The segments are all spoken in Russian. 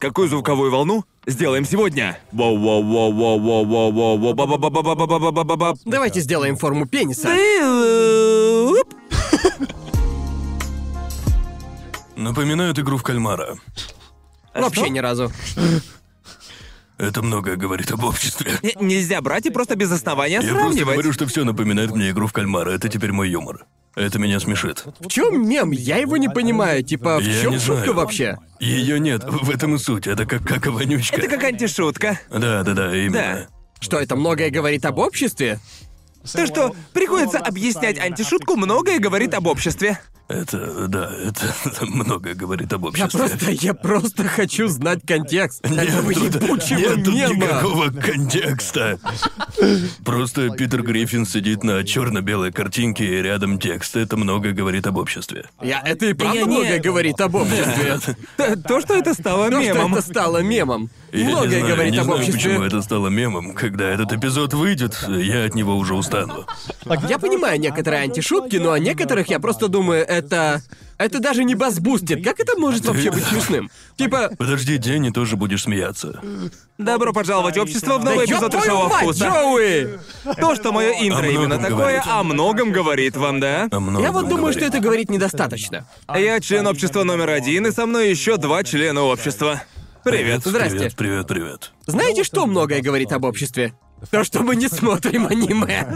Какую звуковую волну сделаем сегодня? Давайте сделаем форму пениса. Напоминает игру в кальмара. Вообще ни разу. Это многое говорит об обществе. Н- Нельзя брать и просто без основания Я просто сравнивать. говорю, что все напоминает мне игру в кальмара. Это теперь мой юмор. Это меня смешит. В чем мем? Я его не понимаю. Типа, в Я чем не шутка знаю. вообще? Ее нет, в этом и суть. Это как кака вонючка. Это как антишутка. Да, да, да, именно. Что это многое говорит об обществе? То, что приходится объяснять антишутку, многое говорит об обществе. Это, да, это многое говорит об Я обществе. просто, я просто хочу знать контекст этого тут- ебучего нет тут мема. никакого контекста. Просто Питер Гриффин сидит на черно-белой картинке и рядом текст. Это многое говорит об обществе. Я, это и правда Я не- многое говорит об обществе. То, что это стало То, что мемом. это стало мемом. Я Многое знаю, говорит не об знаю, обществе. почему это стало мемом. Когда этот эпизод выйдет, я от него уже устану. Я понимаю некоторые антишутки, но о некоторых я просто думаю, это... Это даже не бас-бустит. Как это может вообще быть смешным? Типа... Подожди день, и тоже будешь смеяться. Добро пожаловать в общество в новый да эпизод мать, Вкуса. Джоуи! То, что мое интро именно такое, говорит. о многом говорит вам, да? Я вот думаю, что это говорит недостаточно. Я член общества номер один, и со мной еще два члена общества. Привет. Здрасте. Привет, привет, привет. Знаете, что многое говорит об обществе? То, что мы не смотрим аниме.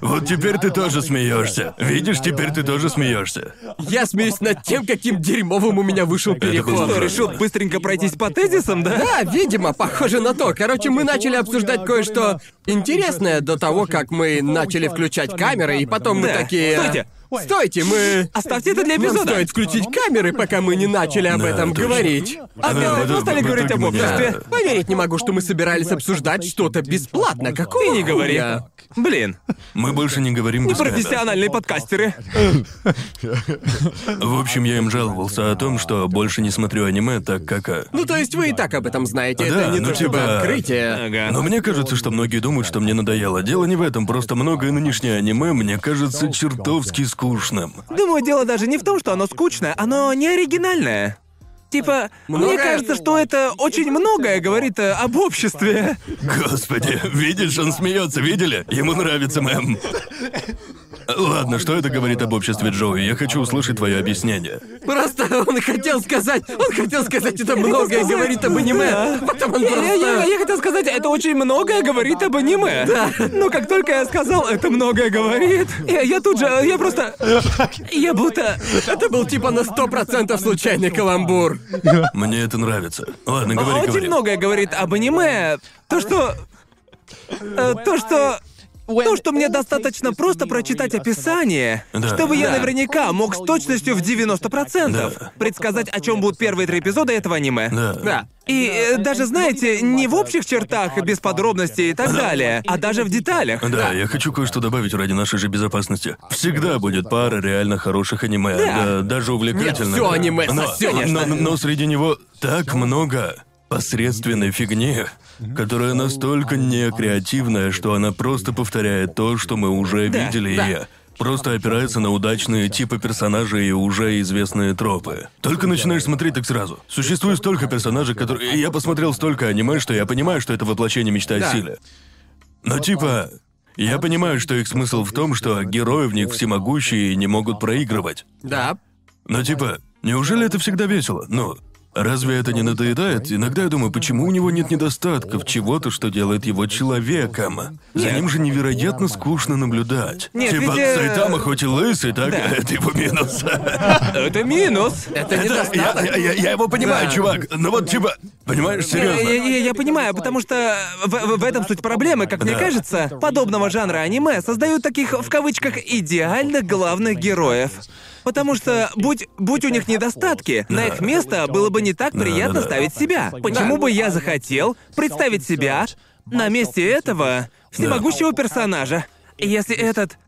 Вот теперь ты тоже смеешься. Видишь, теперь ты тоже смеешься. Я смеюсь над тем, каким дерьмовым у меня вышел переход. Что, решил быстренько пройтись по тезисам, да? Да, видимо, похоже на то. Короче, мы начали обсуждать кое-что интересное до того, как мы начали включать камеры, и потом мы Да. такие... Стойте. Стойте, мы... Оставьте это для Нам эпизода. стоит включить камеры, пока мы не начали об Да, этом точно. говорить. А Да, мы да, стали в говорить об итоге мы обществе. Поверить не могу, что мы собирались обсуждать что-то бесплатно. Какого Ты не говори. хуя? Блин, Мы больше не говорим без профессиональные подкастеры. В общем, я им жаловался о том, что больше не смотрю аниме, так как... а, Ну, то есть вы и так об этом знаете. Да, Это не ну, то чтобы типа- открытие. Ага. Но мне кажется, что многие думают, что мне надоело. Дело не в этом, просто многое нынешнее аниме мне кажется чертовски скучным. Думаю, дело даже не в том, что оно скучное, оно не оригинальное. Типа, мне кажется, что это очень многое говорит э, об обществе. Господи, видишь, он смеется, видели? Ему нравится мэм. Ладно, что это говорит об обществе Джоуи? Я хочу услышать твое объяснение. Просто он хотел сказать, он хотел сказать, это многое говорит об аниме. Потом он Я, я- просто... я хотел сказать, это очень многое говорит об аниме. Но как только я сказал, это многое говорит, я, я тут же, я просто... Я будто... Это был типа на сто процентов случайный каламбур. Мне это нравится. Ладно, говори, очень говори. многое говорит об аниме. То, что... э, То, что... То, что мне достаточно просто прочитать описание, Да. чтобы я Да. наверняка мог с точностью в 90% Да. предсказать, о чем будут первые три эпизода этого аниме. Да. Да. И э, даже, знаете, не в общих чертах, без подробностей и так далее, а даже в деталях. Да, я хочу кое-что добавить ради нашей же безопасности. Всегда будет пара реально хороших аниме, да, даже увлекательных. всё аниме но, сосёт. но, но- но среди него так много посредственной фигни, которая настолько некреативная, что она просто повторяет то, что мы уже Да, видели да. и просто опирается на удачные типы персонажей и уже известные тропы. Только начинаешь смотреть так сразу. Существует столько персонажей, которые... Я посмотрел столько аниме, что я понимаю, что это воплощение мечты Да. о силе. Но типа, я понимаю, что их смысл в том, что герои в них всемогущие и не могут проигрывать. Да. Но типа, неужели это всегда весело? Ну, разве это не надоедает? Иногда я думаю, почему у него нет недостатков, чего-то, что делает его человеком? За Нет. ним же невероятно скучно наблюдать. Нет, типа, ведь, э, Сайтама хоть и лысый, так Да. это его минус. Это минус. Это Я, недостаток. я- я- я его понимаю, Да. чувак. Но вот типа, понимаешь, Я, серьезно. я- я- я понимаю, потому что в, в- в этом суть проблемы, как мне Да. кажется. Подобного жанра аниме создают таких, в кавычках, идеальных главных героев. Потому что, будь, будь у них недостатки, на их место было бы не так приятно ставить себя. Почему бы я захотел представить себя на месте этого всемогущего персонажа? Если этот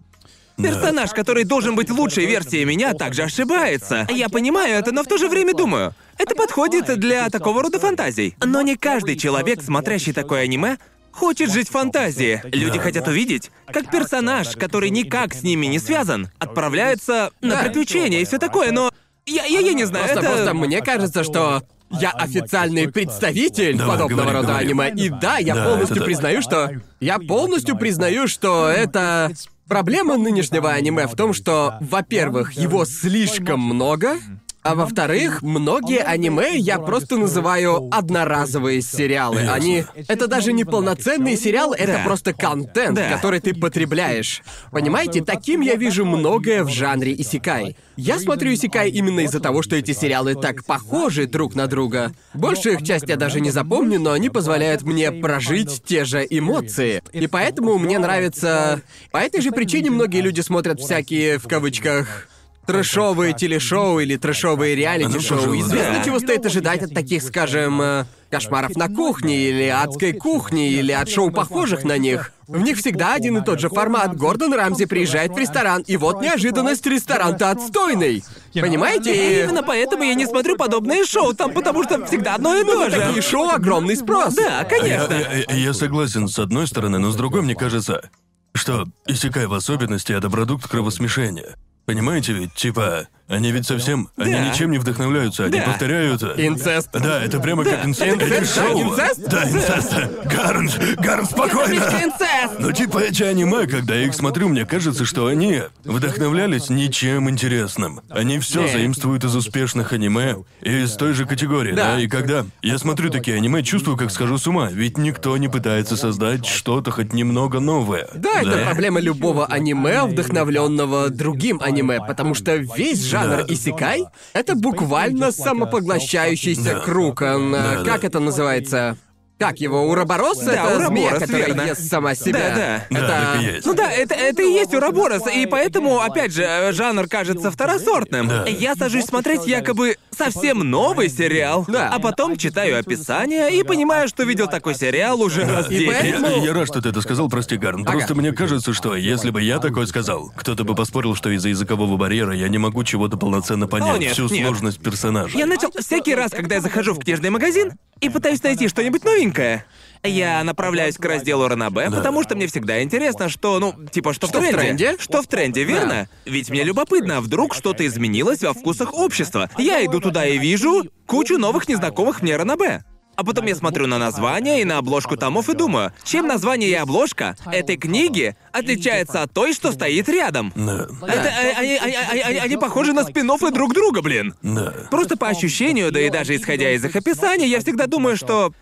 персонаж, который должен быть лучшей версией меня, также ошибается. Я понимаю это, но в то же время думаю, это подходит для такого рода фантазий. Но не каждый человек, смотрящий такое аниме, хочет жить в фантазии. Люди хотят увидеть, как персонаж, который никак с ними не связан, отправляется на Да. приключения и все такое, но я, я, я не знаю, Просто, это... просто мне кажется, что я официальный представитель Давай, подобного говори, рода говори. аниме. И да, я Да, полностью это да. признаю, что... Я полностью признаю, что это... Проблема нынешнего аниме в том, что, во-первых, его слишком много, а во-вторых, многие аниме я просто называю одноразовые сериалы. Они... Это даже не полноценные сериалы, это Да. просто контент, Да. который ты потребляешь. Понимаете, таким я вижу многое в жанре исикай. Я смотрю исикай именно из-за того, что эти сериалы так похожи друг на друга. Большую их часть я даже не запомню, но они позволяют мне прожить те же эмоции. И поэтому мне нравится... По этой же причине многие люди смотрят всякие, в кавычках, трэшовые телешоу или трэшовые реалити-шоу. Известно, чего стоит ожидать от таких, скажем, э, кошмаров на кухне или адской кухни или от шоу похожих на них. В них всегда один и тот же формат. Гордон Рамзи приезжает в ресторан, и вот неожиданность, ресторан-то отстойный. Понимаете? И Именно поэтому я не смотрю подобные шоу, там потому что всегда одно и то такие же. шоу огромный спрос. Да, Я, конечно. я- я согласен с одной стороны, но с другой мне кажется, что Исекай в особенности это продукт кровосмешения. Понимаете ведь, типа, они ведь совсем, они Да. ничем не вдохновляются, они Да. повторяют. Инцест. Да, это прямо как инцест. Инцест, да, шоу. инцест? Да, инцест. Гарн, Гарн, спокойно. Инцест! Ну, типа эти аниме, когда я их смотрю, мне кажется, что они вдохновлялись ничем интересным. Они все заимствуют из успешных аниме и из той же категории, да. Да. И когда я смотрю такие аниме, чувствую, как схожу с ума, ведь никто не пытается создать что-то хоть немного новое. Да, это проблема любого аниме, вдохновленного другим аниме, потому что весь жанр Да. исикай — это буквально самопоглощающийся Да. круг. Он, э, Да, да. как это называется? Как его, Уроборос? Да, это змея, Уроборос, которая верно. ест сама себя. Да, да. Да, Это... так и есть. Ну да, это, это и есть Ураборос, и поэтому, опять же, э, жанр кажется второсортным. Да. Я сажусь смотреть якобы совсем новый сериал, Да. а потом читаю описание и понимаю, что видел такой сериал уже раз И 10. поэтому- Я, я рад, что ты это сказал, прости, Гарн. Просто мне кажется, что если бы я такое сказал, кто-то бы поспорил, что из-за языкового барьера я не могу чего-то полноценно понять О, нет, всю нет. сложность персонажа. Я начал всякий раз, когда я захожу в книжный магазин и пытаюсь найти что-нибудь новенькое. Я направляюсь к разделу Ранабе, потому что мне всегда интересно, что, ну, типа, что, Что в в тренде. тренде? Что в тренде, верно? Ведь мне любопытно, а вдруг что-то изменилось во вкусах общества. Я иду туда и вижу кучу новых незнакомых мне Ранабе. А потом я смотрю на название и на обложку томов и думаю, чем название и обложка этой книги отличается от той, что стоит рядом. Да, Это, они, они- они- они- они похожи на спин друг друга, блин. да. Просто по ощущению, да и даже исходя из их описания, я всегда думаю, что...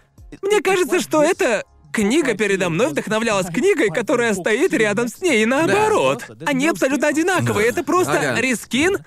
Мне кажется, что эта книга передо мной вдохновлялась книгой, которая стоит рядом с ней, и наоборот. Они абсолютно одинаковые, это просто Ага. рискин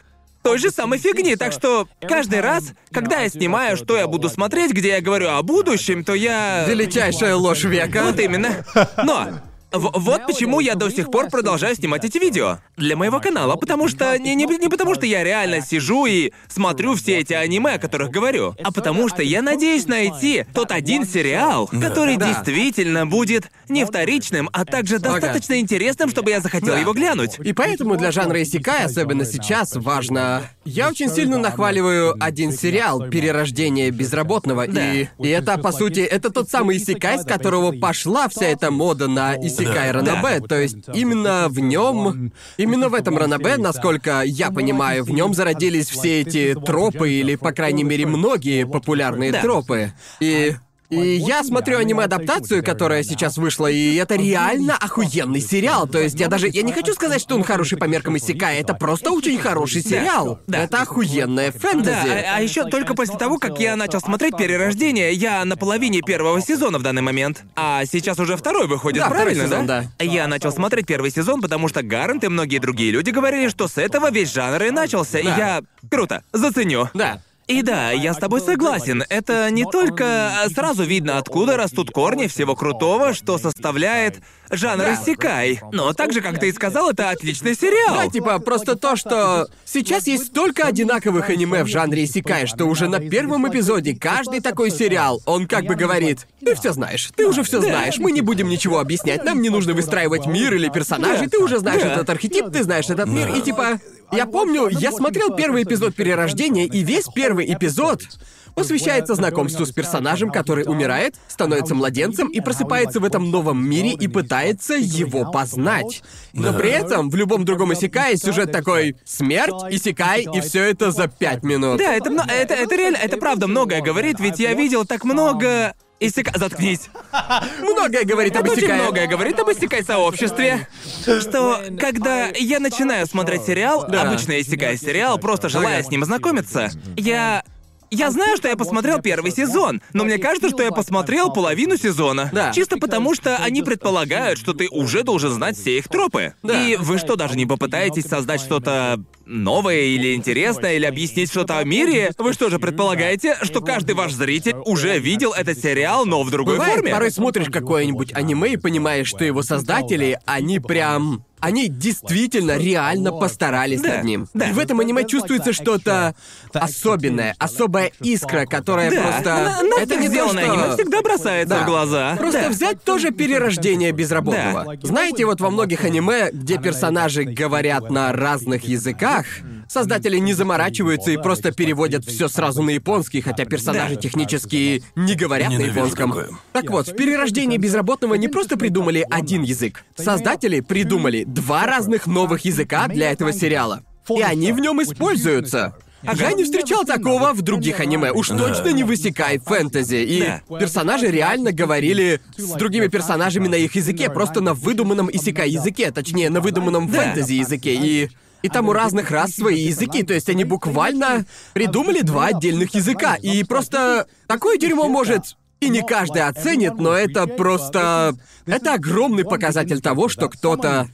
той же самой фигни, так что каждый раз, когда я снимаю, что я буду смотреть, где я говорю о будущем, то я... Величайшая ложь века. Вот именно. Но в- вот почему я до сих пор продолжаю снимать эти видео. Для моего канала, потому что... Не, не, не потому что я реально сижу и смотрю все эти аниме, о которых говорю, а потому что я надеюсь найти тот один сериал, который Да. действительно будет не вторичным, а также достаточно интересным, чтобы я захотел Да. его глянуть. И поэтому для жанра исикай, особенно сейчас, важно... Я очень сильно нахваливаю один сериал «Перерождение безработного», и... И это, по сути, это тот самый исикай, с которого пошла вся эта мода на исикай Да. ранобэ. То есть именно в нем... Именно в этом ранобэ, насколько я понимаю, в нем зародились все эти тропы, или, по крайней мере, многие популярные Да. тропы. И... И я смотрю аниме-адаптацию, которая сейчас вышла, и это реально охуенный сериал. То есть я даже... Я не хочу сказать, что он хороший по меркам Исекая, это просто очень хороший сериал. Да. Это охуенная Да, фэнтези. а, еще только после того, как я начал смотреть «Перерождение», я на половине первого сезона в данный момент. А сейчас уже второй выходит, Да, второй правильно, сезон, да? Я начал смотреть первый сезон, потому что Гарант и многие другие люди говорили, что с этого весь жанр и начался. И Да. я... Круто, заценю. Да. И да, я с тобой согласен. Это не только а, сразу видно, откуда растут корни всего крутого, что составляет жанр иссякай. Но так же, как ты и сказал, это отличный сериал. Да, типа, просто то, что сейчас есть столько одинаковых аниме в жанре Исикай, что уже на первом эпизоде каждый такой сериал, он как бы говорит, ты все знаешь, ты уже все знаешь, мы не будем ничего объяснять, нам не нужно выстраивать мир или персонажей, ты уже знаешь этот архетип, ты знаешь этот мир, и типа, Я помню, я смотрел первый эпизод Перерождения, и весь первый эпизод посвящается знакомству с персонажем, который умирает, становится младенцем и просыпается в этом новом мире и пытается его познать. Но при этом в любом другом Исекае сюжет такой «Смерть, Исекай, и все это за пять минут». Да, это, мно- это, это реально, это правда многое говорит, ведь я видел так много... Исека... Заткнись. Многое говорит об Исекае. многое говорит об Исекай сообществе. Что когда я начинаю смотреть сериал, Да. обычный Исекай сериал, просто желая с ним ознакомиться, я... Я знаю, что я посмотрел первый сезон, но мне кажется, что я посмотрел половину сезона. Да. Чисто потому, что они предполагают, что ты уже должен знать все их тропы. Да. И вы что, даже не попытаетесь создать что-то новое или интересное, или объяснить что-то о мире? Вы что же предполагаете, что каждый ваш зритель уже видел этот сериал, но в другой Бывает, форме? порой смотришь какое-нибудь аниме и понимаешь, что его создатели, они прям... Они действительно реально постарались Да, над ним. да. И в этом аниме чувствуется что-то особенное, особая искра, которая Да, просто... но- но это не сделанное что... аниме всегда бросается Да. в глаза. Просто Да. взять тоже перерождение безработного. Да. Знаете, вот во многих аниме, где персонажи говорят на разных языках, создатели не заморачиваются и просто переводят все сразу на японский, хотя персонажи Да. технически не говорят на Ненавижу японском. такое. Так вот, в перерождении безработного не просто придумали один язык. Создатели придумали два разных новых языка для этого сериала. И они в нем используются. Я не встречал такого в других аниме, уж точно не высекай фэнтези. И Да. персонажи реально говорили с другими персонажами на их языке, просто на выдуманном исекай языке, точнее, на выдуманном Да. фэнтези языке. И и там у разных рас свои языки, то есть они буквально придумали два отдельных языка. И просто такое дерьмо может и не каждый оценит, но это просто... Это огромный показатель того, что кто-то...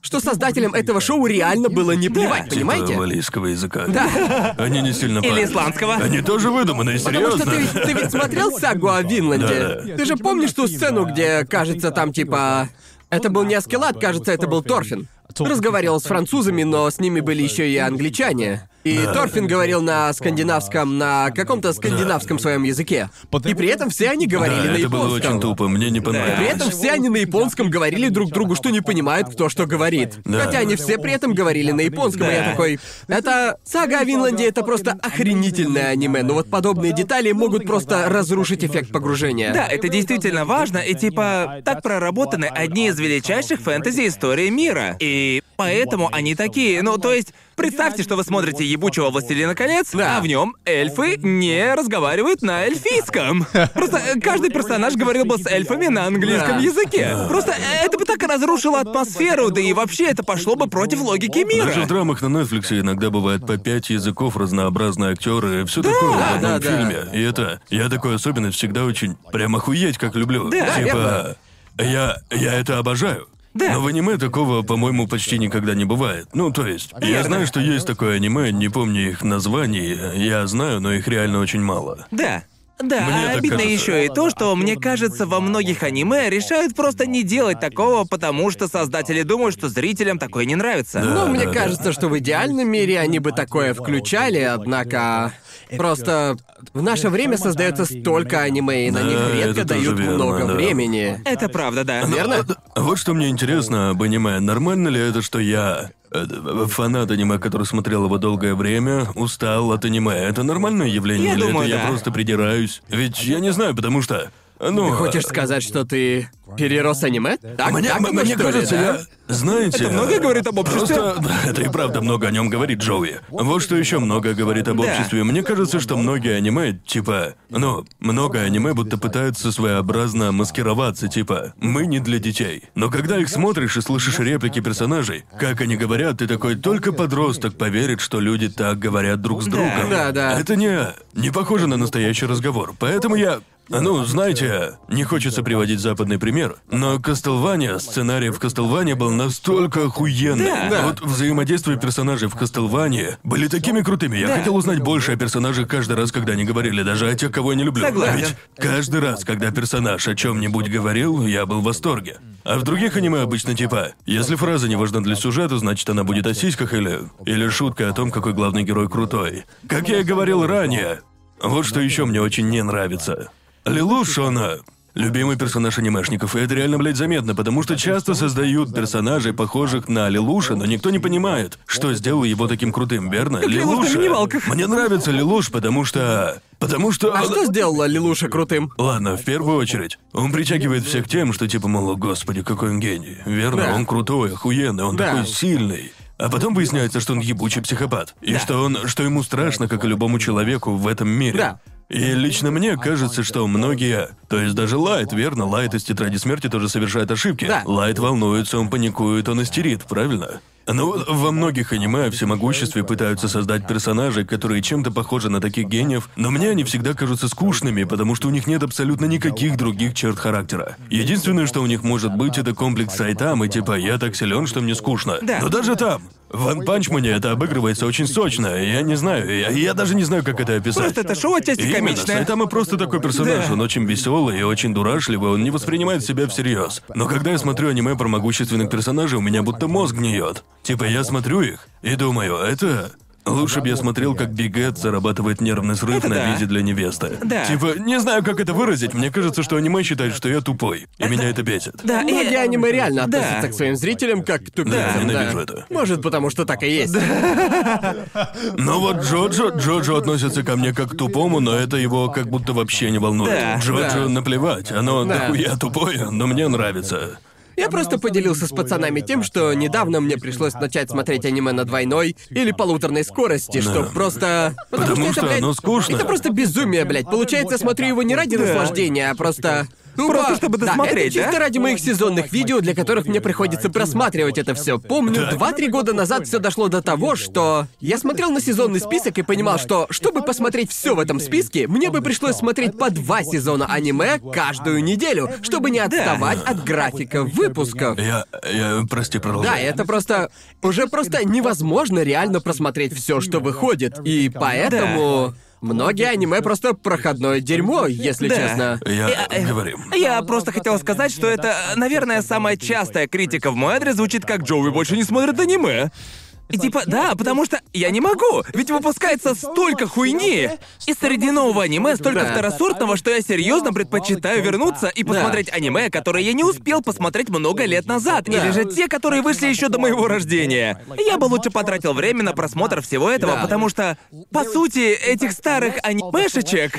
Что создателям этого шоу реально было не плевать, Типа понимаете? валийского языка. Да. Они не сильно Или парят. исландского. Они тоже выдуманные, Потому серьезно. что ты, ведь- ты ведь смотрел сагу о Винланде? Да. Ты же помнишь ту сцену, где, кажется, там типа... Это был не Аскелат, кажется, это был Торфин. Разговаривал с французами, но с ними были еще и англичане. И Торфин говорил на скандинавском, на каком-то скандинавском своем языке. И при этом все они говорили Да, на это было японском. очень тупо, мне не При понравилось. этом все они на японском говорили друг другу, что не понимают, кто что говорит. Да. Хотя они все при этом говорили на японском, и я Да. такой... Это... Сага о Винланде — это просто охренительное аниме, но вот подобные детали могут просто разрушить эффект погружения. Да, это действительно важно, и типа так проработаны одни из величайших фэнтези истории мира. И поэтому они такие. Ну, то есть, представьте, что вы смотрите ебучего Властелина колец, Да. а в нем эльфы не разговаривают на эльфийском. Просто э, каждый персонаж говорил бы с эльфами на английском Да. языке. Просто э, это бы так разрушило атмосферу, да и вообще это пошло бы против логики Даже в мира. драмах на Netflix иногда бывает по пять языков, разнообразные актеры, все такое в одном да, да. фильме. И это, я такой особенность всегда очень прям охуеть, как люблю. Да, типа, я, я это обожаю. Да. Но в аниме такого, по-моему, почти никогда не бывает. Ну, то есть, я знаю, что есть такое аниме, не помню их названий, я знаю, но их реально очень мало. Да. Да, Мне а обидно кажется. еще и то, что, мне кажется, во многих аниме решают просто не делать такого, потому что создатели думают, что зрителям такое не нравится. Да. Ну, мне да. кажется, что в идеальном мире они бы такое включали, однако... Просто в наше время создается столько аниме, и на Да, них редко это тоже дают верно, много да. времени. Это правда, да. Верно? А Вот что мне интересно об аниме. Нормально ли это, что я э, фанат аниме, который смотрел его долгое время, устал от аниме? Это нормальное явление Я или думаю, это да. я просто придираюсь? Ведь я не знаю, потому что... Ну, Хочешь сказать, что ты перерос аниме? Так, мне, так мне что ли, кажется, да? я... Знаете... Это многое говорит об обществе. Просто... Это и правда много о нем говорит Джоуи. Вот что еще много говорит об Да. обществе. Мне кажется, что многие аниме, типа... Ну, много аниме будто пытаются своеобразно маскироваться, типа... Мы не для детей. Но когда их смотришь и слышишь реплики персонажей, как они говорят, ты такой, только подросток поверит, что люди так говорят друг с другом. Да, да. Это не... Не похоже на настоящий разговор. Поэтому я... Ну, знаете, не хочется приводить западный пример, но Кастлвания, сценарий в Кастлване был настолько охуенный. Да. Да. Вот взаимодействие персонажей в Кастлване были такими крутыми. Я Да. хотел узнать больше о персонажах каждый раз, когда они говорили, даже о тех, кого я не люблю. Согласен. Ведь каждый раз, когда персонаж о чем-нибудь говорил, я был в восторге. А в других аниме обычно типа, если фраза не важна для сюжета, значит она будет о сиськах или... Или шутка о том, какой главный герой крутой. Как я и говорил ранее, вот что еще мне очень не нравится. Лилуш, он... э, любимый персонаж анимешников, и это реально, блядь, заметно, потому что часто создают персонажей, похожих на Лилуша, но никто не понимает, что сделало его таким крутым, верно? Как Лилуш на минималках. Мне нравится Лилуш, потому что... Потому что... А что сделала Лилуша крутым? Ладно, в первую очередь, он притягивает всех тем, что типа, мол, «О, господи, какой он гений. Верно, Да. он крутой, охуенный, он Да. такой сильный. А потом выясняется, что он ебучий психопат. И Да. что он, что ему страшно, как и любому человеку в этом мире. Да. И лично мне кажется, что многие, то есть даже Лайт, верно, Лайт из Тетради Смерти тоже совершает ошибки. Да. Лайт волнуется, он паникует, он истерит, правильно? Но во многих аниме о всемогуществе пытаются создать персонажей, которые чем-то похожи на таких гениев, но мне они всегда кажутся скучными, потому что у них нет абсолютно никаких других черт характера. Единственное, что у них может быть, это комплекс Сайтамы, типа «я так силен, что мне скучно». Да. Но даже там, в Ван Панчмане это обыгрывается очень сочно, я не знаю, я, я даже не знаю, как это описать. Просто это шоу отчасти Именно, комичное. Сайтама просто такой персонаж, Да. он очень веселый и очень дурашливый, он не воспринимает себя всерьез. Но когда я смотрю аниме про могущественных персонажей, у меня будто мозг гниет. Типа я смотрю их и думаю, это... Лучше бы я смотрел, как Бигет зарабатывает нервный срыв Это на да. визе для невесты. Да. Типа, не знаю, как это выразить, мне кажется, что аниме считает, что я тупой. И меня это бесит. Да, и- Многие аниме реально Да. относятся к своим зрителям как к тупицам. Да, ненавижу это. Может, потому что так и есть. Но вот Джоджо, Джоджо относится ко мне как к тупому, но это его как будто вообще не волнует. Да, Джоджо наплевать, оно Да. дохуя тупое, но мне нравится. Я просто поделился с пацанами тем, что недавно мне пришлось начать смотреть аниме на двойной или полуторной скорости, что просто... Потому это, что блядь, оно скучно. Это просто безумие, блядь. Получается, я смотрю его не ради наслаждения, а просто... тупо- Просто чтобы Да, досмотреть, это чисто да? ради моих сезонных видео, для которых мне приходится просматривать это все. Помню, Так. два-три года назад все дошло до того, что я смотрел на сезонный список и понимал, что чтобы посмотреть все в этом списке, мне бы пришлось смотреть по два сезона аниме каждую неделю, чтобы не отставать от графика выпусков. Я, я, прости, продолжай. Да, это просто... Уже просто невозможно реально просмотреть все, что выходит. И поэтому... Многие аниме просто проходное дерьмо, если Да. честно. Я... э, Говорим. Я просто хотел сказать, что это, наверное, самая частая критика в мой адрес звучит как Джоуи больше не смотрит аниме. И Типа, да, потому что я не могу, ведь выпускается столько хуйни. И среди нового аниме столько Да. второсортного, что я серьезно предпочитаю вернуться и посмотреть аниме, которые я не успел посмотреть много лет назад, Да. или же те, которые вышли еще до моего рождения. Я бы лучше потратил время на просмотр всего этого, Да. потому что, по сути, этих старых анимешечек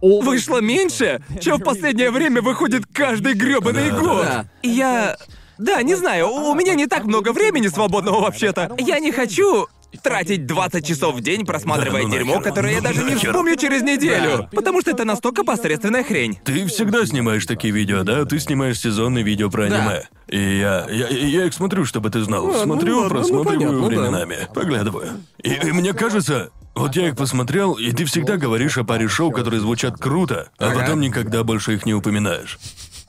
вышло меньше, чем в последнее время выходит каждый грёбаный Да, год. да. И я... Да, не знаю, у у меня не так много времени свободного вообще-то. Я не хочу тратить 20 часов в день, просматривая Да ну дерьмо, нахер, которое я ну даже не нахер. вспомню через неделю. Потому что это настолько посредственная хрень. Ты всегда снимаешь такие видео, да? Ты снимаешь сезонные видео про Да. аниме. И я, я, я их смотрю, чтобы ты знал. А, ну смотрю, ладно, ну просматриваю понятно, да. временами, поглядываю. И, и мне кажется, вот я их посмотрел, и ты всегда говоришь о паре шоу, которые звучат круто, а Ага. потом никогда больше их не упоминаешь.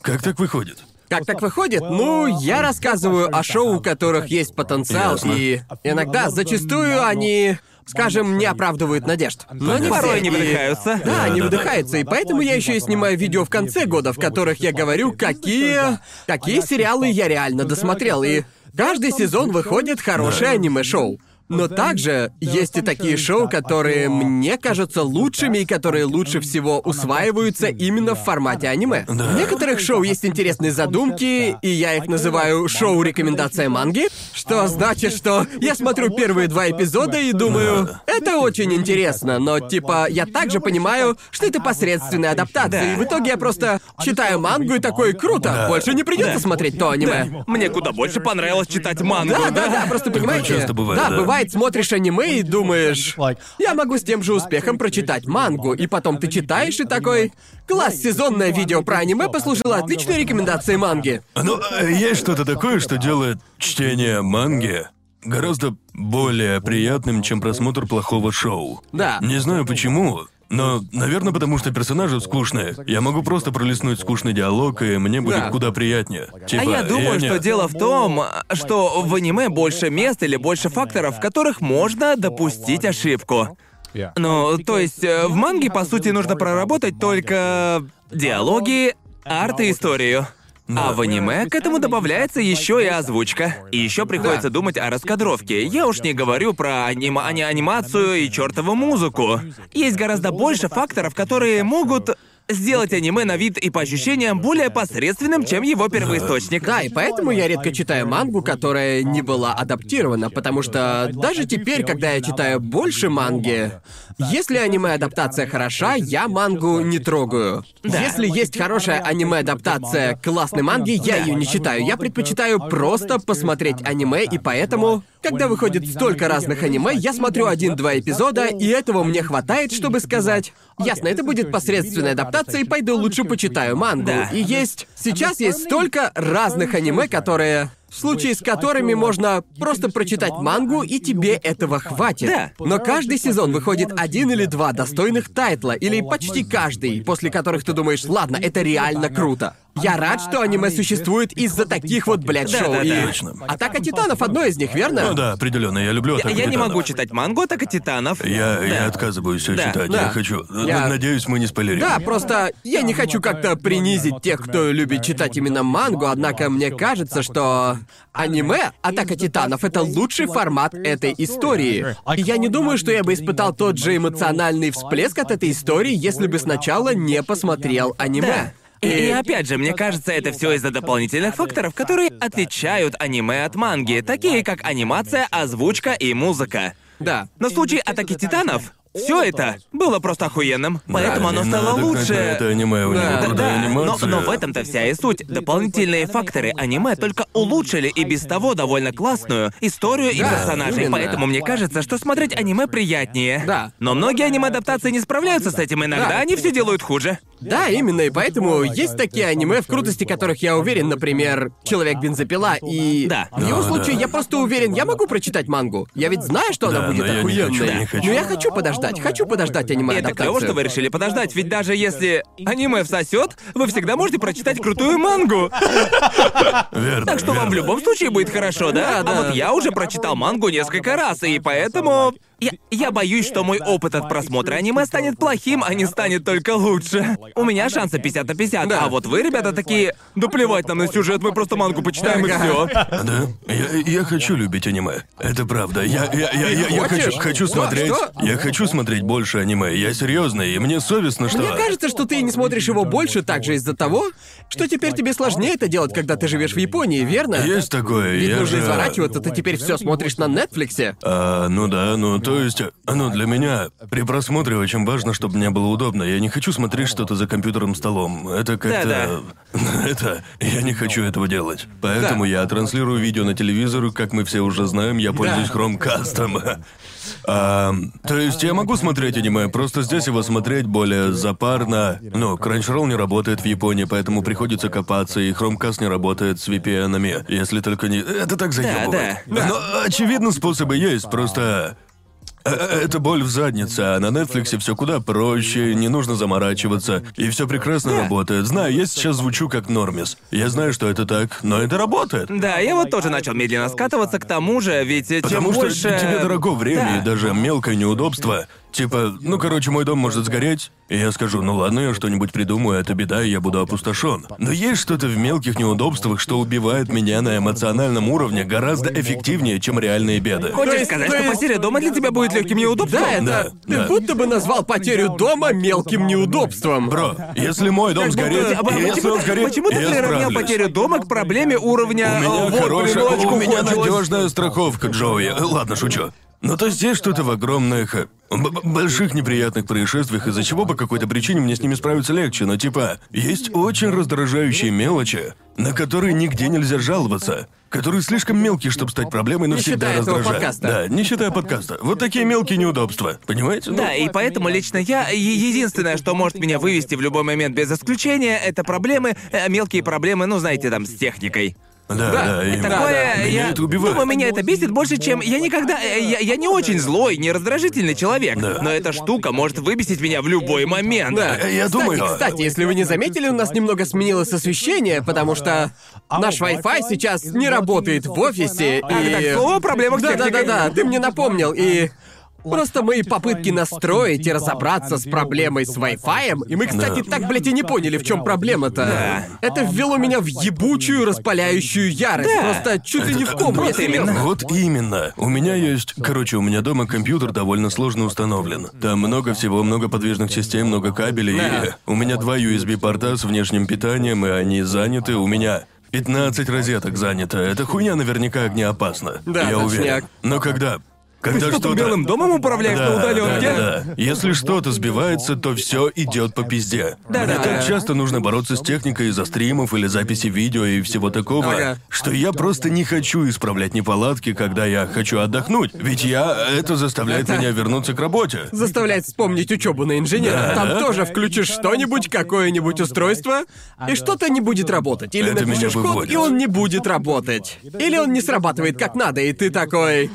Как так выходит? Как так выходит? Ну, я рассказываю о шоу, у которых есть потенциал, Ясно. и иногда, зачастую, они, скажем, не оправдывают надежд. Но не Порой все, они и- выдыхаются. Да, они Да-да-да. выдыхаются, и поэтому я еще и снимаю видео в конце года, в которых я говорю, какие... какие сериалы я реально досмотрел, и каждый сезон выходит хорошее аниме-шоу. Но также есть и такие шоу, которые мне кажутся лучшими и которые лучше всего усваиваются именно в формате аниме. В некоторых шоу есть интересные задумки, и я их называю шоу рекомендация манги, что значит, что я смотрю первые два эпизода и думаю, это очень интересно, но типа я также понимаю, что это посредственная адаптация, Да. и в итоге я просто читаю мангу и такой, круто, больше не придется Да. смотреть то аниме. Мне куда больше понравилось читать мангу. Да, да, да, просто понимаете. часто бывает, да, да. бывает, смотришь аниме и думаешь, я могу с тем же успехом прочитать мангу, и потом ты читаешь и такой, класс, сезонное видео про аниме послужило отличной рекомендацией манги. Ну, есть что-то такое, что делает чтение манги гораздо более приятным, чем просмотр плохого шоу. Да. Не знаю почему, но, наверное, потому что персонажи скучные. Я могу просто пролистнуть скучный диалог, и мне будет Да. куда приятнее. Типа, А я думаю, что дело в том, что в аниме больше мест или больше факторов, в которых можно допустить ошибку. Ну, то есть э, в манге, по сути, нужно проработать только диалоги, арт и историю. А в аниме к этому добавляется еще и озвучка. И еще приходится думать о раскадровке. Я уж не говорю про анима- ани- анимацию и чертову музыку. Есть гораздо больше факторов, которые могут сделать аниме на вид и по ощущениям более посредственным, чем его первоисточник. Да, и поэтому я редко читаю мангу, которая не была адаптирована, потому что даже теперь, когда я читаю больше манги, если аниме-адаптация хороша, я мангу не трогаю. Если есть хорошая аниме-адаптация классной манги, я ее не читаю. Я предпочитаю просто посмотреть аниме, и поэтому, когда выходит столько разных аниме, я смотрю один-два эпизода, и этого мне хватает, чтобы сказать, ясно, это будет посредственная адаптация, и пойду лучше почитаю мангу. Да. И есть... Сейчас есть столько разных аниме, которые... В случае с которыми можно просто прочитать мангу, и тебе этого хватит. Да. Но каждый сезон выходит один или два достойных тайтла, или почти каждый, после которых ты думаешь, ладно, это реально круто. Я рад, что аниме существует из-за таких вот, блядь, шоу. Да-да-да. И Точно. Атака Титанов одно из них, верно? Ну да, определенно, я люблю Я, «Атаку я не Титанов». могу читать мангу «Атака Титанов». Я, я Да. отказываюсь все Да, читать. да. Я хочу. Я- Надеюсь, мы не спойлерим. Да, просто я не хочу как-то принизить тех, кто любит читать именно мангу, однако мне кажется, что аниме «Атака Титанов» — это лучший формат этой истории. И я не думаю, что я бы испытал тот же эмоциональный всплеск от этой истории, если бы сначала не посмотрел аниме. Да. И, и опять же, мне кажется, это все из-за дополнительных факторов, которые отличают аниме от манги, такие как анимация, озвучка и музыка. Да. Но в случае атаки титанов все это было просто охуенным, поэтому оно не стало лучше. Это аниме, у Да, него Да, но, но в этом-то вся и суть. Дополнительные факторы аниме только улучшили и без того довольно классную историю и Да, персонажей, именно. поэтому мне кажется, что смотреть аниме приятнее. Да. Но многие аниме-адаптации не справляются с этим, иногда Да. они все делают хуже. Да, именно, и поэтому есть такие аниме, в крутости которых я уверен, например, Человек-бензопила, и... Да. В его Да, случае да. я просто уверен, я могу прочитать мангу. Я ведь знаю, что она Да, будет но я не хочу, охуенной. не хочу. Но я хочу подождать, хочу подождать И это клево, что вы решили подождать, ведь даже если аниме всосет, вы всегда можете прочитать крутую мангу. Верно, Так что вам в любом случае будет хорошо, да? Да, А да. вот я уже прочитал мангу несколько раз, и поэтому... Я, я боюсь, что мой опыт от просмотра аниме станет плохим, а не станет только лучше. У меня шансы 50 на 50, Да. а вот вы, ребята, такие... Да плевать нам на сюжет, мы просто мангу почитаем и все. Да? Я, я хочу любить аниме. Это правда. Я, я, я, я, я хочу, хочу смотреть. Что? Я хочу смотреть больше аниме. Я серьезно, и мне совестно, что. Мне кажется, что ты не смотришь его больше также из-за того, что теперь тебе сложнее это делать, когда ты живешь в Японии, верно? Есть такое. Ведь я нужно же... изворачиваться, ты теперь все смотришь на Нетфликсе. А, ну да, ну то есть, ну для меня при просмотре очень важно, чтобы мне было удобно. Я не хочу смотреть что-то за компьютером столом. Это как-то... Это... Я не хочу этого делать. Поэтому Да. я транслирую видео на телевизор, как мы все уже знаем, я пользуюсь хромкастом. А, то есть я могу смотреть аниме, просто здесь его смотреть более запарно. Ну, Crunchyroll не работает в Японии, поэтому приходится копаться, и Chromecast не работает с VPN-ами, если только не... Это так заебывает. да. Но, очевидно, способы есть, просто... э, э, Это боль в заднице, а на Нетфликсе все куда проще, не нужно заморачиваться, и все прекрасно работает. Знаю, я сейчас звучу как нормис. Я знаю, что это так, но это работает. Да, я вот тоже начал медленно скатываться к тому же, ведь чем Потому что больше... тебе дорого время Да. и даже мелкое неудобство. Типа, ну короче, мой дом может сгореть, и я скажу, ну ладно, я что-нибудь придумаю, это беда, и я буду опустошен. Но есть что-то в мелких неудобствах, что убивает меня на эмоциональном уровне гораздо эффективнее, чем реальные беды. Хочешь есть- сказать, то что потеря дома для тебя будет легким неудобством? Да, это... Да, ты да. будто бы назвал потерю дома мелким неудобством. Бро, если мой дом сгорит, А и если почему, он ты- сгорит, почему ты я приравнял потерю дома к проблеме уровня... У меня «О, вот, хорошая, у меня кончилась». надежная страховка, Джоуи. Э, Ладно, шучу. Но то есть есть что-то в огромных, э, больших неприятных происшествиях, из-за чего по какой-то причине мне с ними справиться легче. Но типа, есть очень раздражающие мелочи, на которые нигде нельзя жаловаться. Которые слишком мелкие, чтобы стать проблемой, но Не всегда считая этого раздражают. подкаста. Да, не считая подкаста. Вот такие мелкие неудобства. Понимаете? Ну, Да, и поэтому лично я... Единственное, что может меня вывести в любой момент без исключения, это проблемы, э, мелкие проблемы, ну, знаете, там, с техникой. Да, да, именно. Такое, Меня я это убивает. думаю, меня это бесит больше, чем я никогда, э, я, я не очень злой, не раздражительный человек, Да. но эта штука может выбесить меня в любой момент. Да, Э, я кстати, думаю- Кстати, если вы не заметили, у нас немного сменилось освещение, потому что наш Wi-Fi сейчас не работает в офисе, Ах, и... так, слово о проблемах с Да, да, да, техникой. да, ты мне напомнил, и... Просто мои попытки настроить и разобраться с проблемой с Wi-Fi, и мы, кстати, Да. так, блядь, и не поняли, в чем проблема-то. Да. Это ввело меня в ебучую, распаляющую ярость. Да. Просто чуть ли не в кому, Вот именно. Вот именно. У меня есть... Короче, у меня дома компьютер довольно сложно установлен. Там много всего, много подвижных частей, много кабелей. Да. И у меня два USB-порта с внешним питанием, и они заняты. У меня 15 розеток занято. Эта хуйня наверняка огнеопасна. Да, я точняк. уверен. Но когда... Когда Что, что-то... Белым домом управляешь на Да, удаленке? да, да. Если что-то сбивается, то все идет по пизде. Да, Мне да. так часто нужно бороться с техникой из-за стримов или записи видео и всего такого, Ага. что я просто не хочу исправлять неполадки, когда я хочу отдохнуть. Ведь я это заставляет меня вернуться к работе. Заставляет вспомнить учебу на инженера. Да. Там тоже включишь что-нибудь, какое-нибудь устройство, и что-то не будет работать. Или Это напишешь код, и он не будет работать. Или он не срабатывает как надо, и ты такой...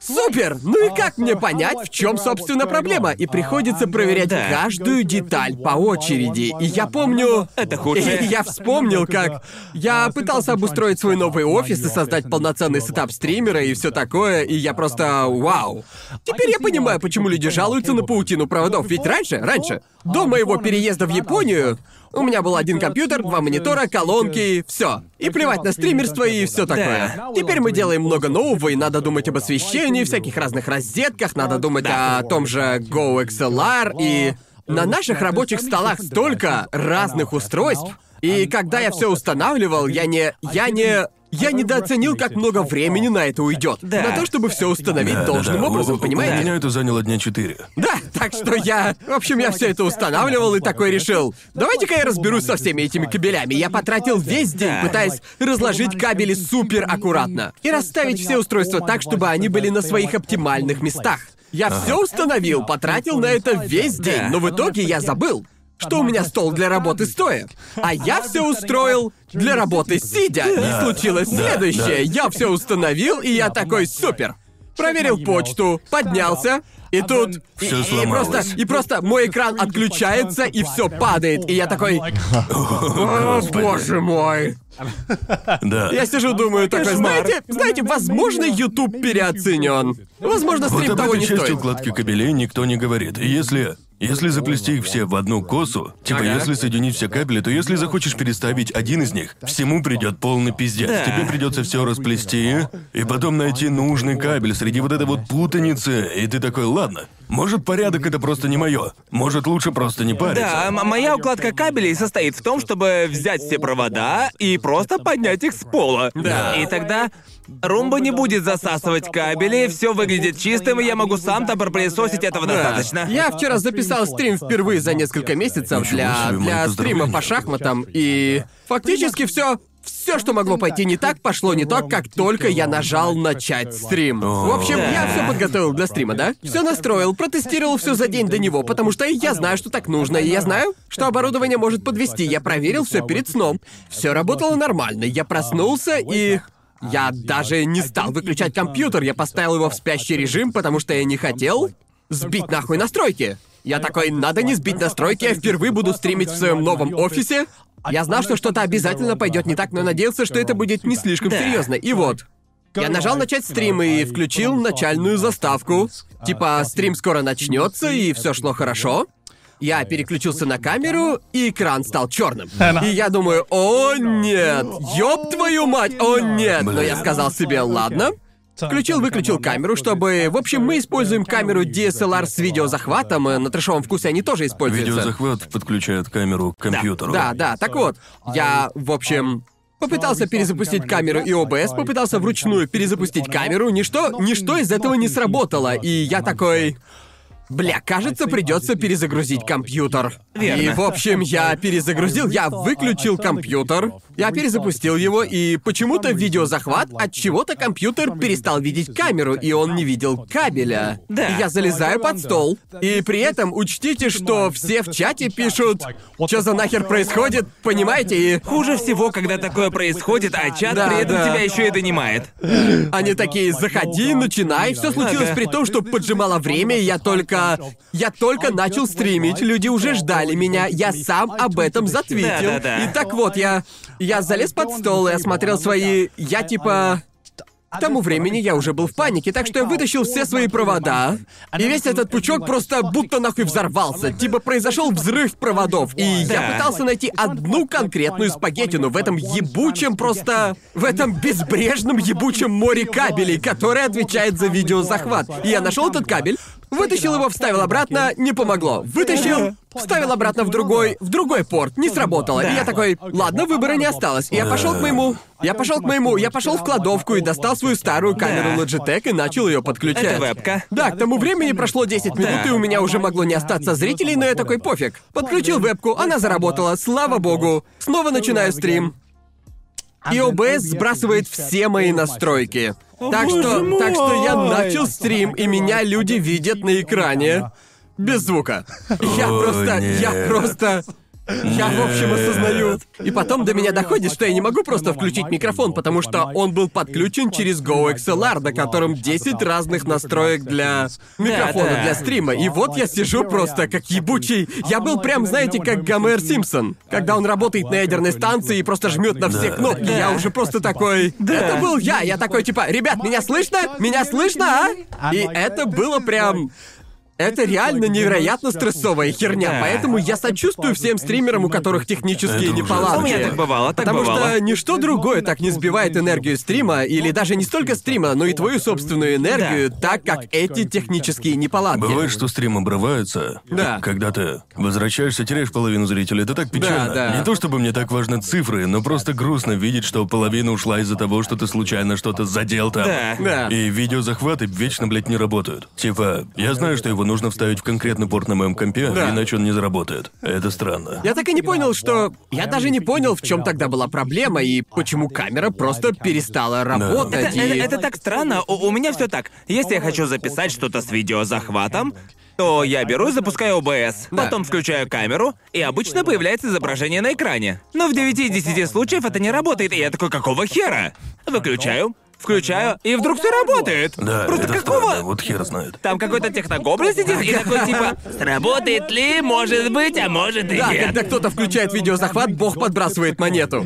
Супер! Ну и как мне понять, в чем, собственно, проблема? И приходится проверять Да. каждую деталь по очереди. И я помню... Это. И я вспомнил, как я пытался обустроить свой новый офис и создать полноценный сетап стримера и все такое, и я просто вау. Теперь я понимаю, почему люди жалуются на паутину проводов. Ведь раньше, раньше, до моего переезда в Японию, у меня был один компьютер, два монитора, колонки, все. И плевать на стримерство и все такое. Теперь мы делаем много нового, и надо думать об освещении, всяких разных розетках, надо думать о том же GoXLR и... На наших рабочих столах столько разных устройств. И когда я все устанавливал, я не... Я не... Я недооценил, как много времени на это уйдет. Да. На то, чтобы все установить должным Да-да-да. образом, У- У понимаете? меня это заняло дня четыре. Да, так что я... В общем, я все это устанавливал и такой решил. Давайте-ка я разберусь со всеми этими кабелями. Я потратил весь день, Да. пытаясь разложить кабели супер аккуратно. И расставить все устройства так, чтобы они были на своих оптимальных местах. Я все установил, потратил на это весь день, Да. но в итоге я забыл, что у меня стол для работы стоя. А я все устроил для работы сидя. И случилось следующее. Я все установил, и я такой супер. Проверил почту, поднялся, и тут... Всё и, и просто, и просто мой экран отключается, и все падает. И я такой... О, боже мой. Да. Я сижу, думаю, такой, знаете, знаете, возможно, YouTube переоценен. Возможно, Вот стрим об того этой не части стоит. укладки кабелей никто не говорит. Если... Если заплести их все в одну косу, типа Ага. если соединить все кабели, то если захочешь переставить один из них, всему придет полный пиздец. Да. Тебе придется все расплести и потом найти нужный кабель среди вот этой вот путаницы. И ты такой, ладно, может порядок это просто не мое. Может лучше просто не париться. Да, м- моя укладка кабелей состоит в том, чтобы взять все провода и просто поднять их с пола. Да. И тогда румба не будет засасывать кабели, все выглядит чистым, и я могу сам там пропылесосить этого Да. достаточно. Я вчера записал стрим впервые за несколько месяцев Ничего для, себе, для стрима по шахматам, и фактически все. Все, что могло пойти не так, пошло не так, как только я нажал начать стрим. В общем, я все подготовил для стрима, да? Все настроил, протестировал все за день до него, потому что я знаю, что так нужно, и я знаю, что оборудование может подвести. Я проверил все перед сном. Все работало нормально. Я проснулся и. Я даже не стал выключать компьютер, я поставил его в спящий режим, потому что я не хотел сбить нахуй настройки. Я такой, надо не сбить настройки, я впервые буду стримить в своем новом офисе. Я знал, что что-то обязательно пойдет не так, но надеялся, что это будет не слишком Да. серьезно. И вот. Я нажал начать стрим и включил начальную заставку. Типа, стрим скоро начнется, и все шло хорошо. Я переключился на камеру, и экран стал черным. И я думаю, о нет, ёб твою мать, о нет. Но я сказал себе, ладно. Включил-выключил камеру, чтобы... В общем, мы используем камеру DSLR с видеозахватом, э, на трешовом вкусе они тоже используются. Видеозахват подключает камеру к компьютеру. Да, да, так вот. Я, в общем, попытался перезапустить камеру и OBS, попытался вручную перезапустить камеру, ничто, ничто из этого не сработало, и я такой... Бля, кажется, придется перезагрузить компьютер. Верно. И, в общем, я перезагрузил, я выключил компьютер, я перезапустил его, и почему-то видеозахват от чего-то компьютер перестал видеть камеру, и он не видел кабеля. Да. И я залезаю под стол, и при этом учтите, что все в чате пишут, что за нахер происходит, понимаете, и Хуже всего, когда такое происходит, а чат Да, при этом да. тебя еще и донимает. они такие, заходи, начинай. Все случилось Ага. при том, что поджимало время, и я только... Я только начал стримить, люди уже ждали меня, я сам об этом затвитил. Да-да-да. И так вот, я... Я залез под стол и осмотрел свои... Я типа... К тому времени я уже был в панике, так что я вытащил все свои провода, и весь этот пучок просто будто нахуй взорвался. Типа произошел взрыв проводов, и я Да. пытался найти одну конкретную спагеттину в этом ебучем просто... в этом безбрежном ебучем море кабелей, который отвечает за видеозахват. И я нашел этот кабель, вытащил его, вставил обратно, не помогло. Вытащил, вставил обратно в другой, в другой порт, не сработало. И я такой, ладно, выбора не осталось. И я пошел к моему, я пошел к моему, я пошел в кладовку и достал свою старую камеру. Logitech и начал ее подключать. Это вебка. Да, к тому времени прошло 10 минут, и у меня уже могло не остаться зрителей, но я такой пофиг. Подключил вебку, она заработала, слава богу. Снова начинаю стрим. И OBS сбрасывает все мои настройки. Так что, так что я начал стрим, и меня люди видят на экране. Без звука. Я О, просто, я просто... Я, в общем, осознаю. И потом до меня доходит, что я не могу просто включить микрофон, потому что он был подключен через GoXLR, на котором 10 разных настроек для микрофона для стрима. И вот я сижу просто как ебучий. Я был прям, знаете, как Гомер Симпсон. Когда он работает на ядерной станции и просто жмет на все кнопки, я уже просто такой... Это был я. Я такой, типа, ребят, меня слышно? Меня слышно, а? И это было прям... Это реально невероятно стрессовая херня, Да. поэтому я сочувствую всем стримерам, у которых технические Это неполадки. У меня так бывало, так Потому бывало. что ничто другое так не сбивает энергию стрима, или даже не столько стрима, но и твою собственную энергию, так как эти технические неполадки. Бывает, что стрим обрывается. Да. Когда ты возвращаешься, теряешь половину зрителей. Это так печально. Да, да. Не то чтобы мне так важны цифры, но просто грустно видеть, что половина ушла из-за того, что ты случайно что-то задел там. Да. Да. И видеозахваты вечно, блядь, не работают. Типа, я знаю, что его нужно вставить в конкретный порт на моем компе, Да. иначе он не заработает. Это странно. Я так и не понял, что... Я даже не понял, в чем тогда была проблема и почему камера просто перестала работать. Это, и... это- это так странно. У, у меня все так. Если я хочу записать что-то с видеозахватом, то я беру и запускаю OBS, Да. потом включаю камеру, и обычно появляется изображение на экране. Но в 9 из 10 случаев это не работает, и я такой, какого хера? Выключаю, включаю, и вдруг все работает. Да, Просто это какого? странно, вот хер знает. Там какой-то техногоблин сидит и такой типа, сработает ли, может быть, а может и Да, нет. когда кто-то включает видеозахват, бог подбрасывает монету.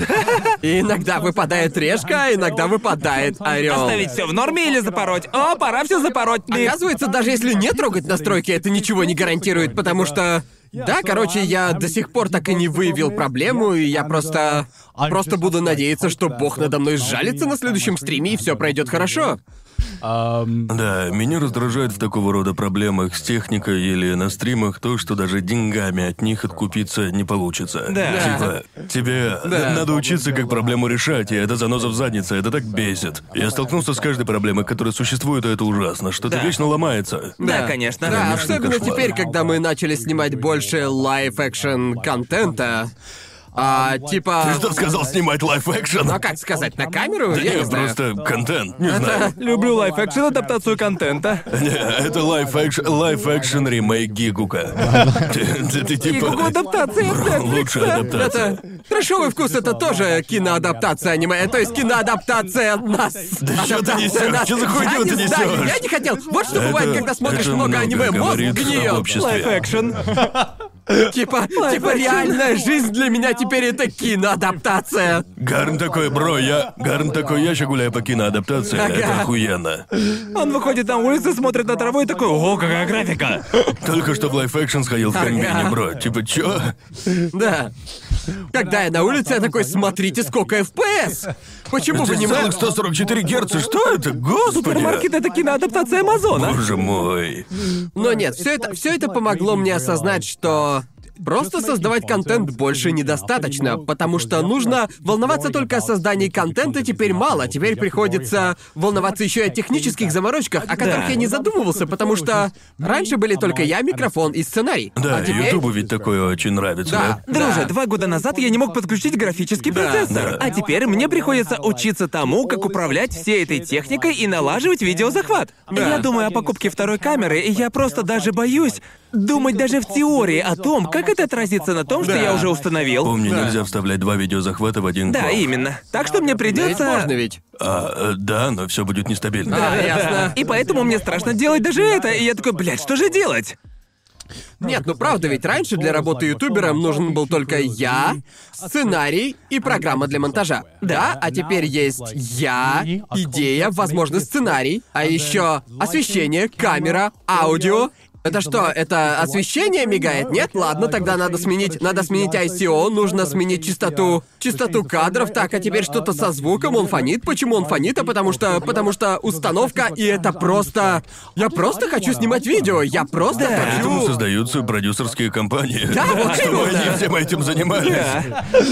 И иногда выпадает решка, а иногда выпадает орел. Оставить все в норме или запороть? О, пора все запороть. Оказывается, даже если не трогать настройки, это ничего не гарантирует, потому что... Да, короче, я до сих пор так и не выявил проблему, и я просто... Просто буду надеяться, что бог надо мной сжалится на следующем стриме, и все пройдет хорошо. Да, меня раздражает в такого рода проблемах с техникой или на стримах то, что даже деньгами от них откупиться не получится. Да. Типа, тебе Да. надо учиться, как проблему решать, и это заноза в заднице, это так бесит. Я столкнулся с каждой проблемой, которая существует, и это ужасно. Что-то Да. вечно ломается. Да, конечно. Да, Конечно, особенно кошмар. теперь, когда мы начали снимать больше live-action контента. А, типа... Ты что сказал снимать live-action? Ну, а как сказать, на камеру? Да Я не нет, знаю. просто контент, не знаю. Люблю live-action адаптацию контента. Не, это live-action, live-action ремейк Гигука. Ты, типа... от Netflix? Лучшая адаптация. Трэшовый вкус — это тоже киноадаптация аниме, то есть киноадаптация нас. Да что ты Адаптация несёшь? нас. Что за хуйню не ты знаю, несёшь? Я не хотел. Вот что бывает, когда смотришь много аниме, мозг гниет. Live-action. Типа, типа реальная жизнь для меня теперь это киноадаптация. Гарнт такой, бро, я... Гарнт такой, я ща гуляю по киноадаптации, Ага. это охуенно. Он выходит на улицу, смотрит на траву и такой, ого, какая графика. Только что в лайф-экшен сходил в комбине, бро. Типа, чё? Да. Когда я на улице, я такой, смотрите, сколько FPS. Почему вы не Целых можете... 144 герца, что это? Господи! Супермаркет — это киноадаптация Амазона. Боже мой. Но нет, все это, все это помогло мне осознать, что Просто создавать контент больше недостаточно, потому что нужно волноваться только о создании контента теперь мало. Теперь приходится волноваться еще и о технических заморочках, о которых Да. я не задумывался, потому что раньше были только я, микрофон и сценарий. Да, а теперь... Ютубу ведь такое очень нравится, Да. да? Друже, два года назад я не мог подключить графический Да, процессор. да. А теперь мне приходится учиться тому, как управлять всей этой техникой и налаживать видеозахват. Да. Я думаю о покупке второй камеры, и я просто даже боюсь думать даже в теории о том, как это отразится на том, что Да. я уже установил. Помни, Да. нельзя вставлять два видеозахвата в один Да, комп. именно. Так что мне Да придется. можно ведь. А, э, да, но все будет нестабильно. А, ясно. И поэтому мне страшно делать даже это. И я такой, блядь, что же делать? Нет, ну правда, ведь раньше для работы ютубером нужен был только я, сценарий и программа для монтажа. Да, а теперь есть я, идея, возможно, сценарий, а еще освещение, камера, аудио это что, это освещение мигает? Нет? Ладно, тогда надо сменить, надо сменить ICO, нужно сменить частоту, частоту кадров. Так, а теперь что-то со звуком, он фонит. Почему он фонит? А потому что, потому что установка, и это просто... Я просто хочу снимать видео, я просто Поэтому хочу... создаются продюсерские компании. Да, вот Чтобы именно. они всем этим занимались.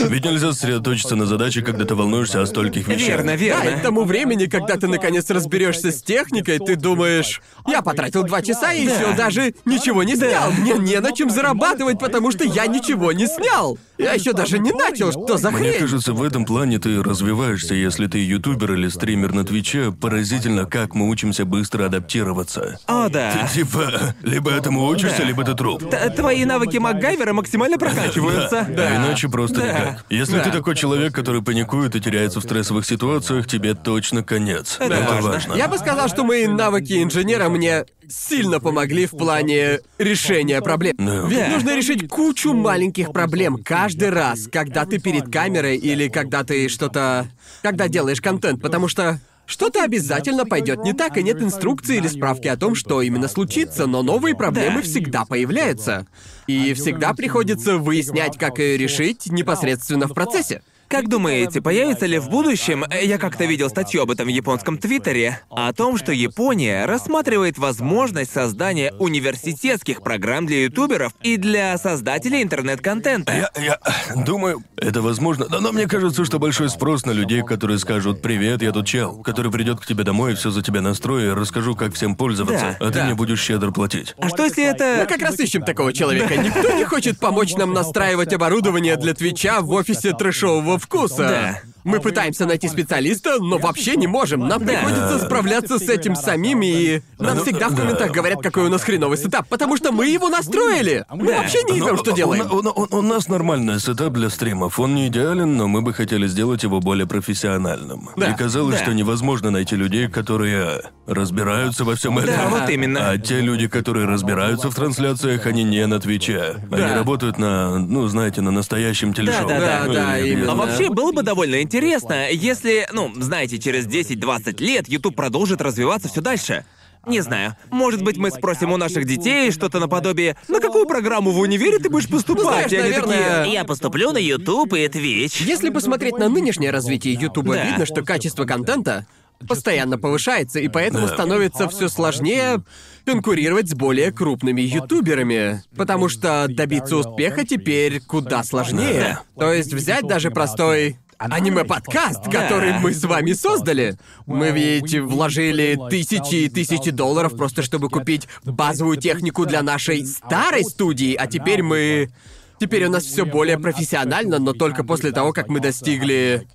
Ведь нельзя сосредоточиться на задаче, когда ты волнуешься о стольких вещах. Верно, Да, и к верно. тому времени, когда ты наконец разберешься с техникой, ты думаешь, я потратил два часа и еще даже ничего не снял. Мне не на чем зарабатывать, потому что я ничего не снял. Я еще даже не начал, что за Мне хрень? кажется, в этом плане ты развиваешься, если ты ютубер или стример на Твиче. Поразительно, как мы учимся быстро адаптироваться. О, да. Ты типа, либо этому учишься, Да. либо ты труп. Т- Твои навыки МакГайвера максимально прокачиваются. А иначе просто Да. никак. Если Да. ты такой человек, который паникует и теряется в стрессовых ситуациях, тебе точно конец. Это важно. Я бы сказал, что мои навыки инженера мне сильно помогли в плане решения проблем. Да. Ведь Да. нужно решить кучу маленьких проблем каждый раз, когда ты перед камерой или когда ты что-то... Когда делаешь контент, потому что что-то обязательно пойдет не так, и нет инструкции или справки о том, что именно случится, но новые проблемы Да. всегда появляются. И всегда приходится выяснять, как и решить непосредственно в процессе. Как думаете, появится ли в будущем, э, я как-то видел статью об этом в японском твиттере, о том, что Япония рассматривает возможность создания университетских программ для ютуберов и для создателей интернет-контента. Я, я думаю, это возможно. Но, но мне кажется, что большой спрос на людей, которые скажут «Привет, я тут чел», который придет к тебе домой и все за тебя настрою и расскажу, как всем пользоваться, Да, а ты да. мне будешь щедро платить. А что если это... Мы как раз ищем такого человека. Никто не хочет помочь нам настраивать оборудование для Твича в офисе трэшового вкуса. Да. Мы пытаемся найти специалиста, но вообще не можем. Нам приходится справляться с этим самим, и нам Ну, всегда в да. комментах говорят, какой у нас хреновый сетап, потому что мы его настроили. Мы Да. вообще не знаем, Но что делаем. У, у- у- у нас нормальный сетап для стримов. Он не идеален, но мы бы хотели сделать его более профессиональным. Да. И казалось, Да. что невозможно найти людей, которые разбираются во всем этом. Да, вот именно. А те люди, которые разбираются в трансляциях, они не на Твиче. Они Да. работают на, ну, знаете, на настоящем телешоу. да, да, Ну, да, или- именно. А вообще было бы довольно интересно, если, ну, знаете, через 10-20 лет YouTube продолжит развиваться все дальше. Не знаю. Может быть, мы спросим у наших детей что-то наподобие «На какую программу в универе ты будешь поступать?» знаешь, И они наверное, такие «Я поступлю на YouTube и Twitch». Если посмотреть на нынешнее развитие Ютуба, Да. видно, что качество контента постоянно повышается, и поэтому Да. становится все сложнее конкурировать с более крупными ютуберами. Потому что добиться успеха теперь куда сложнее. То есть взять даже простой аниме-подкаст, который мы с вами создали. Мы ведь вложили тысячи и тысячи долларов просто чтобы купить базовую технику для нашей старой студии, а теперь мы... Теперь у нас все более профессионально, но только после того, как мы достигли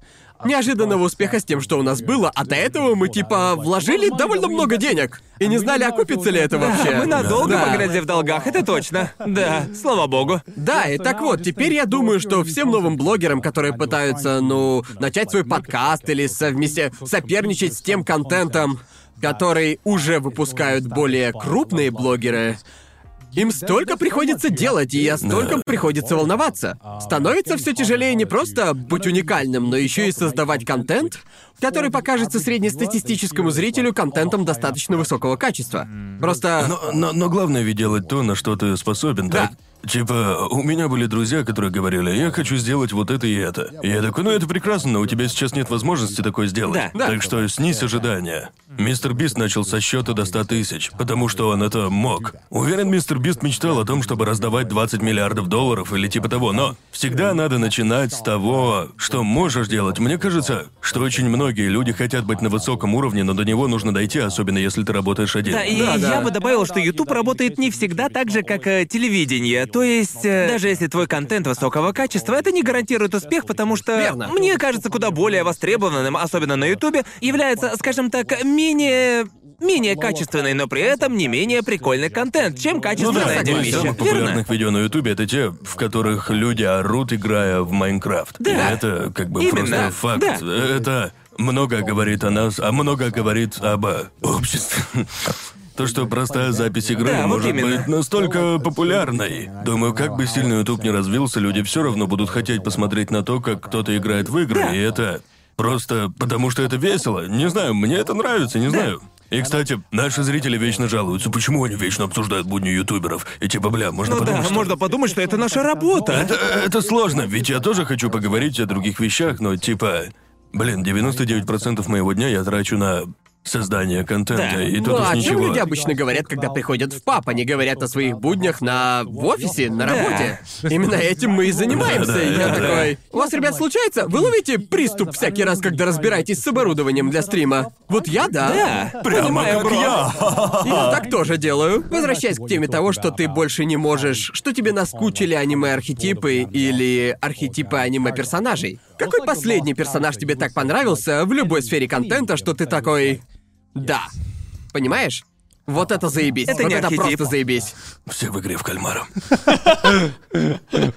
неожиданного успеха с тем, что у нас было, а до этого мы типа вложили довольно много денег и не знали, окупится ли это вообще. Мы надолго Да. погрязли в долгах, это точно. Да, слава богу. Да, и так вот, теперь я думаю, что всем новым блогерам, которые пытаются, ну, начать свой подкаст или совместе соперничать с тем контентом, который уже выпускают более крупные блогеры, им столько приходится делать, и я столько Да. приходится волноваться. Становится все тяжелее не просто быть уникальным, но еще и создавать контент, который покажется среднестатистическому зрителю контентом достаточно высокого качества. Просто... Но, но, но главное ведь делать то, на что ты способен, Да. так? Типа, у меня были друзья, которые говорили, я хочу сделать вот это и это. И я такой, ну это прекрасно, но у тебя сейчас нет возможности такое сделать. Да. Да. Так что снизь ожидания. Мистер Бист начал со счета до 100 тысяч, потому что он это мог. Уверен, мистер Бист мечтал о том, чтобы раздавать 20 миллиардов долларов или типа того, но всегда надо начинать с того, что можешь делать. Мне кажется, что очень многие люди хотят быть на высоком уровне, но до него нужно дойти, особенно если ты работаешь один. Да, и Да, да. я бы добавил, что YouTube работает не всегда так же, как э, телевидение. То есть, э, даже если твой контент высокого качества, это не гарантирует успех, потому что, Верно. мне кажется, куда более востребованным, особенно на YouTube, является, скажем так, менее менее качественный, но при этом не менее прикольный контент, чем Ну качественное да, дерьмище. самых Верно? популярных видео на Ютубе это те, в которых люди орут, играя в Майнкрафт. Да. Это как бы Именно, просто факт. да. Это много говорит о нас, а много говорит об э, обществе. То, что простая запись игры Да, вот может именно. быть настолько популярной. Думаю, как бы сильно YouTube не развился, люди все равно будут хотеть посмотреть на то, как кто-то играет в игры, Да. и это просто потому что это весело. Не знаю, мне это нравится, не знаю. И, кстати, наши зрители вечно жалуются, почему они вечно обсуждают будни ютуберов. И типа, бля, можно Ну да, подумать, что... можно подумать, что это наша работа. Это, это сложно, ведь я тоже хочу поговорить о других вещах, но типа... Блин, 99% моего дня я трачу на создание контента, Да. и тут Ну, уж а о чем ничего. люди обычно говорят, когда приходят в паб? Они говорят о своих буднях на... в офисе, на Да. работе. Именно этим мы и занимаемся. Да, и я да, да. такой... У вас, ребят, случается? Вы ловите приступ всякий раз, когда разбираетесь с оборудованием для стрима? Вот я, да. Да, Прямо понимаю, как бро. я. Я так тоже делаю. Возвращаясь к теме того, что ты больше не можешь, что тебе наскучили аниме-архетипы или архетипы аниме-персонажей. Какой последний персонаж тебе так понравился в любой сфере контента, что ты такой... Да. Понимаешь? Вот это заебись. Это вот не это архетип. просто заебись. Все в игре в кальмара.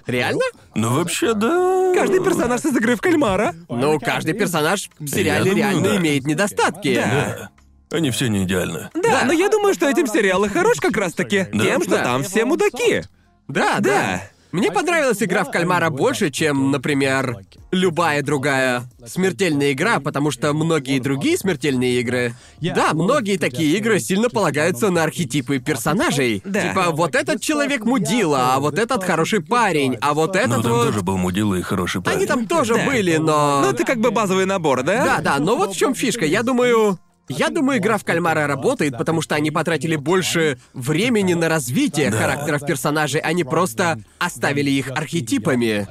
Реально? Ну, вообще, да. Каждый персонаж из игры в кальмара. Ну, каждый персонаж в сериале думаю, реально да. имеет недостатки. Да. Они все не идеальны. Да, но я думаю, что этим сериал и хорош как раз-таки. Да. Тем, что Да. там все мудаки. Да, да. Мне понравилась игра в кальмара больше, чем, например, любая другая смертельная игра, потому что многие другие смертельные игры. Да, многие такие игры сильно полагаются на архетипы персонажей. Да. Типа, вот этот человек мудила, а вот этот хороший парень, а вот Ну, этот там вот. тоже был мудила и хороший парень. Они там тоже Да. были, но. Ну, это как бы базовый набор, да? Да, да, но вот в чем фишка. Я думаю. Я думаю, игра в кальмара работает, потому что они потратили больше времени на развитие характеров персонажей, они просто оставили их архетипами.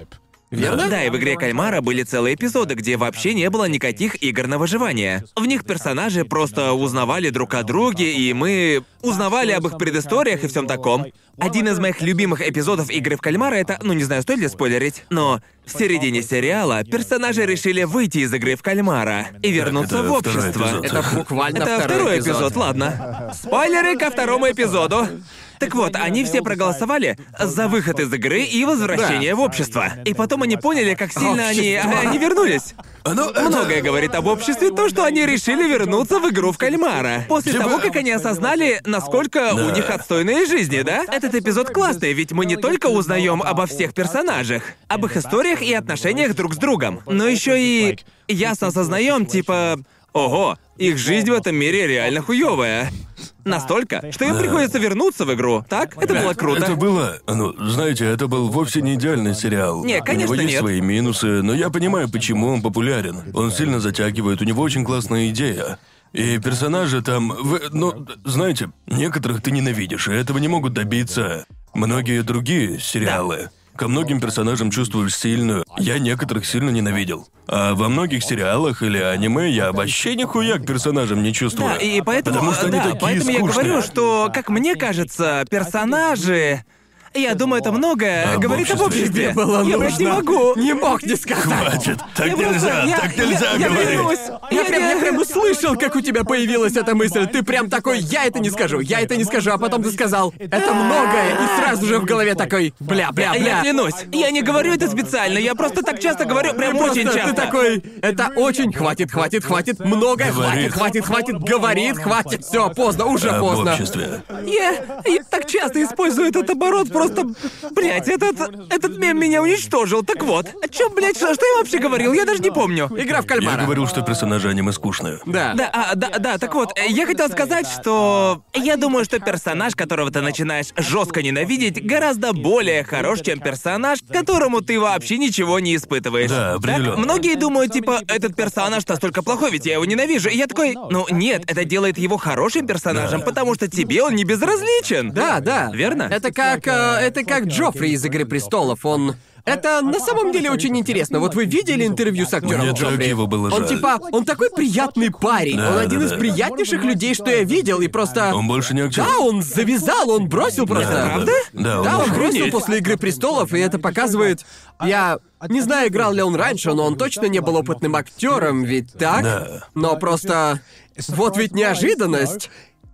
Верно? Да, и в игре Кальмара были целые эпизоды, где вообще не было никаких игр на выживание. В них персонажи просто узнавали друг о друге, и мы узнавали об их предысториях и всем таком. Один из моих любимых эпизодов игры в Кальмара это, ну не знаю, стоит ли спойлерить, но в середине сериала персонажи решили выйти из игры в Кальмара и вернуться это в общество. эпизод. Это буквально Это второй эпизод, ладно. Спойлеры ко второму эпизоду. Так вот, они все проголосовали за выход из игры и возвращение в общество. И потом они поняли, как сильно они, Общество. они вернулись. Оно, это- Многое говорит об обществе то, что они решили вернуться в игру в кальмара. После Типа- того, как они осознали, насколько у них отстойные жизни, да? Этот эпизод классный, ведь мы не только узнаем обо всех персонажах, об их историях и отношениях друг с другом, но еще и ясно осознаем, типа, ого, их жизнь в этом мире реально хуевая. Настолько, что им приходится вернуться в игру, так? Это было круто. Это было, ну, знаете, это был вовсе не идеальный сериал. Не, конечно, У него есть нет. свои минусы, но я понимаю, почему он популярен. Он сильно затягивает, у него очень классная идея. И персонажи там, вы- ну, знаете, некоторых ты ненавидишь, и этого не могут добиться многие другие сериалы. Ко многим персонажам чувствуешь сильную. Я некоторых сильно ненавидел. А во многих сериалах или аниме я вообще нихуя к персонажам не чувствую. Да, и поэтому, Потому что они да, такие поэтому я скучные. говорю, что, как мне кажется, персонажи. Я думаю, это многое Об говорит об обществе. обществе. Тебе было я блядь, не нужно. могу. Не мог не сказать. Хватит, так Я нельзя, просто- я- так я- нельзя я говорить. клянусь. Я Я- прям, я я- прям услышал, как у тебя появилась эта мысль. Ты прям такой, я это не скажу, я это не скажу, а потом ты сказал, это многое, и сразу же в голове такой, бля, бля, Я бля. клянусь, я не говорю это специально, я просто так часто говорю, прям Просто очень часто. ты такой, это очень хватит, хватит, хватит, многое, Говорит. хватит, хватит, хватит, говорит, хватит, все, поздно, уже Об поздно. обществе. Я, я так часто использую этот оборот, просто... Блять, этот, этот мем меня уничтожил. Так вот, о чем, блядь, что, что я вообще говорил? Я даже не помню. Игра в Я кальмара. говорил, что персонажи аниме скучные. Да. Да, а, да, да, так вот, я хотел сказать, что я думаю, что персонаж, которого ты начинаешь жестко ненавидеть, гораздо более хорош, чем персонаж, которому ты вообще ничего не испытываешь. Да, Так? определенно. Многие думают, типа, этот персонаж настолько плохой, ведь я его ненавижу. И я такой, ну нет, это делает его хорошим персонажем, потому что тебе он не безразличен. Да, да. Верно? Это как, э, это как Джоффри из «Игры престолов», он... Это на самом деле очень интересно. Вот вы видели интервью с актером Мне так Джоффри? его было Он жаль. типа, он такой приятный парень. Да, он один да, из да. приятнейших людей, что я видел, и просто... Он больше не актер. Да, он завязал, он бросил просто. правда? Да, он Да, он бросил Охренеть. после Игры престолов, и это показывает. Я не знаю, играл ли он раньше, но он точно не был опытным актером, ведь так? Да. Но просто. Вот ведь неожиданность.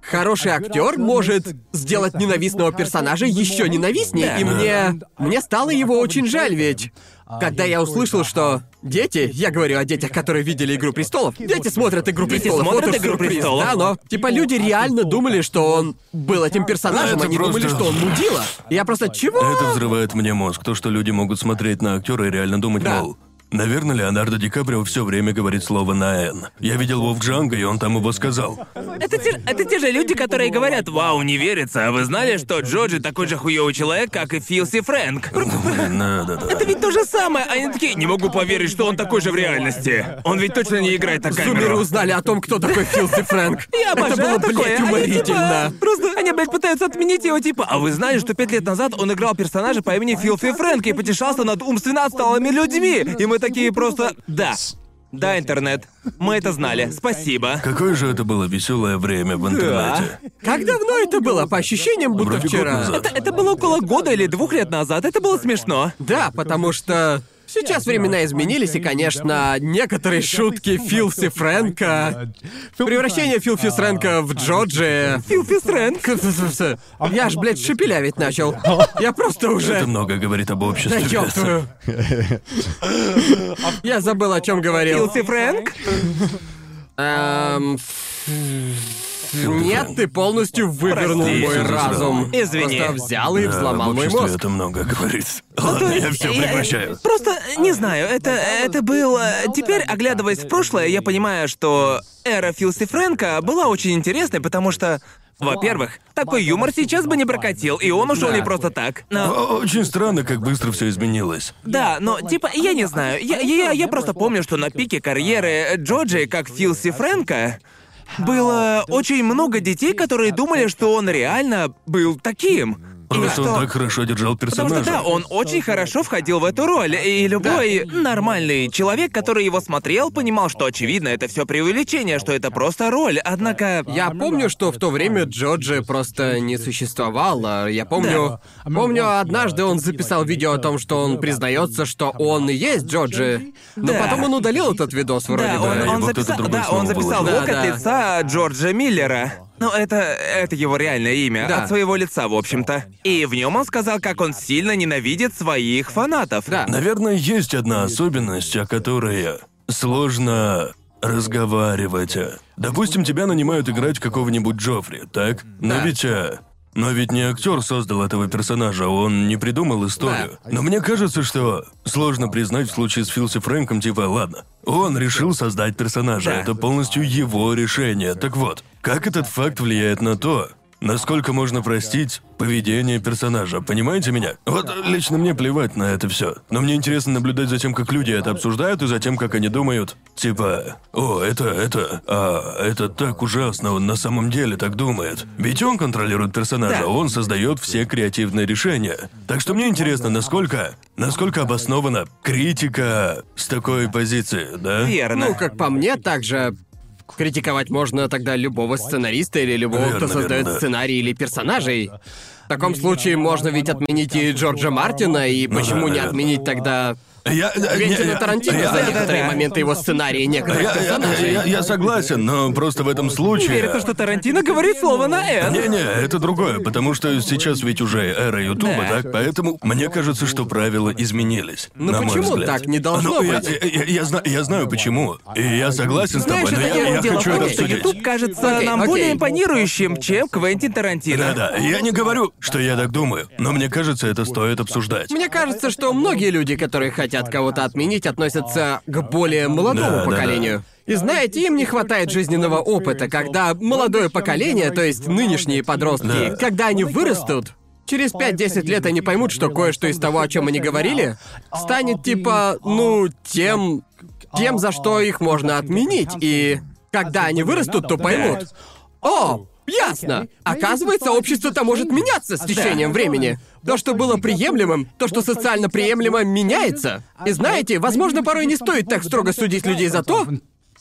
Хороший актер может сделать ненавистного персонажа еще ненавистнее, и мне... Мне стало его очень жаль, ведь... Когда я услышал, что дети, я говорю о детях, которые видели «Игру престолов», дети смотрят «Игру Дети престолов», смотрят вот «Игру престолов». Да, но, типа, люди реально думали, что он был этим персонажем, Это они думали, просто- что он мудила. Я просто, чего? Это взрывает мне мозг, то, что люди могут смотреть на актера и реально думать, Да. мол, Наверное, Леонардо Ди Каприо все время говорит слово на «Н». Я видел его в Джанго, и он там его сказал. Это те, это те же люди, которые говорят, вау, не верится, а вы знали, что Джоджи такой же хуёвый человек, как и Филси Фрэнк? Блин, да, да, да. Это ведь то же самое, а они такие, не могу поверить, что он такой же в реальности. Он ведь точно не играет на Зумеры камеру. узнали о том, кто такой Филси Фрэнк. Я Это обожаю было, такое. блядь, Они, уморительно. типа, просто они, блядь, пытаются отменить его, типа, а вы знали, что пять лет назад он играл персонажа по имени Филфи Фрэнк и потешался над умственно отсталыми людьми? И мы такие просто... Да. Да, интернет. Мы это знали. Спасибо. Какое же это было веселое время в интернете. Как давно это было? По ощущениям, будто Вроде год вчера. назад. Это, это было около года или двух лет назад. Это было смешно. Да, потому что сейчас времена изменились, и, конечно, некоторые шутки Филси Фрэнка... Превращение Филси Фрэнка в Джоджи... Филфи Фрэнк. Я ж, блядь, шепелявить начал. Я просто Это уже... много говорит об Да обществе. ёб твою. Я забыл, о чем говорил. Филфи Фрэнк? Эм... Нет, ты полностью вывернул Прости, мой Филси разум. Извини. Просто взял и взломал мой мозг. это много говорит. То Ладно, я все я- прекращаю. Просто, не знаю, это, это был... э, Теперь, оглядываясь в прошлое, я понимаю, что эра Филси Фрэнка была очень интересной, потому что... Во-первых, такой юмор сейчас бы не прокатил, и он ушел Да. не просто так. Но... Очень странно, как быстро все изменилось. Да, но типа, я не знаю. Я, я, я просто помню, что на пике карьеры Джоджи, как Филси Фрэнка, было очень много детей, которые думали, что он реально был таким. Просто что- он так хорошо держал Потому персонажа. что да, он очень хорошо входил в эту роль, и любой нормальный человек, который его смотрел, понимал, что очевидно это все преувеличение, что это просто роль. Однако Я помню, что в то время Джоджи просто не существовало. Я помню... Помню, однажды он записал видео о том, что он признается, что он и есть Джоджи. Но Да. потом он удалил этот видос вроде да, бы. он, он это записал, да, он записал было. лук Да, от да. лица Джорджа Миллера. Ну, это, это его реальное имя, Да. от своего лица, в общем-то. И в нем он сказал, как он сильно ненавидит своих фанатов. Да. Наверное, есть одна особенность, о которой сложно разговаривать. Допустим, тебя нанимают играть какого-нибудь Джоффри, так? Но ведь... а, Но ведь не актер создал этого персонажа, он не придумал историю. Но мне кажется, что сложно признать в случае с Филси Фрэнком, типа, ладно, он решил создать персонажа, это полностью его решение. Так вот, как этот факт влияет на то, Насколько можно простить поведение персонажа, понимаете меня? Вот лично мне плевать на это все. Но мне интересно наблюдать за тем, как люди это обсуждают, и за тем, как они думают. Типа, о, это, это, а, это так ужасно, он на самом деле так думает. Ведь он контролирует персонажа, Да. он создает все креативные решения. Так что мне интересно, насколько, насколько обоснована критика с такой позиции, да? Верно. Ну, как по мне, также критиковать можно тогда любого сценариста или любого, Верно, кто создает верно, сценарий или персонажей. В таком случае можно ведь отменить и Джорджа Мартина, и почему Ну да, не отменить тогда Я, Квентина я- Тарантино я- за я- некоторые да. моменты его сценария некоторых Я, я- персонажей? я- я согласен, но просто в этом случае... Верится, что Тарантино говорит слово на «Н». Не-не, это другое, потому что сейчас ведь уже эра Ютуба, Да. так? Поэтому мне кажется, что правила изменились. Ну на мой почему взгляд. так? Не должно Ну, я- быть. Я, я- я зна- я знаю почему. И я согласен с Знаешь, тобой, но это я, я Дело хочу в это что обсудить. YouTube кажется Окей, нам окей. более импонирующим, чем Квентин Тарантино. Да-да, я не говорю, что я так думаю, но мне кажется, это стоит обсуждать. Мне кажется, что многие люди, которые хотят кого-то отменить, относятся к более молодому Да, да, поколению. И знаете, им не хватает жизненного опыта, когда молодое поколение, то есть нынешние подростки, Да. когда они вырастут, через 5-10 лет они поймут, что кое-что из того, о чем они говорили, станет типа, ну, тем, тем, за что их можно отменить. И когда они вырастут, то поймут. О, ясно. Оказывается, общество-то может меняться с течением времени. То, что было приемлемым, то, что социально приемлемо, меняется. И знаете, возможно, порой не стоит так строго судить людей за то,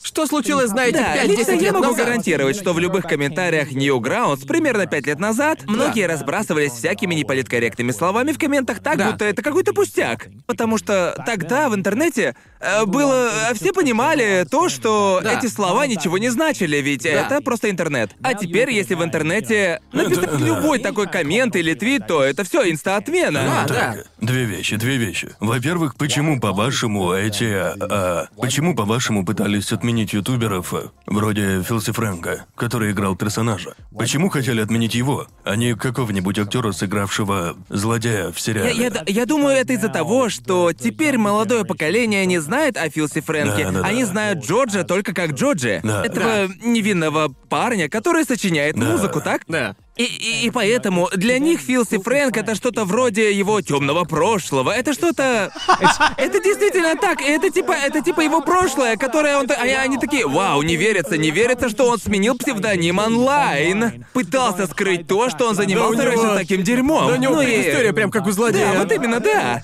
Что случилось, знаете, Да, 5-10 лично лет я могу назад? гарантировать, что в любых комментариях Newgrounds примерно пять лет назад многие разбрасывались всякими неполиткорректными словами в комментах так, Да. будто это какой-то пустяк. Потому что тогда в интернете э, было... э, Все понимали то, что Да. эти слова ничего не значили, ведь это просто интернет. А теперь, если в интернете написать любой такой коммент или твит, то это все инста-отмена. Да, да. Так, две вещи, две вещи. Во-первых, почему, по-вашему, эти... а, а, почему, по-вашему, пытались отменить ютуберов а, вроде Филси Фрэнка, который играл персонажа? Почему хотели отменить его, а не какого-нибудь актера, сыгравшего злодея в Я, сериале? я д- я думаю, это из-за того, что теперь молодое поколение не знает о Филсе Фрэнке. Да, да, да. Они знают Джорджа только как Джорджи. Да. Этого невинного парня, который сочиняет Да. музыку, так? Да. И, и, и поэтому для них Филси Фрэнк это что-то вроде его темного прошлого. Это что-то. Это действительно так. И Это типа, это типа его прошлое, которое он. та- А они такие, вау, не верится, не верится, что он сменил псевдоним онлайн. Пытался скрыть то, что он занимался Да него- раньше таким дерьмом. Да у него Ну и- история прям как у злодея. да, вот именно, да.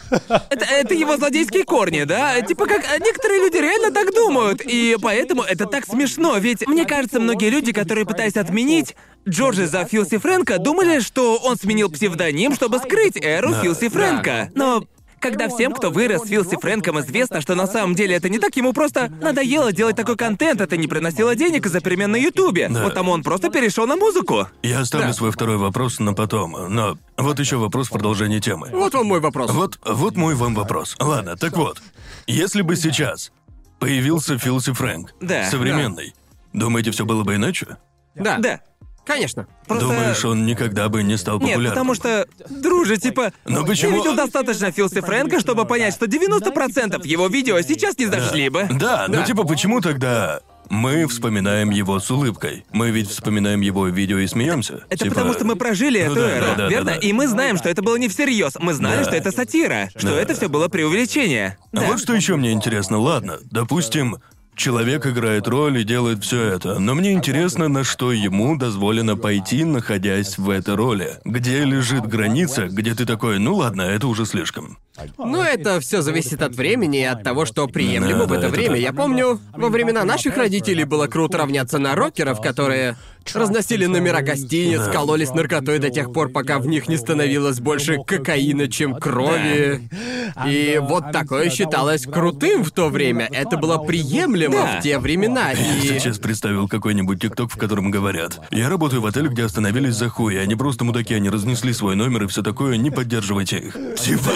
Это, это его злодейские корни, да? Типа как а, некоторые люди реально так думают. И поэтому это так смешно, ведь мне кажется, многие люди, которые пытались отменить Джорджа за Филси Фрэнка, думали, что он сменил псевдоним, чтобы скрыть эру Филси Фрэнка. Но когда всем, кто вырос с Филси Фрэнком, известно, что на самом деле это не так, ему просто надоело делать такой контент, это не приносило денег из-за перемен на Ютубе. Да. Потому он просто перешел на музыку. Я оставлю Да. свой второй вопрос на потом, но вот еще вопрос в продолжение темы. Вот вам мой вопрос. Вот, вот мой вам вопрос. Ладно, так вот. Если бы сейчас появился Филси Фрэнк, Да. современный, думаете, все было бы иначе? Да. Да. Конечно. Просто... Думаешь, он никогда бы не стал популярным? Нет, потому что, друже, типа, Но почему- я видел достаточно Филси Фрэнка, чтобы понять, что 90% его видео сейчас не зашли бы. Да, ну Да. типа почему тогда мы вспоминаем его с улыбкой? Мы ведь вспоминаем его видео и смеемся. Это Типа- потому, что мы прожили Ну эту да, эру, да, да, верно? да, да. И мы знаем, что это было не всерьез. Мы знали, Да. что это сатира, что Да. это все было преувеличение. А Да. вот что еще мне интересно. Ладно, допустим, человек играет роль и делает все это, но мне интересно, на что ему дозволено пойти, находясь в этой роли. Где лежит граница, где ты такой, ну ладно, это уже слишком. Ну, это все зависит от времени и от того, что приемлемо Да, в да, это это время. так. Я помню, во времена наших родителей было круто равняться на рокеров, которые разносили номера гостиниц, кололись наркотой до тех пор, пока в них не становилось больше кокаина, чем крови. И вот такое считалось крутым в то время. Это было приемлемо Да. в те времена. И... Сейчас представил какой-нибудь тикток, в котором говорят. Я работаю в отеле, где остановились за хуй, они просто мудаки, они разнесли свой номер и все такое, не поддерживайте их. Типа,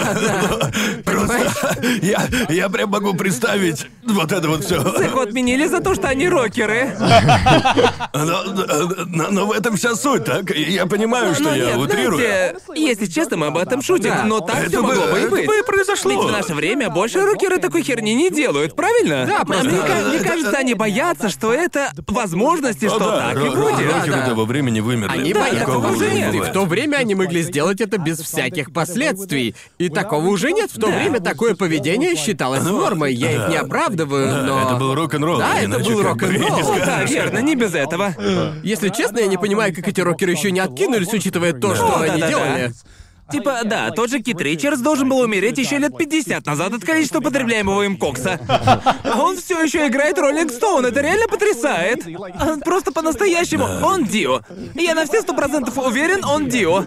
просто я, я прям могу представить вот это вот все. Их отменили за то, что они рокеры. Но, но- но в этом вся суть, так? Я понимаю, что Но я нет, утрирую. знаете, если честно, мы об этом шутим, Да. но так Это все бы- могло бы и это быть. бы и произошло. Ведь в наше время больше рокеры такой херни не делают, правильно? Да, просто- Мне, ка- мне Это- кажется, они боятся, что это возможности, что да, так и будет. рокеры Да, да. того времени вымерли. Они Да, боятся такого уже уже не нет. И в то время они могли сделать это без всяких последствий. И такого уже нет. В то Да. время такое поведение считалось Ну, нормой. Я их да. не оправдываю, Да, но... это был рок-н-ролл. Да, это был рок-н-ролл. Да, верно, не без этого. Если честно, я не понимаю, как эти рокеры еще не откинулись, учитывая то, что они делали. Типа, да, тот же Кит Ричардс должен был умереть еще лет 50 назад от количества потребляемого им кокса. А он все еще играет Роллинг Стоун, это реально потрясает. Он просто по-настоящему, он Дио. Я на все сто процентов уверен, он Дио.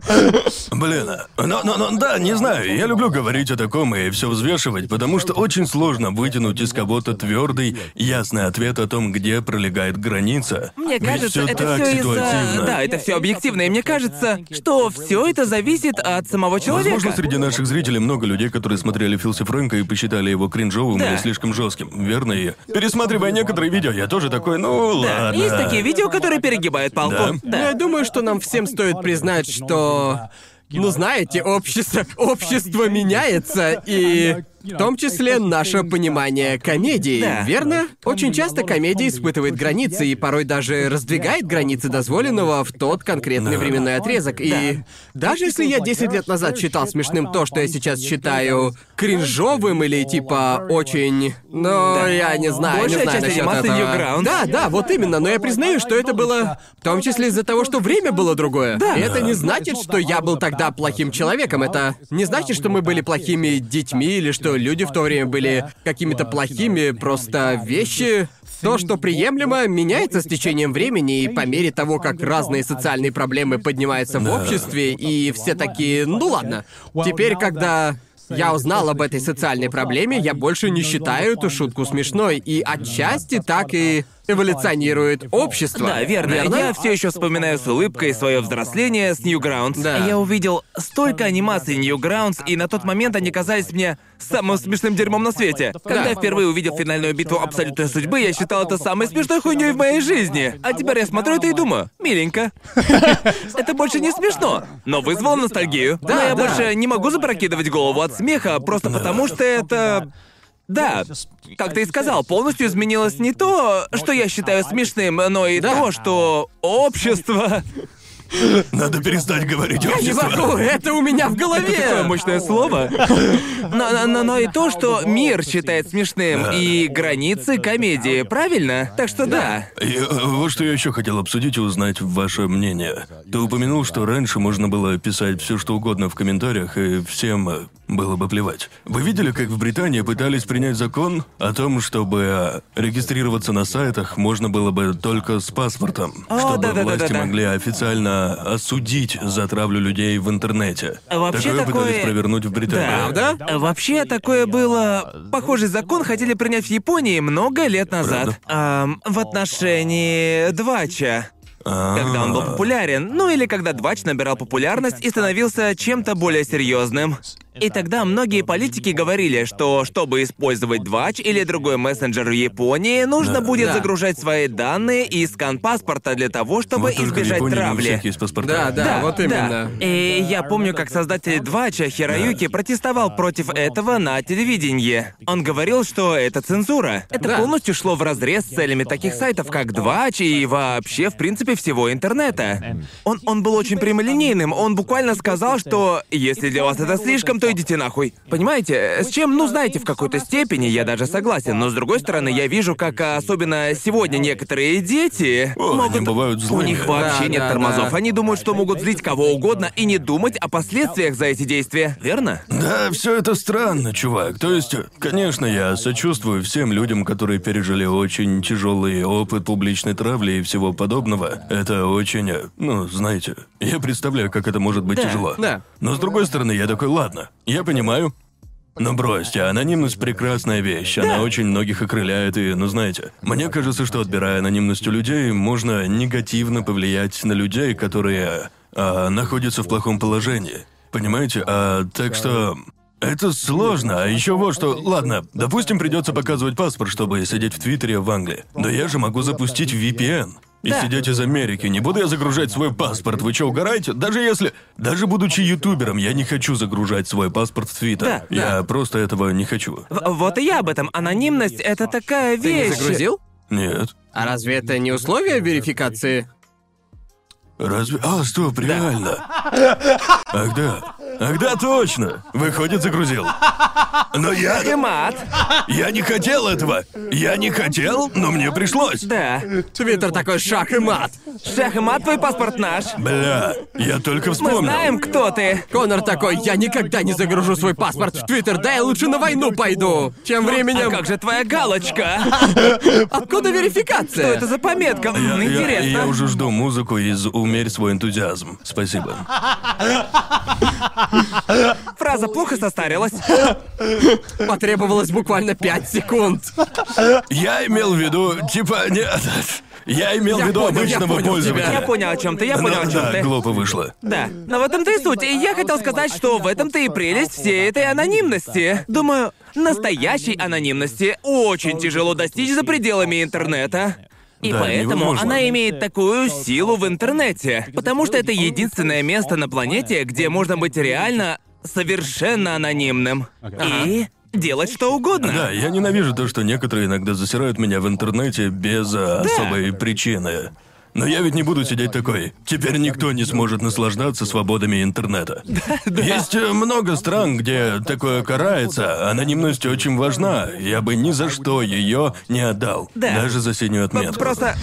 Блин, но, но, но, да, не знаю, я люблю говорить о таком и все взвешивать, потому что очень сложно вытянуть из кого-то твердый, ясный ответ о том, где пролегает граница. Мне Ведь кажется, всё это так все из-за... ситуативно. Да, это все объективно, и мне кажется, что все это зависит от самого человека. Возможно, среди наших зрителей много людей, которые смотрели Филси Фрэнка и посчитали его кринжовым Да. или слишком жестким, верно? И пересматривая некоторые видео, я тоже такой, ну Да, ладно. есть такие видео, которые перегибают палку. Да? Я думаю, что нам всем стоит признать, что... Ну, знаете, общество, общество меняется, и в том числе наше понимание комедии, Да. верно? Очень часто комедия испытывает границы и порой даже раздвигает границы дозволенного в тот конкретный Да. временной отрезок. И даже если я 10 лет назад считал смешным то, что я сейчас считаю кринжовым или типа очень... Ну, я не знаю, Большая не знаю часть насчет анимации этого. Newgrounds. Да, да, вот именно, но я признаю, что это было в том числе из-за того, что время было другое. Да. И это не значит, что я был тогда плохим человеком. Это не значит, что мы были плохими детьми или что люди в то время были какими-то плохими. Просто вещи То, что приемлемо, меняется с течением времени, и по мере того, как разные социальные проблемы поднимаются в обществе, и все такие, ну ладно. Теперь, когда я узнал об этой социальной проблеме, я больше не считаю эту шутку смешной, и отчасти так и эволюционирует общество. Да, верно. Я все еще вспоминаю с улыбкой свое взросление с Newgrounds. Да. Я увидел столько анимаций Newgrounds, и на тот момент они казались мне самым смешным дерьмом на свете. Когда Да. я впервые увидел финальную битву Абсолютной Судьбы, я считал это самой смешной хуйней в моей жизни. А теперь я смотрю это и думаю, миленько. Это больше не смешно, но вызвало ностальгию. Да, но я больше не могу запрокидывать голову от смеха, просто потому что это... Да, как ты и сказал, полностью изменилось не то, что я считаю смешным, но и Да. то, что общество... Надо перестать говорить Не общество. могу, это у меня в Такое голове. мощное слово. Но, но- но- но и то, что мир считает смешным, и границы комедии, правильно? Так что да. И, э, вот что я еще хотел обсудить и узнать ваше мнение. Ты упомянул, что раньше можно было писать все, что угодно в комментариях, и всем э, было бы плевать. Вы видели, как в Британии пытались принять закон о том, чтобы регистрироваться на сайтах можно было бы только с паспортом, О, чтобы да-да-да-да-да. власти могли официально осудить за травлю людей в интернете. Вообще такое такое- пытались провернуть в Британии. Правда? Вообще такое было... Похожий закон хотели принять в Японии много лет назад. Ам, в отношении Двача. Когда он был популярен, ну или когда Двач набирал популярность и становился чем-то более серьезным. И тогда многие политики говорили, что чтобы использовать Двач или другой мессенджер в Японии, нужно будет Да. загружать свои данные и скан паспорта для того, чтобы Вот в избежать у травли. всех есть паспорта. Да, да, вот именно. И я помню, как создатель Двача Хироюки протестовал против этого на телевидении. Он говорил, что это цензура. Это Да. полностью шло в разрез с целями таких сайтов, как Двач и вообще, в принципе, всего интернета. Он, он был очень прямолинейным. Он буквально сказал, что если для вас это слишком, то идите нахуй. Понимаете, с чем, ну, знаете, в какой-то степени я даже согласен. Но с другой стороны, я вижу, как а, особенно сегодня некоторые дети О, они могут... бывают У злыми. них вообще Да, нет да, тормозов. да. Они думают, что могут злить кого угодно и не думать о последствиях за эти действия. Верно? Да, все это странно, чувак. То есть, конечно, я сочувствую всем людям, которые пережили очень тяжелый опыт публичной травли и всего подобного. Это очень, э, ну, знаете, я представляю, как это может быть Да, тяжело. да. Но с другой стороны, я такой, ладно, я понимаю. Но бросьте, анонимность прекрасная вещь, она очень многих окрыляет, и, ну знаете, мне кажется, что отбирая анонимность у людей, можно негативно повлиять на людей, которые а, находятся в плохом положении. Понимаете? А, так что. Это сложно, а еще вот что. Ладно, допустим, придется показывать паспорт, чтобы сидеть в Твиттере в Англии. Но я же могу запустить VPN. И Да. сидеть из Америки. Не буду я загружать свой паспорт. Вы что, угораете? Даже если... Даже будучи ютубером, я не хочу загружать свой паспорт в Твиттер. Да, я просто этого не хочу. В- вот и я об этом. Анонимность — это такая Ты не вещь. загрузил? Нет. А разве это не условие верификации? Разве... А, стоп, реально. Ах да. Ах да, точно. Выходит, загрузил. Но я... Эмат. Я не хотел этого. Я не хотел, но мне пришлось. Да. Твиттер такой шах и мат. Шах и мат, твой паспорт наш. Бля, я только Мы вспомнил. знаем, кто ты. Конор такой, я никогда не загружу свой паспорт в Твиттер, да я лучше на войну пойду. Тем А временем, как же твоя галочка? откуда верификация? Что это за пометка? Я, М, я- Интересно. я уже жду музыку из «Умерь свой энтузиазм». Спасибо. Фраза плохо состарилась. Потребовалось буквально 5 секунд. Я имел в виду, типа, нет. Я имел Я в виду понял, я обычного понял пользователя. Я понял, о чем ты, я понял, о Ну, чем да, ты. глупо вышло. Да. Но в этом-то и суть. И я хотел сказать, что в этом-то и прелесть всей этой анонимности. Думаю, настоящей анонимности очень тяжело достичь за пределами интернета. И Да, поэтому она имеет такую силу в интернете. Потому что это единственное место на планете, где можно быть реально совершенно анонимным. И делать что угодно. Да, я ненавижу то, что некоторые иногда засирают меня в интернете без а, особой причины. Но я ведь не буду сидеть такой. Теперь никто не сможет наслаждаться свободами интернета. Есть э, много стран, где такое карается. Анонимность очень важна. Я бы ни за что ее не отдал. Да. Даже за синюю отметку. Просто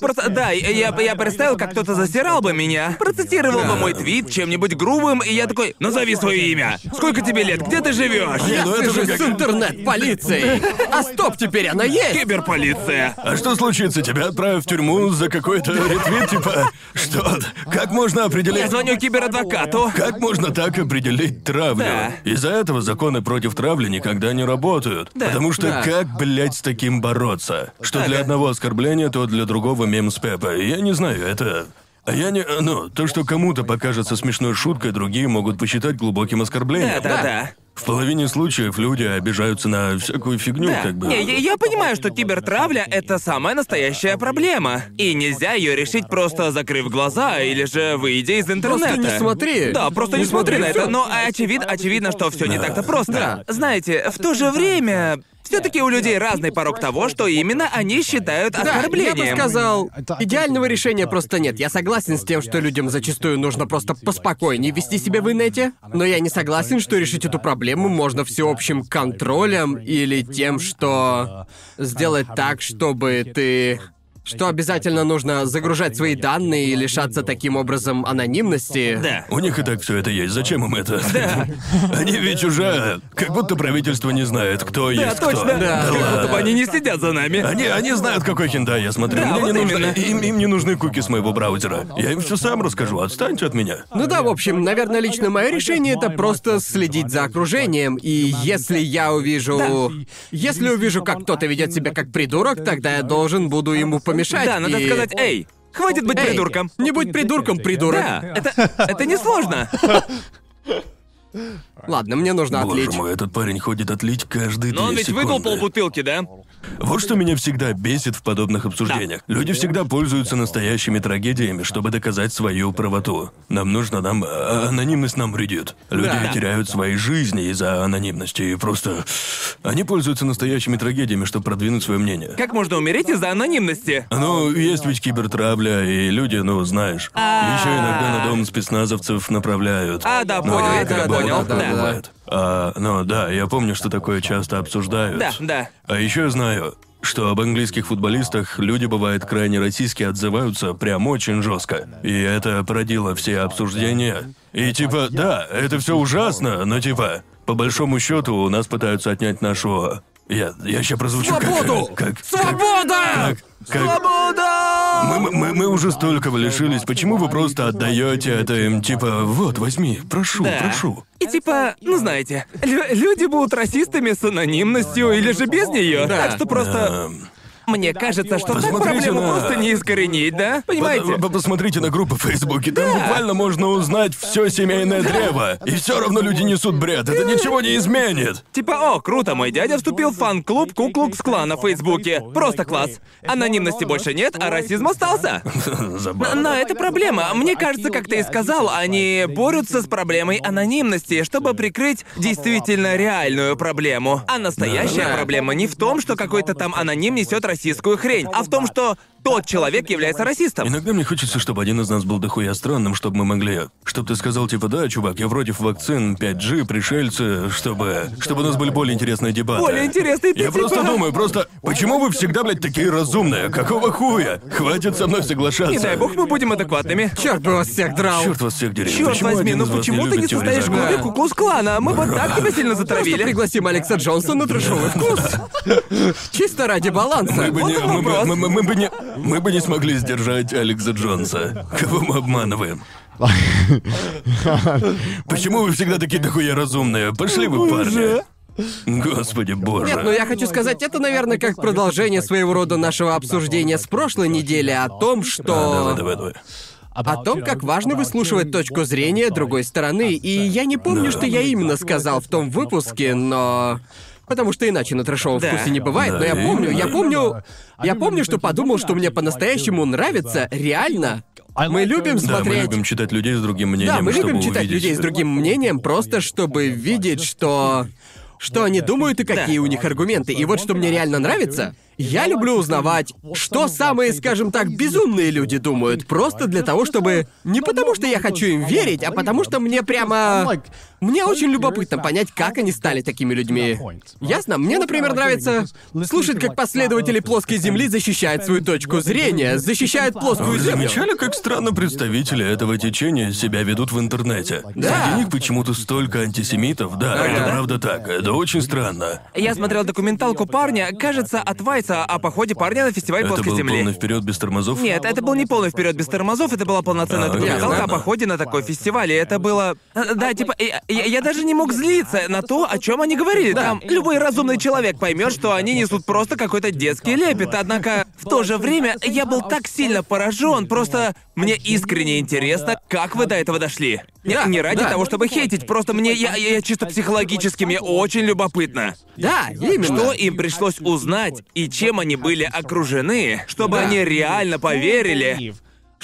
Просто, да, я, я представил, как кто-то засирал бы меня, процитировал бы мой твит чем-нибудь грубым, и я такой, назови свое имя. Сколько тебе лет? Где ты живешь? Я ну это же как- с интернет-полицией. А стоп, теперь она есть. Киберполиция. А что случится? Тебя отправят в тюрьму за какой-то ретвит, типа... Что? Как можно определить... Я звоню киберадвокату. Как можно так определить травлю? Да. Из-за этого законы против травли никогда не работают. Да. Потому что Да. как, блядь, с таким бороться? Что для Ага. одного оскорбления, то для другого мем с Пеппа. Я не знаю, это... А я не... Ну, то, что кому-то покажется смешной шуткой, другие могут посчитать глубоким оскорблением. Да, да, да. В половине случаев люди обижаются на всякую фигню, Да. как бы. Не, я, я понимаю, что кибертравля — это самая настоящая проблема. И нельзя ее решить просто закрыв глаза или же выйдя из интернета. не смотри. Да, просто не, Не смотри смотри, на это. Но очевидно, очевидно, что все не так-то просто. Да. Знаете, в то же время. Все-таки у людей разный порог того, что именно они считают Да, я бы оскорблением. сказал, идеального решения просто нет. Я согласен с тем, что людям зачастую нужно просто поспокойнее вести себя в инете, но я не согласен, что решить эту проблему можно всеобщим контролем или тем, что сделать так, чтобы ты... Что обязательно нужно загружать свои данные и лишаться таким образом анонимности. Да. У них и так все это есть. Зачем им это? Они ведь уже... Как будто правительство не знает, кто Да, есть кто. точно. Да. Как будто ладно. бы они не сидят за нами. Они, они знают, какой хентай я смотрю. Да, Мне вот не нужно, им, им не нужны куки с моего браузера. Я им все сам расскажу. Отстаньте от меня. Ну да, в общем, наверное, лично мое решение это просто следить за окружением. И если я увижу. Если увижу, как кто-то ведет себя как придурок, тогда я должен буду ему помешать. Да, надо и- сказать, эй, хватит быть Эй, придурком. Не будь придурком, придурок. Да, это, это несложно. Ладно, мне нужно Боже отлить. мой, этот парень ходит отлить каждые Но он две ведь выпил секунды. полбутылки, да? Вот что меня всегда бесит в подобных обсуждениях. Люди всегда пользуются настоящими трагедиями, чтобы доказать свою правоту. Нам нужно, нам... а, Анонимность нам вредит. Люди Да. теряют свои жизни из-за анонимности, и просто... Они пользуются настоящими трагедиями, чтобы продвинуть свое мнение. Как можно умереть из-за анонимности? Ну, есть ведь кибертравля, и люди, ну, знаешь. Еще иногда на дом спецназовцев направляют. А, да, Но понял, да, бывает, понял, да. бывает. А, ну да, я помню, что такое часто обсуждают. Да, да. А еще я знаю, что об английских футболистах люди, бывает, крайне российски отзываются прям очень жестко. И это породило все обсуждения. И типа, да, это все ужасно, но типа, по большому счету у нас пытаются отнять нашу... Я, я сейчас прозвучу как- Свободу! как... как- Свобода! как- как- Свобода! мы, мы, мы уже столько лишились, почему вы просто отдаете это им, типа, вот, возьми, прошу, Да. прошу. И типа, ну знаете, лю- люди будут расистами с анонимностью или же без нее. Да. Так что просто. Эм, Мне кажется, что так Посмотрите проблему на- просто не искоренить, да? Понимаете? по- по- Посмотрите на группы в Фейсбуке, там буквально можно узнать все семейное древо. И все равно люди несут бред, это ничего не изменит. Типа, о, круто, мой дядя вступил в фан-клуб Куклукс Клана в Фейсбуке. Просто класс. Анонимности больше нет, а расизм остался. Забавно. Но это проблема. Мне кажется, как ты и сказал, они борются с проблемой анонимности, чтобы прикрыть действительно реальную проблему. А настоящая проблема не в том, что какой-то там аноним несет российскую хрень, а в том, что тот человек является расистом. Иногда мне хочется, чтобы один из нас был дохуя странным, чтобы мы могли... Чтобы ты сказал, типа, да, чувак, я против вакцин, 5G, пришельцы, чтобы... Чтобы у нас были более интересные дебаты. Более интересный ты Я просто типа- думаю, просто... Почему вы всегда, блядь, такие разумные? Какого хуя? Хватит со мной соглашаться. Не дай бог мы будем адекватными. Черт бы вас всех драл. Черт вас всех дери. Черт Почему возьми, ну почему ты не состоишь в клубе Куклус Клана? Мы бы так тебя сильно Просто затравили. пригласим Алекса Джонса на трешовый вкус. Чисто ради баланса. Мы бы, не, мы бы не, мы бы не смогли сдержать Алекса Джонса. Кого мы обманываем? Почему вы всегда такие дохуя разумные? Пошли вы, парни. Господи боже. Нет, ну я хочу сказать, это, наверное, как продолжение своего рода нашего обсуждения с прошлой недели о том, А, что... давай, давай, давай. О том, как важно выслушивать точку зрения другой стороны. И я не помню, что я именно сказал в том выпуске, но... Потому что иначе на трэшовом Да. вкусе не бывает, но я Да, помню, я помню... Я помню, что подумал, что мне по-настоящему нравится, реально. Мы любим Да, мы смотреть... любим читать людей с другим мнением, Да, мы чтобы любим читать увидеть- людей с другим мнением, просто чтобы видеть, что... Что они думают и какие у них аргументы. И вот что мне реально нравится, Я люблю узнавать, что самые, скажем так, безумные люди думают, просто для того, чтобы... Не потому, что я хочу им верить, а потому, что мне прямо... Мне очень любопытно понять, как они стали такими людьми. Ясно? Мне, например, нравится слушать, как последователи плоской Земли защищают свою точку зрения, защищают плоскую Вы Землю. замечали, как странно представители этого течения себя ведут в интернете? Да. Среди них почему-то столько антисемитов. Да, Ага. это правда так. Это очень странно. Я смотрел документалку парня, кажется, от Вайса о походе парня на фестиваль Это плоской был земли. полный вперед без тормозов? Нет, это был не полный вперед без тормозов, это была полноценная А, документалка о походе на такой фестиваль. И это было. э, Да, типа, я, я- я даже не мог злиться на то, о чем они говорили. Там любой разумный человек поймет, что они несут просто какой-то детский лепет. Однако в то же время я был так сильно поражен, просто мне искренне интересно, как вы до этого дошли. Не, Да, не ради да. того, чтобы хейтить, просто мне я, я, я чисто психологически мне очень любопытно. Да, именно. Что им пришлось узнать и чем они были окружены, чтобы они реально поверили,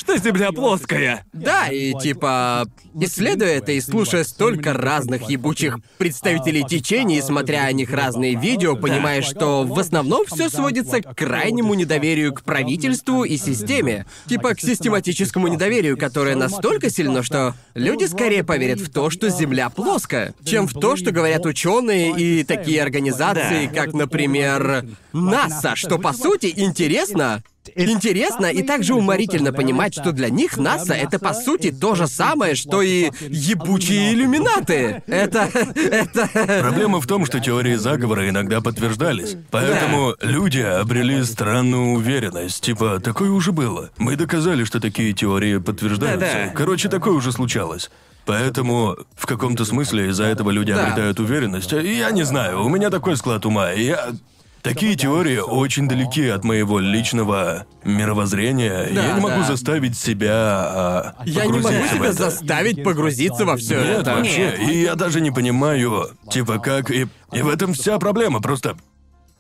что Земля плоская. Да, и типа, исследуя это и слушая столько разных ебучих представителей течений, и смотря о них разные видео, понимаешь, что в основном все сводится к крайнему недоверию к правительству и системе. Типа к систематическому недоверию, которое настолько сильно, что люди скорее поверят в то, что Земля плоская, чем в то, что говорят ученые и такие организации, как, например, НАСА, что по сути интересно. Интересно и также уморительно понимать, что для них НАСА это по сути то же самое, что и ебучие иллюминаты. Это... это... Проблема в том, что теории заговора иногда подтверждались. Поэтому люди обрели странную уверенность. Типа, такое уже было. Мы доказали, что такие теории подтверждаются. Да-да. Короче, такое уже случалось. Поэтому в каком-то смысле из-за этого люди Да. обретают уверенность. Я не знаю, у меня такой склад ума. Я... Такие теории очень далеки от моего личного мировоззрения. Да, я не могу да. заставить себя а, Я не могу себя заставить погрузиться во все Нет, это. вообще. Нет. И я даже не понимаю, типа, как... И, и в этом вся проблема. Просто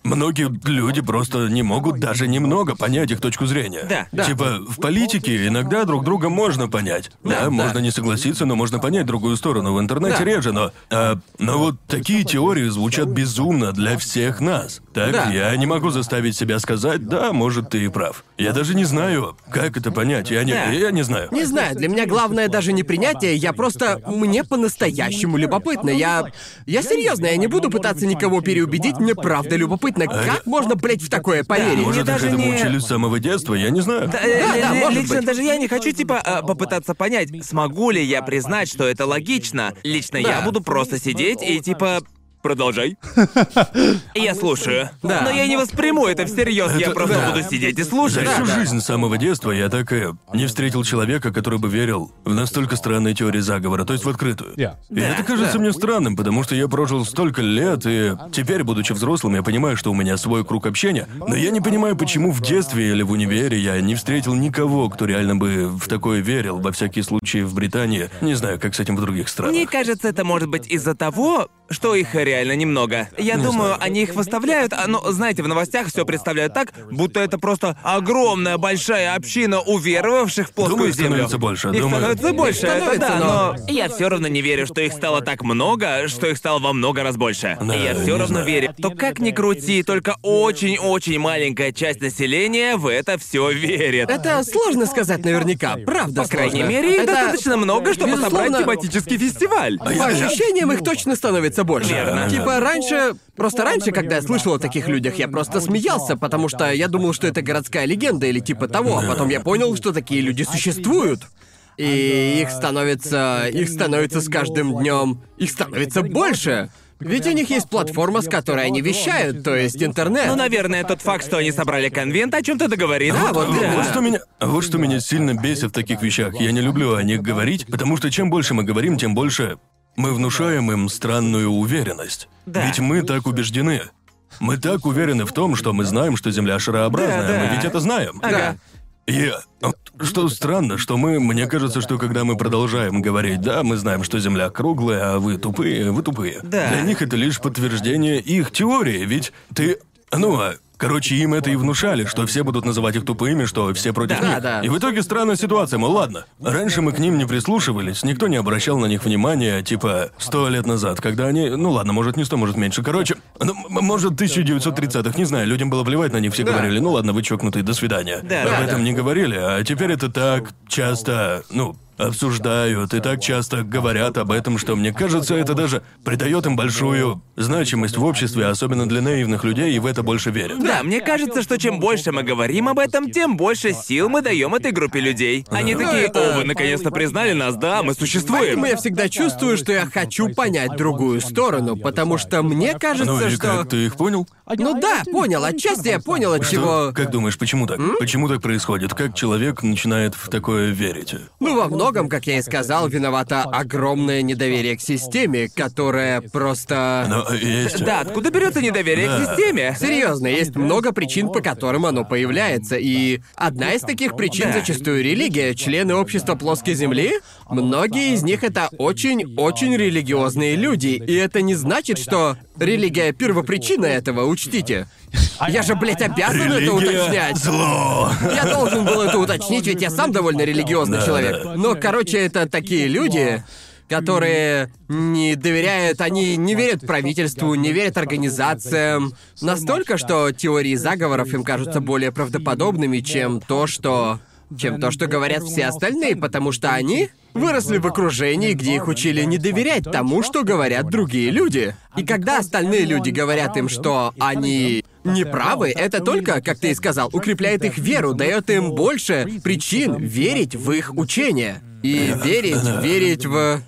многие люди просто не могут даже немного понять их точку зрения. Да, да. Типа, в политике иногда друг друга можно понять. Да, да. можно не согласиться, но можно понять другую сторону. В интернете Да. реже, но... а, но вот такие теории звучат безумно для всех нас. Так, Да. я не могу заставить себя сказать, да, может, ты и прав. Я даже не знаю, как это понять. Я не, Да. я не знаю. Не знаю, для меня главное даже не принятие, я просто... Мне по-настоящему любопытно. Я... Я серьезно, я не буду пытаться никого переубедить, мне правда любопытно. Как можно, блядь, в такое поверить? Может, Мне их даже этому не- учили с самого детства, я не знаю. Да, Да, да, может лично быть. даже я не хочу, типа, э, попытаться понять, смогу ли я признать, что это логично. Лично я Да. буду просто сидеть и, типа, Продолжай. Я слушаю. Да. Но я не восприму это всерьез, я Это- просто да. буду сидеть и За слушать. всю да. жизнь с самого детства я так и не встретил человека, который бы верил в настолько странные теории заговора, то есть в открытую. Yeah. И это кажется да. мне странным, потому что я прожил столько лет, и теперь, будучи взрослым, я понимаю, что у меня свой круг общения, но я не понимаю, почему в детстве или в универе я не встретил никого, кто реально бы в такое верил, во всякие случаи в Британии. Не знаю, как с этим в других странах. Мне кажется, это может быть из-за того, что их реально немного. Я думаю, они их выставляют, а, ну, знаете, в новостях все представляют так, будто это просто огромная большая община уверовавших в плоскую Думаю, землю. становится больше, Их думаю. становится больше, Их это становится, да, но- но я все равно не верю, что их стало так много, что их стало во много раз больше. Да, я все равно знаю. верю, то как ни крути, только очень-очень маленькая часть населения в это все верит. Это сложно сказать наверняка, правда По крайней мере, их Это- достаточно много, чтобы собрать безусловно, тематический фестиваль. По ощущениям их точно становится больше. Верно. Типа раньше... Просто раньше, когда я слышал о таких людях, я просто смеялся, потому что я думал, что это городская легенда или типа того, а потом я понял, что такие люди существуют. И их становится... Их становится с каждым днем... Их становится больше. Ведь у них есть платформа, с которой они вещают, то есть интернет. Ну, наверное, тот факт, что они собрали конвент, о чем-то договорит. Да, Вот, да. вот что меня, вот что меня сильно бесит в таких вещах. Я не люблю о них говорить, потому что чем больше мы говорим, тем больше мы внушаем им странную уверенность. Да. Ведь мы так убеждены. Мы так уверены в том, что мы знаем, что Земля шарообразная. Да, да. Мы ведь это знаем. Ага. И вот что странно, что мы, мне кажется, что когда мы продолжаем говорить, да, мы знаем, что Земля круглая, а вы тупые, вы тупые. Да. Для них это лишь подтверждение их теории, ведь ты, ну, а Короче, им это и внушали, что все будут называть их тупыми, что все против Да, них. да. И в итоге странная ситуация, мол, ладно. Раньше мы к ним не прислушивались, никто не обращал на них внимания, типа, сто лет назад, когда они... Ну ладно, может не сто, может меньше. Короче, ну, м- может 1930-х, не знаю, людям было плевать на них, все говорили, ну ладно, вы чокнутые, до свидания. Да, Об да, этом да. не говорили, а теперь это так часто, ну, обсуждают и так часто говорят об этом, что мне кажется, это даже придает им большую значимость в обществе, особенно для наивных людей, и в это больше верят. Да, мне кажется, что чем больше мы говорим об этом, тем больше сил мы даем этой группе людей. Они Ну, такие, это- о, вы наконец-то признали нас, да, мы существуем. Поэтому я всегда чувствую, что я хочу понять другую сторону, потому что мне кажется, Ну и что... как, ты их понял? Ну да, понял, отчасти я понял, от чего... Как думаешь, почему так? Почему так происходит? Как человек начинает в такое верить? Ну, во многом, как я и сказал, виновато огромное недоверие к системе, которая просто... Но есть... Да, откуда берется недоверие Да. к системе? Серьезно, есть много причин, по которым оно появляется, и одна из таких причин Да. зачастую религия. Члены общества плоской земли, многие из них это очень-очень религиозные люди, и это не значит, что религия первопричина этого, учтите. Я же, блядь, обязан это уточнять. зло. Я должен был это уточнить, ведь я сам довольно религиозный Да, человек. да. Но, короче, это такие люди, которые не доверяют, они не верят правительству, не верят организациям. Настолько, что теории заговоров им кажутся более правдоподобными, чем то, что... чем то, что говорят все остальные, потому что они выросли в окружении, где их учили не доверять тому, что говорят другие люди. И когда остальные люди говорят им, что они неправы, это только, как ты и сказал, укрепляет их веру, дает им больше причин верить в их учение. И верить, верить в...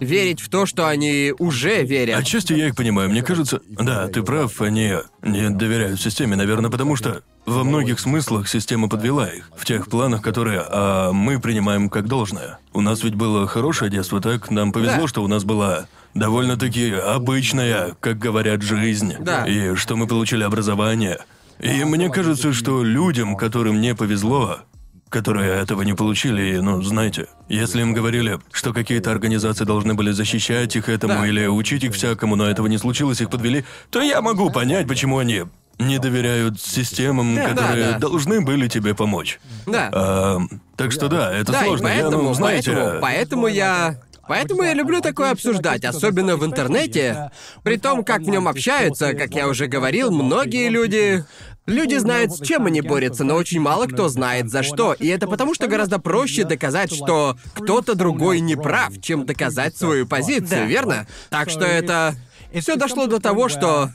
Верить в то, что они уже верят. Отчасти я их понимаю. Мне кажется, да, ты прав, они не доверяют системе, наверное, потому что во многих смыслах система подвела их в тех планах, которые а, мы принимаем как должное. У нас ведь было хорошее детство, так? Нам повезло, Да. что у нас была довольно-таки обычная, как говорят, жизнь. Да. И что мы получили образование. И мне кажется, что людям, которым не повезло, которые этого не получили, и, ну, знаете, если им говорили, что какие-то организации должны были защищать их этому Да. или учить их всякому, но этого не случилось, их подвели, то я могу понять, почему они не доверяют системам, Да, которые да, да. должны были тебе помочь. Да. А, так что да, это Да, сложно. и поэтому, я, ну, знаете, поэтому, поэтому я... Поэтому я люблю такое обсуждать, особенно в интернете. При том, как в нем общаются, как я уже говорил, многие люди... Люди знают, с чем они борются, но очень мало кто знает за что. И это потому, что гораздо проще доказать, что кто-то другой не прав, чем доказать свою позицию, Да. верно? Так что это... Все дошло до того, что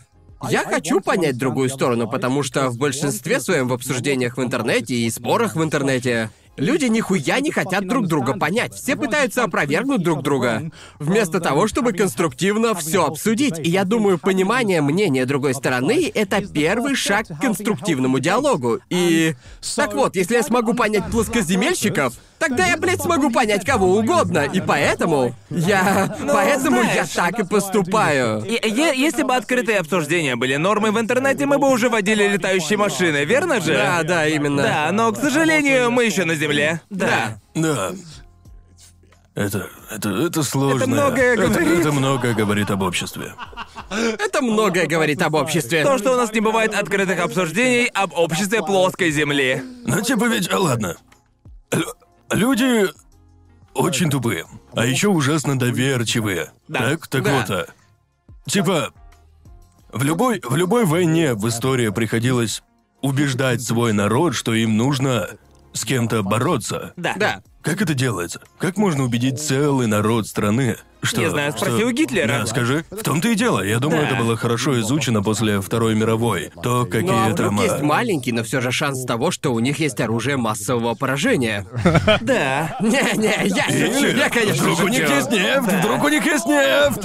я хочу понять другую сторону, потому что в большинстве своем в обсуждениях в интернете и спорах в интернете люди нихуя не хотят друг друга понять. Все пытаются опровергнуть друг друга, вместо того, чтобы конструктивно все обсудить. И я думаю, понимание мнения другой стороны — это первый шаг к конструктивному диалогу. И... Так вот, если я смогу понять плоскоземельщиков, тогда я, блядь, смогу понять кого угодно. И поэтому я... поэтому я знаешь, так и поступаю. И- е- если бы открытые обсуждения были нормой в интернете, мы бы уже водили летающие машины, верно же? Да, да, именно. Да, но, к сожалению, мы еще на Земле. Да. Да. Это, это, это сложно. Это многое это, говорит. это многое говорит об обществе. Это многое говорит об обществе. То, что у нас не бывает открытых обсуждений об обществе плоской Земли. Ну, типа ведь, а ладно. Лю- Люди очень тупые, а еще ужасно доверчивые. Да. Так, так Да. вот, а, типа, в любой, в любой войне в истории приходилось убеждать свой народ, что им нужно с кем-то бороться. Да. Да. Как это делается? Как можно убедить целый народ страны, что... Не знаю, спроси что- у Гитлера. Да, скажи. В том-то и дело. Я думаю, Да. это было хорошо изучено после Второй мировой. То, какие Ну а там... а, есть маленький, но все же шанс того, что у них есть оружие массового поражения. Да. Не-не, я шучу, я, конечно, вдруг у них есть нефть, вдруг у них есть нефть.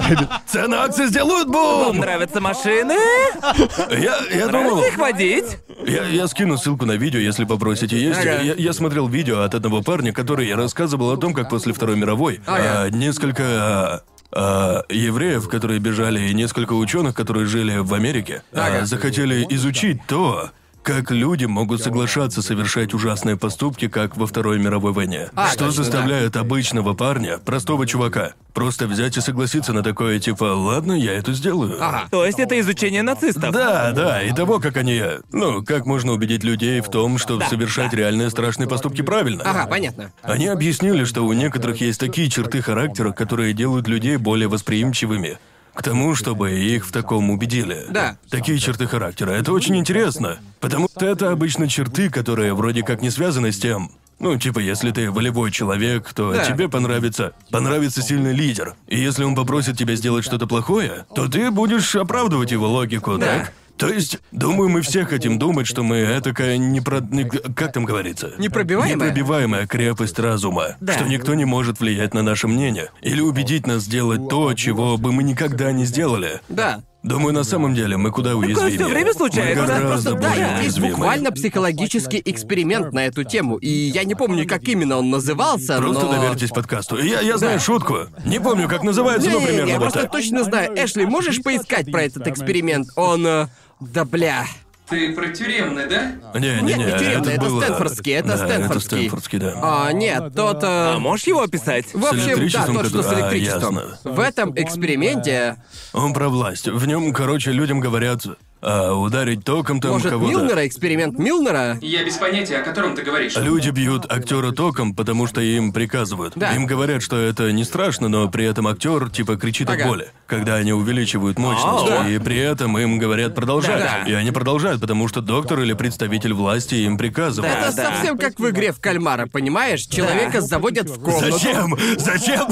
Цены акций сделают Вам бум. нравятся машины? Я, я думал, их водить? я, я скину ссылку на видео, если попросите. Есть. Ага. Я, я смотрел видео от одного парня, который рассказывал о том, как после Второй мировой Ага. а, несколько а, а, евреев, которые бежали, и несколько ученых, которые жили в Америке, а, захотели изучить то, как люди могут соглашаться совершать ужасные поступки, как во Второй мировой войне. А, что точно, заставляет обычного парня, простого чувака, просто взять и согласиться на такое, типа, ладно, я это сделаю. Ага. То есть это изучение нацистов. Да, да, и того, как они... Ну, как можно убедить людей в том, что Да, совершать да. реальные страшные поступки правильно. Ага, понятно. Они объяснили, что у некоторых есть такие черты характера, которые делают людей более восприимчивыми к тому, чтобы их в таком убедили. Да. Такие черты характера. Это очень интересно. Потому что это обычно черты, которые вроде как не связаны с тем. Ну, типа, если ты волевой человек, то Да. тебе понравится. Понравится сильный лидер. И если он попросит тебя сделать что-то плохое, то ты будешь оправдывать его логику, Да. так? То есть, думаю, мы все хотим думать, что мы этакая не про... не- Как там говорится? Непробиваемая? Непробиваемая крепость разума. Да. Что никто не может влиять на наше мнение. Или убедить нас сделать то, чего бы мы никогда не сделали. Да. Думаю, на самом деле мы куда уязвимее. всё время случается. Мы гораздо Просто да, более есть уязвимы. буквально психологический эксперимент на эту тему, и я не помню, как именно он назывался, Просто но... доверьтесь подкасту. Я, я знаю шутку. Не помню, как называется, но Не-не-не, примерно я вот просто так. точно знаю. Эшли, можешь поискать про этот эксперимент? Он... Да бля. Ты про тюремный, да? Не, не, Нет, не, не тюремный, это было- Стэнфордский, это да, Стэнфордский. Это Стэнфордский, да. А, нет, тот... э, А можешь его описать? В общем, да, тот, что с а, электричеством. ясно. В этом эксперименте... Он про власть. В нем, короче, людям говорят, а, ударить током там Может, кого-то. Милнера, эксперимент Милнера? Я без понятия, о котором ты говоришь. Люди бьют актера током, потому что им приказывают. Да. Им говорят, что это не страшно, но при этом актер типа кричит Ага. от боли, когда они увеличивают мощность. Да. И при этом им говорят продолжать. Да. И они продолжают, потому что доктор или представитель власти им приказывает. Да, Это да. совсем как в игре в кальмара, понимаешь? Человека заводят в комнату. Зачем? Зачем?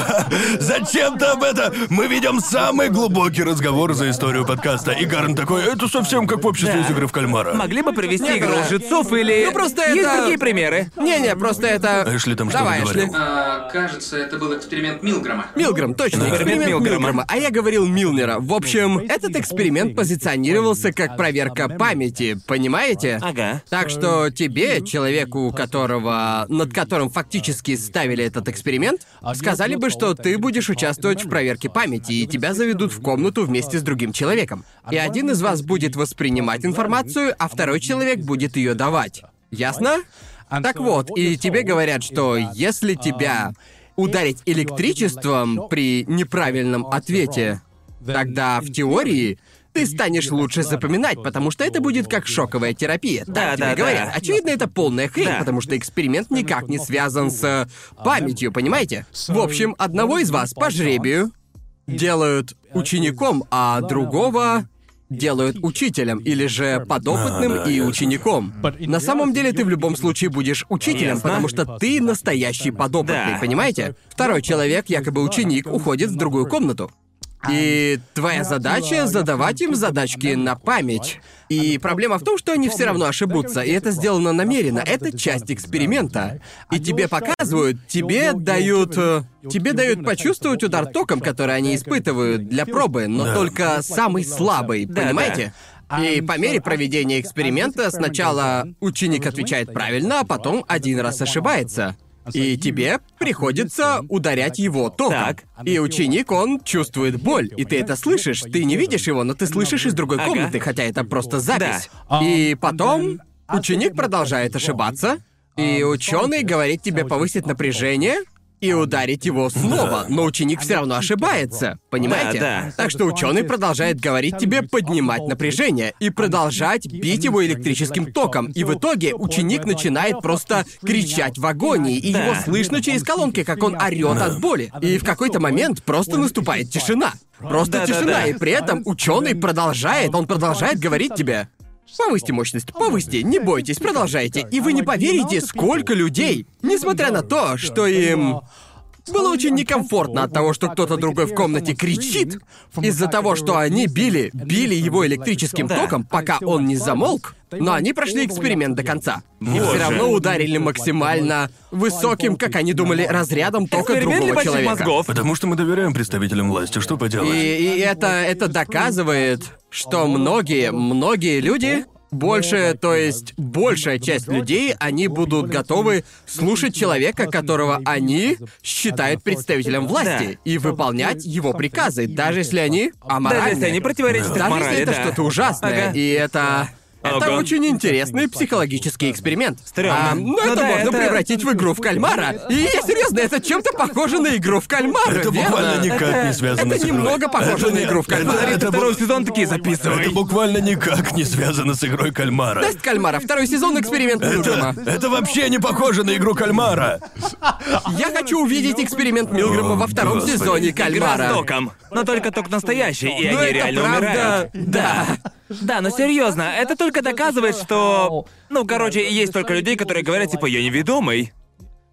Зачем ты об этом? Мы ведем самый глубокий разговор за историю подкаста. И Гарн такой, это совсем как в обществе Да. из игры в кальмара. Могли бы провести Не, игру да. лжецов или... Ну, просто Есть это- другие примеры. Не-не, просто это... Эшли там что Давай, говорил? Эшли. А, кажется, это был эксперимент Милгрома. Милграм, точно, Да. эксперимент Милграма. Милграма. А я говорил Милнера. В общем, этот эксперимент позиционировался как проверка памяти, понимаете? Ага. Так что тебе, человеку, которого, над которым фактически ставили этот эксперимент, сказали бы, что ты будешь участвовать в проверке памяти, и тебя заведут в комнату вместе с другим человеком. И один из вас будет воспринимать информацию, а второй человек будет ее давать. Ясно? Так вот, и тебе говорят, что если тебя ударить электричеством при неправильном ответе, тогда в теории ты станешь лучше запоминать, потому что это будет как шоковая терапия. Так Да, тебе да, говорят. да. Очевидно, это полная хрень, Да. потому что эксперимент никак не связан с э, памятью, понимаете? В общем, одного из вас по жребию делают учеником, а другого делают учителем или же подопытным А, да, и учеником. На самом деле ты в любом случае будешь учителем, потому что ты настоящий подопытный, Да. понимаете? Второй человек, якобы ученик, уходит в другую комнату. И твоя задача задавать им задачки на память. И проблема в том, что они все равно ошибутся, и это сделано намеренно. Это часть эксперимента. И тебе показывают, тебе дают... э, Тебе дают почувствовать удар током, который они испытывают для пробы, но Да. только самый слабый, понимаете? И по мере проведения эксперимента сначала ученик отвечает правильно, а потом один раз ошибается. И тебе приходится ударять его током. Так. И ученик, он чувствует боль, и ты это слышишь. Ты не видишь его, но ты слышишь из другой Ага. комнаты, хотя это просто запись. И потом ученик продолжает ошибаться, и ученый говорит тебе повысить напряжение и ударить его снова, но ученик все равно ошибается, понимаете? Да, да. Так что ученый продолжает говорить тебе поднимать напряжение и продолжать бить его электрическим током. И в итоге ученик начинает просто кричать в агонии, и Да. его слышно через колонки, как он орет от боли. И в какой-то момент просто наступает тишина. Просто Да, да, тишина, да. и при этом ученый продолжает, он продолжает говорить тебе. Повысьте мощность, повысьте, не бойтесь, продолжайте. И вы не поверите, сколько людей, несмотря на то, что им было очень некомфортно от того, что кто-то другой в комнате кричит, из-за того, что они били, били его электрическим током, пока он не замолк, но они прошли эксперимент до конца. И все равно ударили максимально высоким, как они думали, разрядом тока другого человека. мозгов. Потому что мы доверяем представителям власти, что поделать? И, и это, это доказывает, что многие, многие люди, больше, то есть большая часть людей, они будут готовы слушать человека, которого они считают представителем власти, и выполнять его приказы, даже если они аморальны. Даже если они противоречат их Даже морали, если это да. что-то ужасное. Ага. И это... Это Ага. очень интересный психологический эксперимент. Стрёмно. А, ну, Ну это да, можно это- превратить в игру в кальмара. И я серьезно, это чем-то похоже на игру в кальмара, Это верно? буквально никак Это- не связано это с игрой. немного похоже на не- игру в кальмара. Это, это Второй бу- сезон такие записывай. это буквально никак не связано с игрой кальмара. Тест кальмара, второй сезон эксперимент Милгрэма. Это, это вообще не похоже на игру кальмара. Я хочу увидеть эксперимент Милгрэма во втором Господи. сезоне Игра кальмара. с током. Но только ток настоящий, и Но они это реально правда, умирают. да. Да, но серьезно, это только доказывает, что. Ну, короче, есть только людей, которые говорят, типа, я неведомый.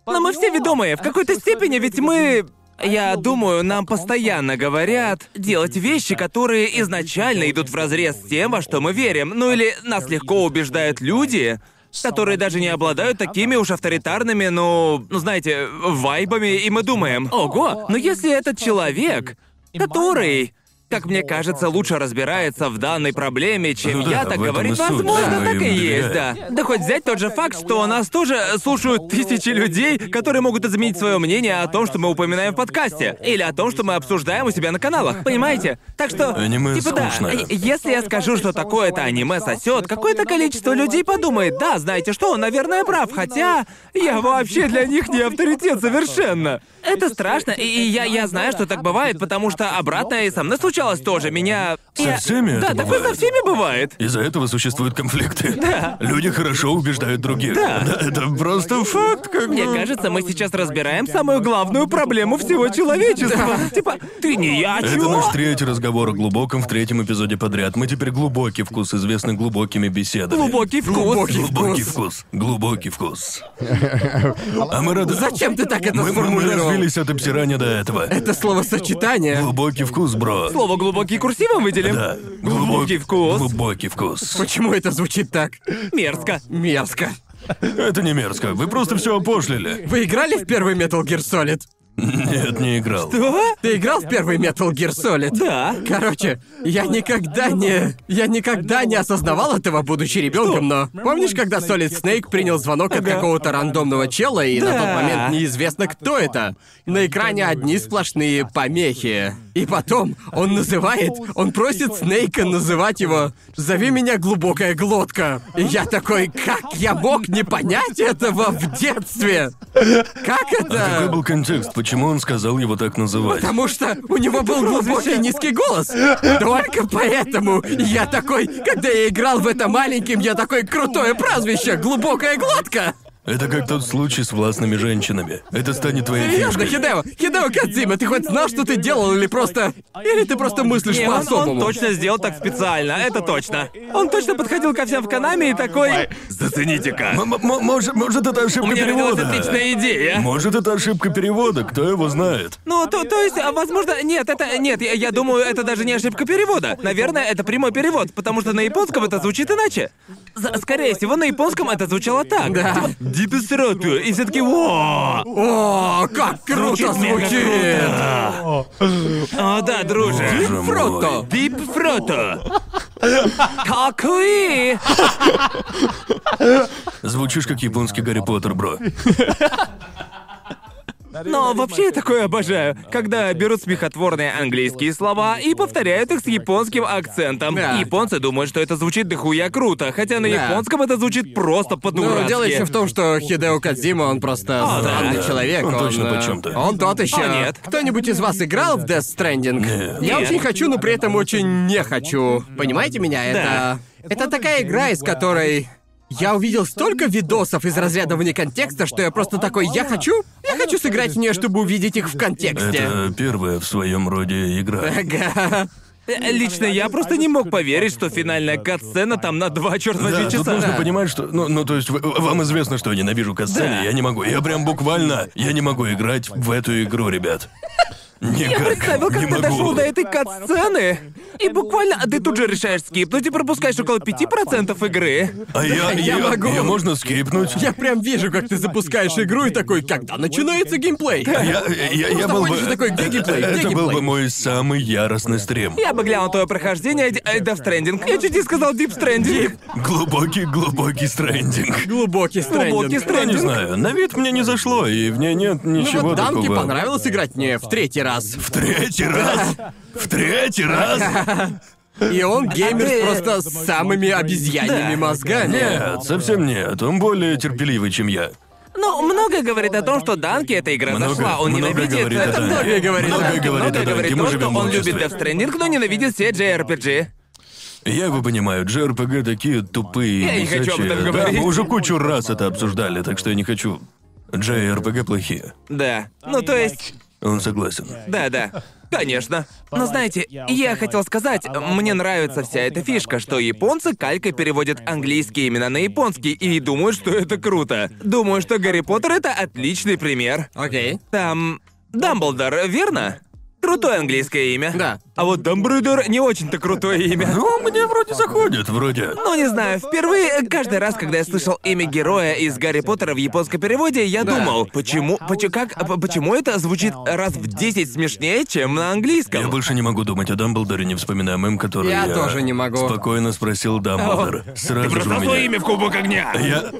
Но мы все ведомые. В какой-то степени ведь мы. Я думаю, нам постоянно говорят делать вещи, которые изначально идут вразрез с тем, во что мы верим. Ну или нас легко убеждают люди, которые даже не обладают такими уж авторитарными, ну, ну знаете, вайбами, и мы думаем, ого, но если этот человек, который, как мне кажется, лучше разбирается в данной проблеме, чем Ну да, я, в так этом говорит, и суть, возможно, мы так им и есть, доверяем. да. Да хоть взять тот же факт, что нас тоже слушают тысячи людей, которые могут изменить свое мнение о том, что мы упоминаем в подкасте, или о том, что мы обсуждаем у себя на каналах, понимаете? Так что, Аниме типа да, скучное. если я скажу, что такое-то аниме сосет, какое-то количество людей подумает, да, знаете что, он, наверное, прав, хотя я вообще для них не авторитет совершенно. Это страшно, и я, я знаю, что так бывает, потому что обратное и со мной случалось тоже. Меня... Со я- всеми Да, это такое со бывает. всеми бывает. Из-за этого существуют конфликты. Люди хорошо убеждают других. Да. это просто факт, как Мне бы. кажется, мы сейчас разбираем самую главную проблему всего человечества. Типа, ты не я, Это чё? наш третий разговор о глубоком в третьем эпизоде подряд. Мы теперь глубокий вкус, известны глубокими беседами. Глубокий вкус. Глубокий вкус. Глубокий вкус. А мы рады... Зачем ты так это Мы, мы- мы сформулировал? Развились от обсирания до этого. Это словосочетание. Глубокий вкус, бро. Слово глубокий курсивом выделим? Да. Глубокий вкус. Глубокий вкус. Почему это звучит так? Мерзко. Мерзко. Это не мерзко. Вы просто все опошлили. Вы играли в первый Metal Gear Solid? Нет, не играл. Что? Ты играл в первый Metal Gear Solid? Да. Короче, я никогда не... Я никогда не осознавал этого, будучи ребенком, но... Помнишь, когда Solid Snake принял звонок от какого-то рандомного чела, и на тот Да. момент неизвестно, кто это? На экране одни сплошные помехи. И потом он называет... Он просит Снейка называть его «Зови меня глубокая глотка». И я такой, как я мог не понять этого в детстве? Как это? Какой был контекст? Почему он сказал его так называть? Потому что у него был глубокий низкий голос. Только поэтому я такой, когда я играл в это маленьким, я такой крутое прозвище, глубокая глотка. Это как тот случай с властными женщинами. Это станет твоей Серьезно, фишкой. Хидео, Хидео Кадзима, ты хоть знал, что ты делал, или просто... Или ты просто мыслишь Не, он, он по-особому? точно сделал так специально, это точно. Он точно подходил ко всем в Канаме и такой... Зацените-ка. М- м- может, может, это У ошибка меня родилась перевода? отличная идея. Может, это ошибка перевода, кто его знает? Ну, то, то есть, а, возможно, нет, это нет, я, я думаю, это даже не ошибка перевода. Наверное, это прямой перевод, потому что на японском это звучит иначе. Скорее всего, на японском это звучало так. Да. «Диписрату», и все таки «Во!» О, как круто звучит! О, да, друже. Боже Фрото. мой. Дип фрото. Какой? Звучишь как японский Гарри Поттер, бро. Но вообще я такое обожаю, когда берут смехотворные английские слова и повторяют их с японским акцентом. Да. Японцы думают, что это звучит дохуя круто, хотя на Да. японском это звучит просто Ну, по-дурацки. дело еще в том, что Хидео Кадзима, он просто О, да. странный человек. Он точно э, почем-то. Он тот еще. О, нет. Кто-нибудь из вас играл в Death Stranding? Нет. Я Нет. очень хочу, но при этом очень не хочу. Понимаете меня? Это. Это такая игра, из которой. Я увидел столько видосов из разряда вне контекста, что я просто такой, я хочу, я хочу сыграть в нее, чтобы увидеть их в контексте. Это первая в своем роде игра. Ага. Лично я просто не мог поверить, что финальная кат-сцена там на два черт возьми Да, тут часа. нужно понимать, что... Ну, ну то есть, вы- вам известно, что я ненавижу катсцены, Да. я не могу. Я прям буквально... Я не могу играть в эту игру, ребят. Никак. Я представил, как не ты могу. дошел до этой кат-сцены. И буквально ты тут же решаешь скипнуть и пропускаешь около 5% игры. А я... Я могу. Ее можно скипнуть. Я прям вижу, как ты запускаешь игру и такой, когда начинается геймплей. Я, я, я, я был бы... такой, где геймплей, где Это был геймплей? бы мой самый яростный стрим. Я бы глянул твое прохождение э, Death Stranding. Я чуть не сказал Deep Stranding. Глубокий, глубокий стрендинг. Глубокий Глубокий стрендинг. Я не знаю, на вид мне не зашло, и в ней нет Ну ничего вот Данке такого. понравилось играть мне в третий раз. В третий раз? В третий раз? И он геймер ты- просто с самыми обезьяньими Да. мозгами. Нет, совсем нет. Он более терпеливый, чем я. Ну, много говорит о том, что Данки эта игра Много- зашла. Он много ненавидит... говорит о это Данке. многое говорит о много, Данке. много говорит о говорит то, что он любит. Death Stranding, но ненавидит все JRPG. Я его понимаю, JRPG такие тупые, Я не хочу об этом бесячие. Да, говорить. мы уже кучу раз это обсуждали, так что я не хочу. JRPG плохие. Да. Ну, то есть... Он согласен. Да, да. Конечно. Но знаете, я хотел сказать, мне нравится вся эта фишка, что японцы калькой переводят английские имена на японский и думают, что это круто. Думаю, что Гарри Поттер это отличный пример. Окей. Там Дамблдор, верно? Крутое английское имя. Да. А вот Дамблдор не очень-то крутое имя. Ну, мне вроде заходит, вроде. Ну, не знаю, впервые, каждый раз, когда я слышал имя героя из Гарри Поттера в японском переводе, я Да. думал, почему, почему, как, почему это звучит раз в 10 смешнее, чем на английском? Я больше не могу думать о Дамблдоре, не вспоминая мем, который Я тоже не могу. Спокойно спросил Дамблдор. Сразу же у меня. в Кубок Огня. Я...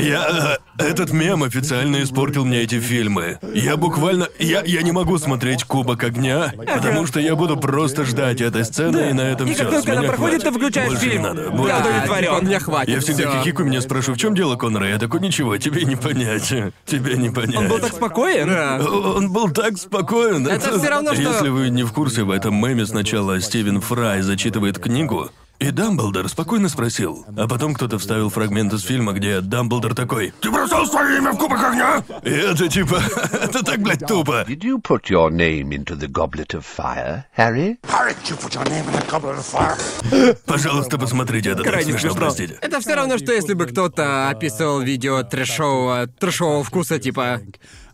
Я... э, Этот мем официально испортил мне эти фильмы. Я буквально... Я, я не могу смотреть Кубок Огня, потому что я буду просто ждать этой сцены, и на этом И все. как только она проходит, ты включаешь Больше не фильм. надо. Я Больше- удовлетворен. типа, мне хватит. Я всегда всё. хихикаю, меня спрашиваю, в чем дело, Конора? Я такой, ничего, тебе не понять. Тебе не понять. Он был так спокоен. Да. Он был так спокоен. Это всё равно, что- Если вы не в курсе, в этом меме сначала Стивен Фрай зачитывает книгу, и Дамблдор спокойно спросил. А потом кто-то вставил фрагмент из фильма, где Дамблдор такой «Ты бросал свое имя в кубок огня?» И это типа... это так, блядь, тупо. Did you put your name into the goblet of fire, Harry? Harry, you put your name in a goblet of fire. Пожалуйста, посмотрите, это Крайне смешно, смешно. простите. Это все равно, что если бы кто-то описывал видео трэшового, трэшового вкуса, типа...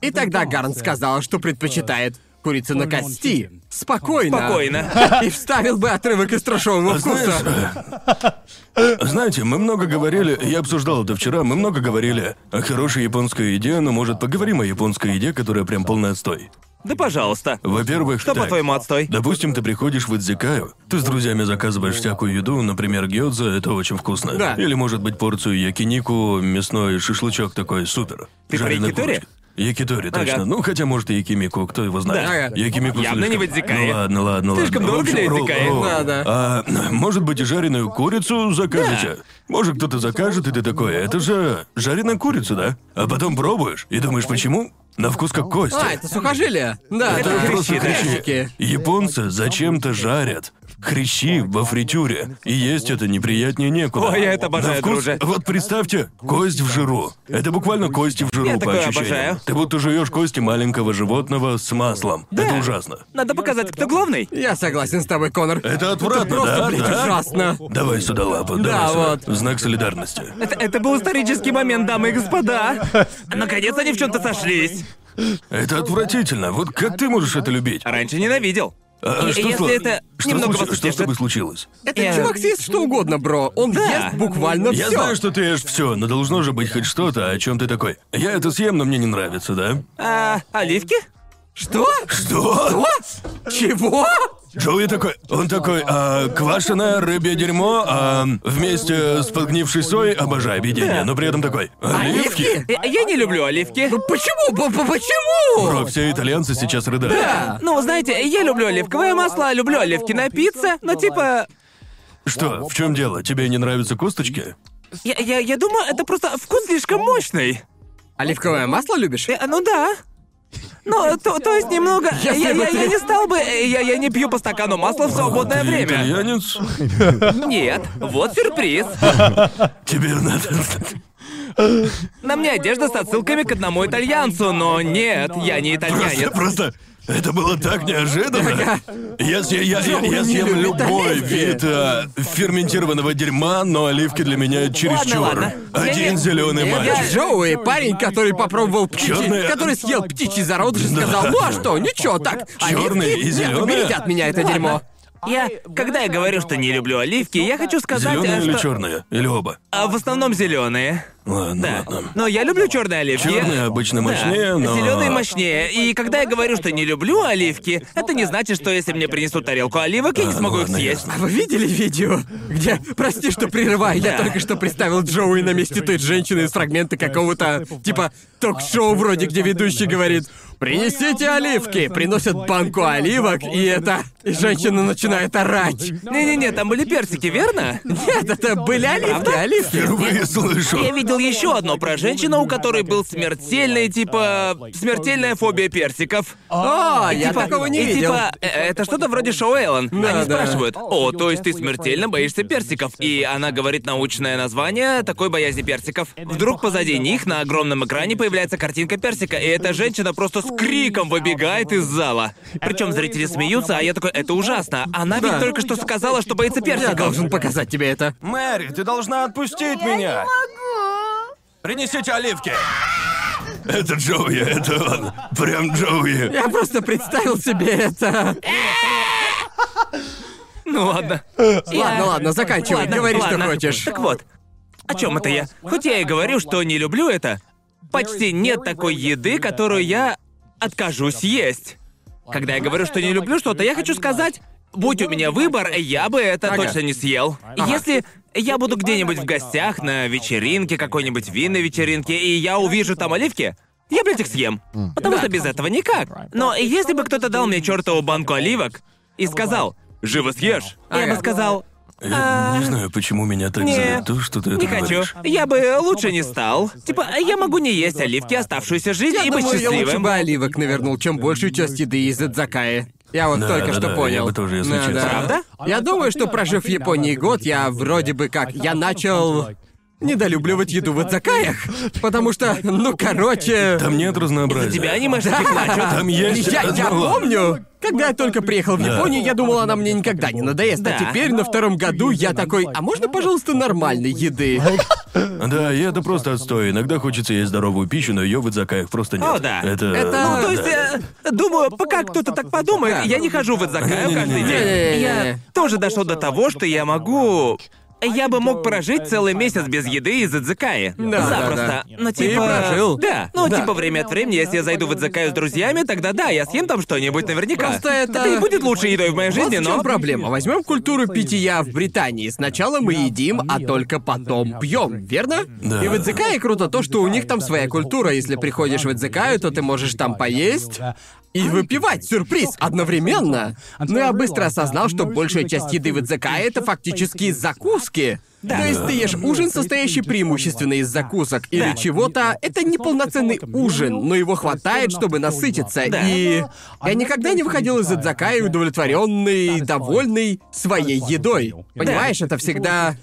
И тогда Гарн сказал, что предпочитает курицу на кости. Спокойно. Спокойно. И вставил бы отрывок из трэшового А вкуса. знаете, мы много говорили, я обсуждал это вчера, мы много говорили о хорошей японской еде, но может поговорим о японской еде, которая прям полный отстой. Да пожалуйста. Во-первых, Что по-твоему отстой? Допустим, ты приходишь в Идзикаю, ты с друзьями заказываешь всякую еду, например, гёдза, это очень вкусно. Да. Или, может быть, порцию якинику, мясной шашлычок такой, супер. Ты про якитори? Якитори, точно. Ага. Ну, хотя, может, и якимику, кто его знает. Да. Ага. Якимику Явно не слишком- в Идзикае. Ну ладно, ладно, Слишком ладно. В дорого для общем, ролл- Идзикаи. ролл. Да, да. А, может быть, и жареную курицу закажете? Может, кто-то закажет, и ты такой, это же жареная курица, да? А потом пробуешь и думаешь, почему? На вкус как кость. А, это сухожилие. Да, Это да. Просто да. хрящи. Японцы зачем-то жарят хрящи во фритюре. И есть это неприятнее некуда. Ой, я это обожаю, На вкус- друже. Вот представьте, кость в жиру. Это буквально кости в жиру Я по такое ощущениям. обожаю. Ты будто жуешь кости маленького животного с маслом. Это ужасно. Надо показать, кто главный. Я согласен с тобой, Конор. Это отвратно, просто, да? блядь, да? ужасно. Давай сюда лапу, Да, давай сюда. вот. В знак солидарности. Это, это был исторический момент, дамы и господа. Наконец они в чем-то сошлись. Это отвратительно. Вот как ты можешь это любить? Раньше ненавидел. А И- что если это что немного случилось? вас Что с тобой случилось? Этот Я- чувак съест что угодно, бро. Он Да. ест буквально Я все. знаю, что ты ешь все, но должно же быть хоть что-то, о чем ты такой. Я это съем, но мне не нравится, да? А, оливки? Что? Что? Чего? Джоуи такой, он такой, а, квашеное рыбье дерьмо, а, вместе с подгнившей соей, обожаю объедение, но при этом такой, оливки? Я, я не люблю оливки. Ну почему? П- п- Почему? Бро, все итальянцы сейчас рыдают. Ну, знаете, я люблю оливковое масло, люблю оливки на пицце, но типа... Что, в чем дело? Тебе не нравятся косточки? Я, я, я думаю, это просто вкус слишком мощный. Оливковое масло любишь? Э, ну да. Ну, то, то есть немного... Я, я, я ты- не стал бы... э, Я, я не пью по стакану масла в свободное Ты время. итальянец? Нет, вот сюрприз. Тебе надо... На мне одежда с отсылками к одному итальянцу, но нет, я не Просто, итальянец. просто... Это было так неожиданно. Я, съ- я, я, я съем любой вид а, ферментированного дерьма, но оливки для меня чересчур. ладно. Один зеленый Я мальчик. Джоуи, парень, который попробовал птичий, Чёрные- который съел птичий зародыш и сказал, ну а что, ничего, так. Чёрные оливки? и Нет, зелёные? уберите от меня это дерьмо. Я, когда я говорю, что не люблю оливки, я хочу сказать, Зеленые э, или что... черные? Или оба? А в основном зеленые. Ладно, Да. ладно. Но я люблю черные оливки. Черные обычно мощнее, но... Зеленые мощнее. И когда я говорю, что не люблю оливки, это не значит, что если мне принесут тарелку оливок, я не А, смогу их ладно, съесть. А вы видели видео, где... Прости, что прерываю, я Да. только что представил Джоуи на месте той женщины из фрагмента какого-то, типа, ток-шоу вроде, где ведущий говорит «Принесите оливки!» Приносят банку оливок, и это... И женщина начинает орать. Не-не-не, там были персики, верно? Нет, это были оливки, оливки. Впервые слышу. Я видел еще одно про женщину, у которой был смертельный, типа, смертельная фобия персиков. О, я Типа- такого не и видел. Типа, это что-то вроде шоу Эллен. Да, Они да. спрашивают, о, то есть ты смертельно боишься персиков? И она говорит научное название такой боязни персиков. Вдруг позади них на огромном экране появляется картинка персика, и эта женщина просто с криком выбегает из зала. Причем зрители смеются, а я такой, это ужасно. Она ведь Да. только что сказала, что боится Я персиков. должен показать тебе это. Мэри, ты должна отпустить меня. Принесите оливки. Это Джоуи, это он. Прям Джоуи. Я просто представил себе это. Ну ладно. Ладно, ладно, заканчивай, Ладно, говори, что ладно. хочешь. Так вот, о чем это я? Хоть я и говорю, что не люблю это, почти нет такой еды, которую я откажусь есть. Когда я говорю, что не люблю что-то, я хочу сказать, будь у меня выбор, я бы это Ага. точно не съел. Если я буду где-нибудь в гостях, на вечеринке, какой-нибудь винной вечеринке, и я увижу там оливки, я, блядь, их съем. Потому что без этого никак. Но если бы кто-то дал мне чертову банку оливок и сказал, живо съешь, я бы Ага. сказал, Я не знаю, почему меня так не. зовет то, что ты это не хочу. говоришь. Я бы лучше не стал. Типа, я могу не есть оливки оставшуюся жизнь Я и быть думаю, я лучше счастливым. бы оливок навернул, чем большую часть еды из Эдзакаи. Я вот Да, только да, что да, понял. я бы тоже, если Да, честно. да. Правда? Я думаю, что прожив в Японии год, я вроде бы как... Я начал недолюбливать еду в Эдзакаях. Потому что, ну, короче... Там нет разнообразия. Тебя анимешники плачут. Там есть... Я, я помню, когда я только приехал в Да. Японию, я думал, она мне никогда не надоест. Да. А теперь на втором году я такой, а можно, пожалуйста, нормальной еды? Да, и это просто отстой. Иногда хочется есть здоровую пищу, но ее в Идзакаях просто нет. О, да. Это... Это- Ну, то есть, э, думаю, пока кто-то так подумает, я не хожу в Идзакаю каждый день. Не-не-не. Я тоже дошел до того, что я могу... Я бы мог прожить целый месяц без еды из Идзакаи. Да, Запросто. да, да. Ну, Ты типа... прожил. Да. Ну, Да. типа, время от времени, если я зайду в Идзакаю с друзьями, тогда да, я съем там что-нибудь наверняка. Просто это- Это не будет лучшей едой в моей Вот жизни, в чем но... проблема. Возьмем культуру питья в Британии. Сначала мы едим, а только потом пьем, верно? Да. И в Эдзекае круто то, что у них там своя культура. Если приходишь в Эдзекаю, то ты можешь там поесть и выпивать. Сюрприз! Одновременно. Но я быстро осознал, что большая часть еды в Эдзекае — это фактически закуски. Да. То есть ты ешь ужин, состоящий преимущественно из закусок или Да. чего-то. Это не полноценный ужин, но его хватает, чтобы насытиться. Да. И я никогда не выходил из Эдзакаи удовлетворенный, довольный своей едой. Понимаешь, это всегда.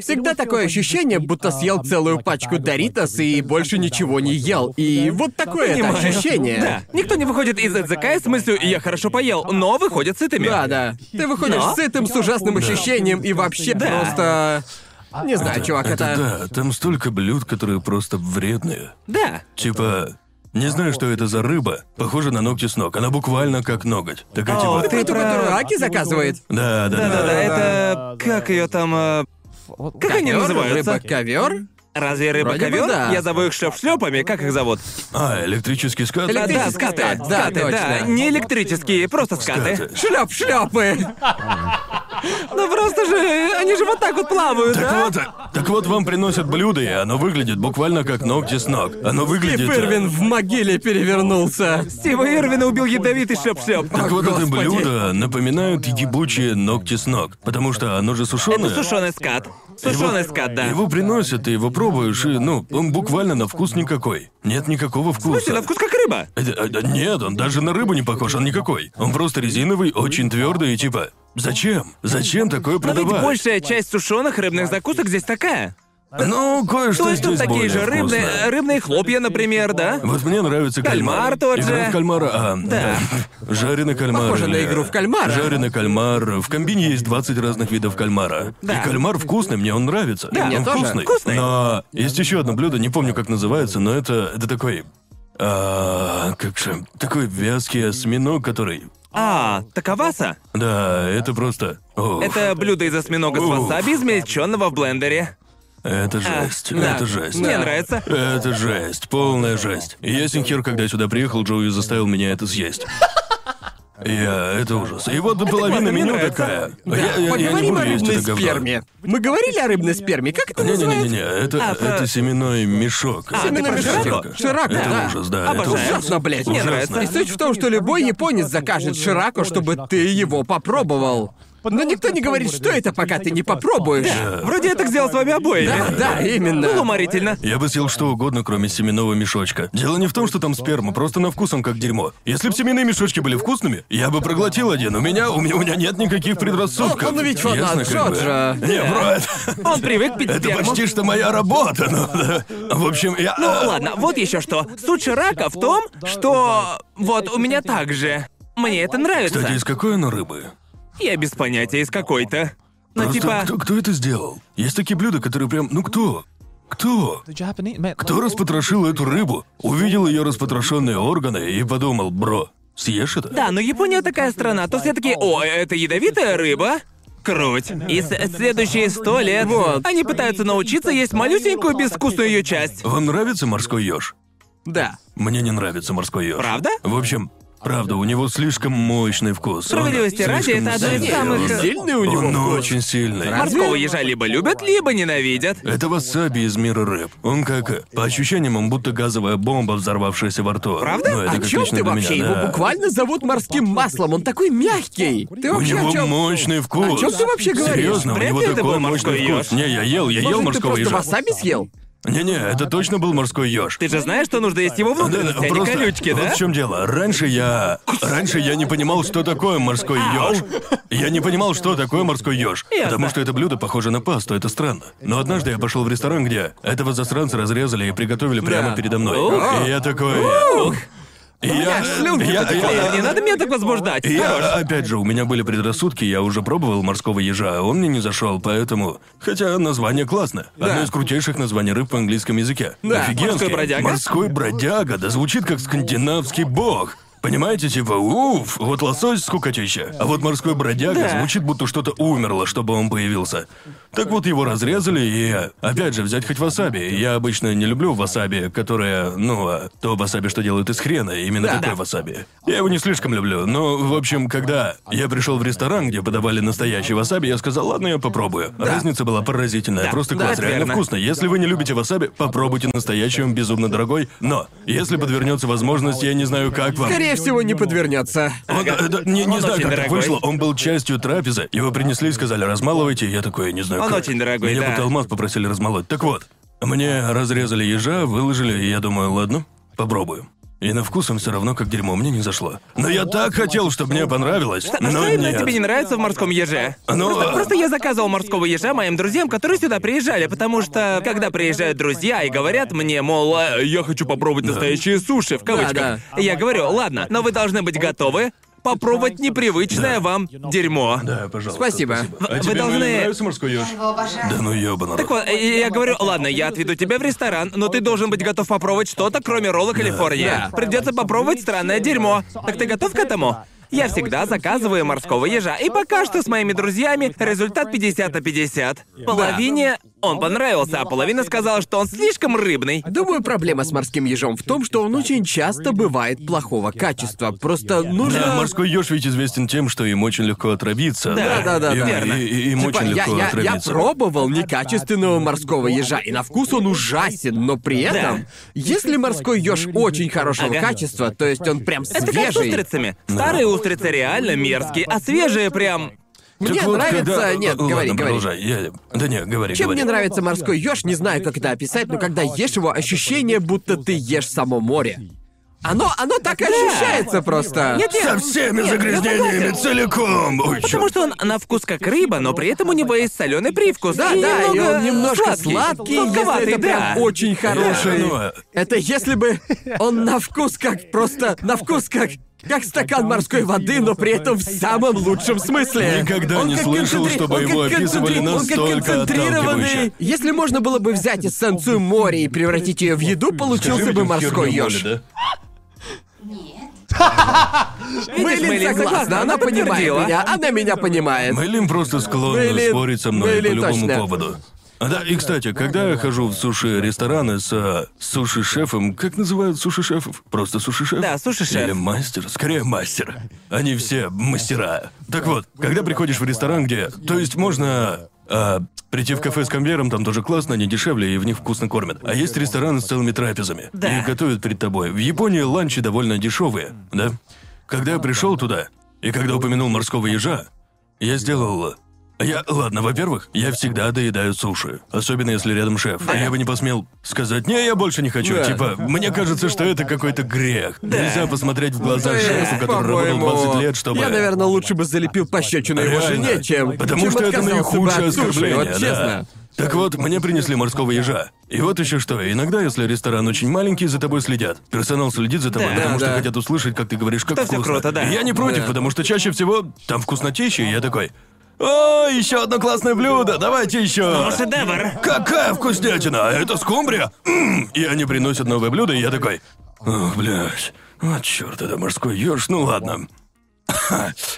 Всегда такое ощущение, будто съел целую пачку Доритос и больше ничего не ел. И вот такое это ощущение. Да. Никто не выходит из Эдзакая с мыслью «я хорошо поел», но выходит сытыми. Да, да. Ты выходишь Но- сытым, с ужасным ощущением и вообще Да. просто. Не знаю, чувак, Это это. да, там столько блюд, которые просто вредные. Да. Типа, не знаю, что это за рыба. Похоже на ногти с ног. Она буквально как ноготь. Такая О, типа. ты про- которую Аки заказывает. Да, да, да. Да-да-да, это... Как ее там... э, Как они называются? Рыба-ковер? Разве рыба Вроде бы ковер? да. Я зову их шлеп-шлепами, как их зовут? А, электрический скат? Да, да, скаты. скат, да, скаты, да. точно. Не электрические, просто скаты. Скаты. Шлеп шлепы. Ну просто же, они же вот так вот плавают, Так да? вот, так вот вам приносят блюдо, и оно выглядит буквально как ногти с ног. Оно выглядит... Стив э, Ирвин в могиле перевернулся. Стива Ирвина убил ядовитый шлеп-шлеп. Так О, вот это блюдо напоминает ебучие ногти с ног, потому что оно же сушеное. Это сушеный скат. Сушеный скат, да. Его приносят, ты его пробуешь, и, ну, он буквально на вкус никакой. Нет никакого вкуса. Слушай, на вкус как рыба. Э, э, э, Нет, он даже на рыбу не похож, он никакой. Он просто резиновый, очень твердый и типа. Зачем? Зачем такое Но ведь продавать? большая часть сушеных рыбных закусок здесь такая. Ну, кое-что То есть тут здесь такие более же рыбные, вкусное. рыбные хлопья, например, да? Вот мне нравится кальмар. Кальмар тот Игра же. в кальмара, а, Да. Жареный кальмар. Похоже на или- игру в кальмара. Жареный кальмар. В комбине есть 20 разных видов кальмара. Да. И кальмар вкусный, мне он нравится. Да, мне он тоже. вкусный. Вкусный. Но есть еще одно блюдо, не помню, как называется, но это, это такой... а, как же... Такой вязкий осьминог, который... А, таковаса? Да, это просто... О, Это блюдо из осьминога с Уф. васаби, измельченного в блендере. Это жесть, да. это жесть. Мне нравится. Это жесть, полная жесть. Ясен хер, когда сюда приехал, Джоуи заставил меня это съесть. Я... Это ужас. И вот половина меню такая. Я, я- я не Поговорим буду о есть рыбной это говно. сперме. Мы говорили о рыбной сперме. Как это называется? Не-не-не, это, А, это семенной мешок. А, про мешок. Ширако? Ширако, Это да. ужас, да. Обожаю. Это Ужасно, блядь. Мне Ужасно. нравится. И суть в том, что любой японец закажет ширако, чтобы ты его попробовал. Но никто не говорит, что это, пока ты не попробуешь. Вроде я так сделал с вами обоими. Да, да, именно. Было уморительно. Я бы съел что угодно, кроме семенного мешочка. Дело не в том, что там сперма, просто на вкус он как дерьмо. Если бы семенные мешочки были вкусными, я бы проглотил один. У меня, у меня, у меня нет никаких предрассудков. Он- он ведь фанат Ясно, как бы? Джорджа. Не, бро, это, Он привык пить это сперму. почти что моя работа. Ну, да. В общем, я... Ну ладно, вот еще что. Суть Ширака в том, что вот у меня так же. Мне это нравится. Кстати, из какой оно рыбы? Я без понятия из какой-то. Ну Просто типа. кто, кто это сделал? Есть такие блюда, которые прям... Ну кто? Кто? Кто распотрошил эту рыбу, увидел ее распотрошенные органы и подумал, бро, съешь это? Да, но Япония такая страна, то все такие, о, это ядовитая рыба? Круть. И следующие сто лет Вот. они пытаются научиться есть малюсенькую безвкусную ее часть. Вам нравится морской еж? Да. Мне не нравится морской еж. Правда? В общем, правда, у него слишком мощный вкус. Он Справедливости ради, слишком это одно из сильный. самых- Сильный у него Он вкус. очень сильный. Морского ежа либо любят, либо ненавидят. Это васаби из мира рыб. Он как... По ощущениям, он будто газовая бомба, взорвавшаяся во рту. Правда? Ну, это О как чем ты вообще? меня, Его да. буквально зовут морским маслом. Он такой мягкий. Ты У вообще о него чем? мощный вкус. О чем ты вообще говоришь? Серьезно, у Вряд него ли это такой мощный вкус. Не, я ел, я ел Может, ты морского просто ежа. васаби съел? Не-не, это точно был морской еж. Ты же знаешь, что нужно есть его внутренности, а не просто колючки, вот да? в чем дело. Раньше я... Раньше я не понимал, что такое морской еж. Я не понимал, что такое морской еж. Потому что это блюдо похоже на пасту, это странно. Но однажды я пошел в ресторан, где этого засранца разрезали и приготовили прямо Да. передо мной. И я такой... И я... слюнки я- я- Не надо меня так возбуждать. я, опять же, у меня были предрассудки, я уже пробовал морского ежа, а он мне не зашел, поэтому... Хотя название классно. Одно из крутейших названий рыб в английском языке. Да. Офигенский. Морской бродяга? Морской бродяга, да звучит как скандинавский бог. Понимаете, типа, уф, вот лосось скукотища, а вот морской бродяга Да. звучит, будто что-то умерло, чтобы он появился. Так вот его разрезали, и опять же, взять хоть васаби. Я обычно не люблю васаби, которое, ну, а, то васаби, что делают из хрена, именно Да. такой васаби. Я его не слишком люблю, но, в общем, когда я пришел в ресторан, где подавали настоящий васаби, я сказал, ладно, я попробую. Разница была поразительная, просто да, класс, это реально верно. вкусно. Если вы не любите васаби, попробуйте настоящий, он безумно дорогой, но если подвернется возможность, я не знаю, как вам. Скорее всего, не подвернется. Он, э, да, не не Он знаю, очень как так дорогой. вышло. Он был частью трапезы. Его принесли и сказали, размалывайте. Я такой, не знаю, Он как. очень дорогой, Меня да. будто алмаз попросили размолоть. Так вот, мне разрезали ежа, выложили, и я думаю, ладно, попробую. И на вкус он все равно как дерьмо, мне не зашло. Но я так хотел, чтобы мне понравилось. А но что именно нет. тебе не нравится в морском еже? Ну, просто, а- просто я заказывал морского ежа моим друзьям, которые сюда приезжали, потому что когда приезжают друзья и говорят мне, мол, «Э, я хочу попробовать настоящие суши в кавычках, Да, я говорю, ладно, но вы должны быть готовы попробовать непривычное вам дерьмо. Да, пожалуйста. Спасибо. А Вы тебе должны- нравится морской еж? Да ну ёбаный Так вот, я говорю, ладно, я отведу тебя в ресторан, но ты должен быть готов попробовать что-то, кроме ролла Калифорния. Да. Придется попробовать странное дерьмо. Так ты готов к этому? Я всегда заказываю морского ежа, и пока что с моими друзьями результат 50 на 50. Половине он понравился, а половина сказала, что он слишком рыбный. Думаю, проблема с морским ежом в том, что он очень часто бывает плохого качества. Просто нужно... Да, морской еж ведь известен тем, что им очень легко отравиться. Да, да, да, Им, да. верно. и- и- им Типа, очень я, легко я- я отравиться. пробовал некачественного морского ежа, и на вкус он ужасен, но при этом, если морской еж очень хорошего Ага. качества, то есть он прям Это как с свежий. устрицами. Старые устрицы реально мерзкие, а свежие прям... Мне Так вот, нравится... когда- Нет, Ладно, говори, говори. продолжай. Я... Да не, говори, Чем говори. мне нравится морской еж, не знаю, как это описать, но когда ешь его, ощущение, будто ты ешь само море. Оно, оно так и ощущается просто. Нет, нет. Со всеми Нет, я загрязнениями согласен. целиком! Ой, Потому что он на вкус как рыба, но при этом у него есть соленый привкус. Да, и да, и немного он немножко сладкий. сладкий, если это да. прям очень хороший. ну, а- Это если бы он на вкус как просто на вкус как как стакан морской воды, но при этом в самом лучшем смысле. Никогда Он не как слышал, концентри- чтобы он его описывали он как настолько концентрированный. Если можно было бы взять эссенцию моря и превратить ее в еду, получился Скажи бы морской еж. да? Видишь, Мэйлин Мэйлин согласна, она понимает меня, она меня понимает. Мэйлин просто склонна Мэйлин- спорить со мной Мэйлин по любому точно. поводу. Да, и кстати, когда я хожу в суши-рестораны с э, суши-шефом, как называют суши-шефов? Просто суши-шеф? Да, суши-шеф. Или мастер? Скорее мастер. Они все мастера. Так вот, когда приходишь в ресторан, где... То есть можно... а, прийти в кафе с конвейером, там тоже классно, они дешевле и в них вкусно кормят. А есть рестораны с целыми трапезами. Да. И готовят перед тобой. В Японии ланчи довольно дешевые, да? Когда я пришел туда, и когда упомянул морского ежа, я сделал... Я, ладно, во-первых, я всегда доедаю суши. Особенно если рядом шеф. Я бы не посмел сказать, не, я больше не хочу. Да. Типа, мне кажется, что это какой-то грех. Нельзя посмотреть в глаза шефу, который работал по-моему, 20 лет, чтобы... Я, наверное, лучше бы залепил пощечину его Реально. жене, чем... Потому чем что это наихудшее оскорбление, вот да. честно. Так вот, мне принесли морского ежа. И вот еще что, иногда, если ресторан очень маленький, за тобой следят. Персонал следит за тобой, Да, потому что да. хотят услышать, как ты говоришь, как Что вкусно. круто, да. И я не против, Да. потому что чаще всего там вкуснотища, и я такой. О, еще одно классное блюдо, давайте еще. Шедевр. Какая вкуснятина! Это скумбрия? М, И они приносят новое блюдо, и я такой. Ох, блядь. Вот черт, это морской еж, ну ладно.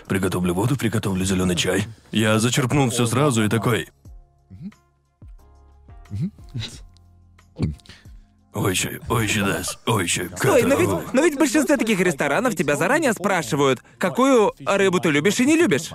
Приготовлю воду, приготовлю зеленый чай. Я зачерпнул все сразу и такой. Ой, чай, ой, чудас, ой, чай. Стой, но ведь, но ведь в большинстве таких ресторанов тебя заранее спрашивают, какую рыбу ты любишь и не любишь.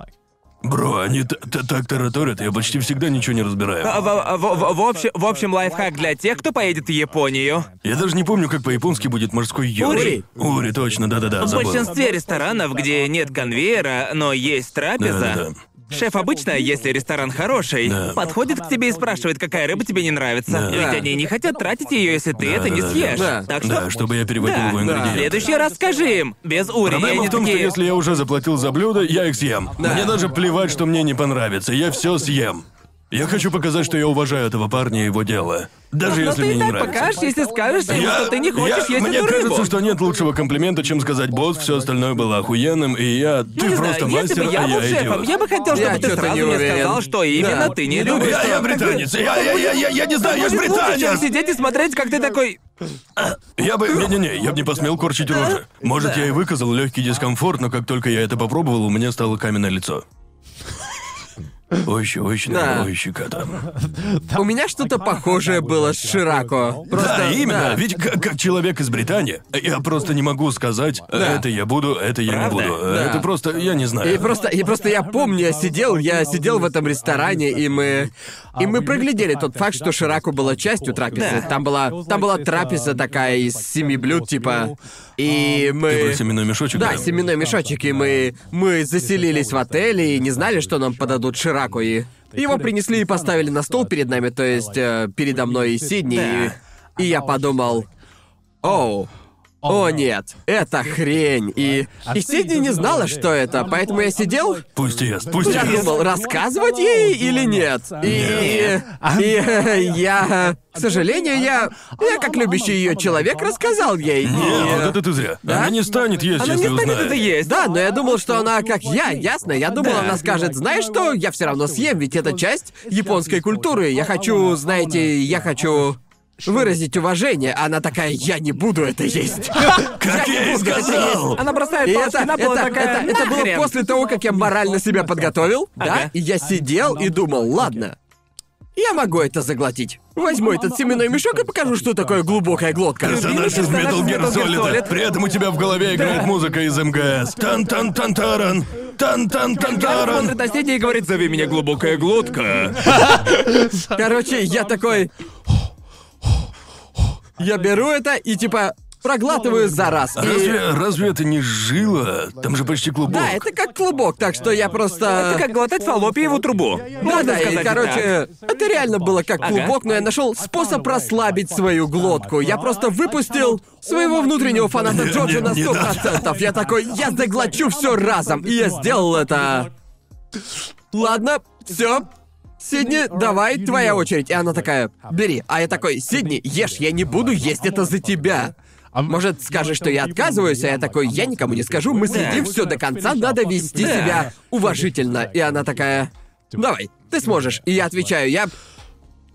Бро, они т- т- так тараторят, я почти всегда ничего не разбираю. А, В, в- в- в общем, в общем, лайфхак для тех, кто поедет в Японию. Я даже не помню, как по-японски будет морской еж. Ури. Ури, точно, да-да-да, В забыл. большинстве ресторанов, где нет конвейера, но есть трапеза, Да-да-да. Шеф обычно, если ресторан хороший, Да. подходит к тебе и спрашивает, какая рыба тебе не нравится. Да. Ведь Да. они не хотят тратить ее, если ты это не Да-да-да. съешь. Да. Так что... Да, чтобы я переводил Да, да. В ингредиенты. следующий раз скажи им, без и Проблема в том, что такие... если я уже заплатил за блюдо, я их съем. Мне даже плевать, что мне не понравится, я все съем. Я хочу показать, что я уважаю этого парня и его дело. Даже Но если ты мне и не так нравится. покажешь, если скажешь им, что ты не хочешь я- есть Мне эту кажется, рыбу. что нет лучшего комплимента, чем сказать босс, все остальное было охуенным, и я. Ты Не просто знаю, мастер, если бы я а был я шефом, идиот. я бы хотел, чтобы Я ты чё-то сразу не мне уверен. сказал, что именно Да. ты не любишь. Я, я британец, я, я, я, я, я не знаю, я ж Будет лучше, чем британец! сидеть и смотреть, как ты такой... Я бы. Не-не-не, я бы не посмел корчить рожи. Может, я и выказал легкий дискомфорт, но как только я это попробовал, у меня стало каменное лицо. Ой, ой, Да. ой, щекота. У меня что-то похожее было с Ширако. Просто, да, именно. да. Ведь как, как человек из Британии, я просто не могу сказать, это я буду, это я Правда? не буду. Да. Это просто, я не знаю. И просто, и просто я помню, я сидел, я сидел в этом ресторане, и мы, и мы проглядели тот факт, что Шираку была частью трапезы. Да. Там была, там была трапеза такая из семи блюд, типа, и мы. Ты про семенной мешочек? Да, семенной мешочек, и мы, мы заселились в отеле и не знали, что нам подадут Шираку, и его принесли и поставили на стол перед нами, то есть э, передо мной и Сидни, и, и я подумал, оу, о нет, это хрень, и, и Сидни не знала, что это, поэтому я сидел, Пусть ест, пусть я ест. думал, рассказывать ей или нет. И, и э, я, к сожалению, я, я как любящий ее человек рассказал ей. Не, И- вот это ты зря. Она не станет есть, Она если не станет узнает. это есть. Да, но я думал, что она как я, ясно. Я думал, Да. она скажет, знаешь что, я все равно съем, ведь это часть японской культуры. Я хочу, знаете, я хочу выразить уважение. Она такая, я не буду это есть. Как я и сказал! Она бросает И палочки это, на пол и это, такая, это, это было «Нахрен». после того, как я морально себя подготовил, да? Ага. И я сидел и думал, ладно, я могу это заглотить. Возьму этот семенной мешок и покажу, что такое глубокая глотка. Персонаж из персонаж Metal из Gear Metal Gear Solid. Solid. При этом у тебя в голове играет музыка из МГС. Тан-тан-тан-таран. Тан-тан-тан-таран. смотрит на Сидни и говорит, зови меня глубокая глотка. Короче, я такой... Я беру это и типа проглатываю за раз. И- Разве, разве это не жила? Там же почти клубок. Да, это как клубок, так что я просто... Это как глотать фаллопиеву трубу. Да, Можно да, и, сказать короче, это реально было как клубок, но я нашел способ расслабить свою глотку. Я просто выпустил своего внутреннего фаната Не, Джорджа на не сто надо. процентов. Я такой, я заглочу все разом, и я сделал это. Ладно, все. Сидни, давай, твоя очередь. И она такая, бери. А я такой, Сидни, ешь, я не буду есть это за тебя. Может, скажешь, что я отказываюсь, а я такой, я никому не скажу, мы следим все до конца, надо вести себя уважительно. И она такая, давай, ты сможешь. И я отвечаю, я...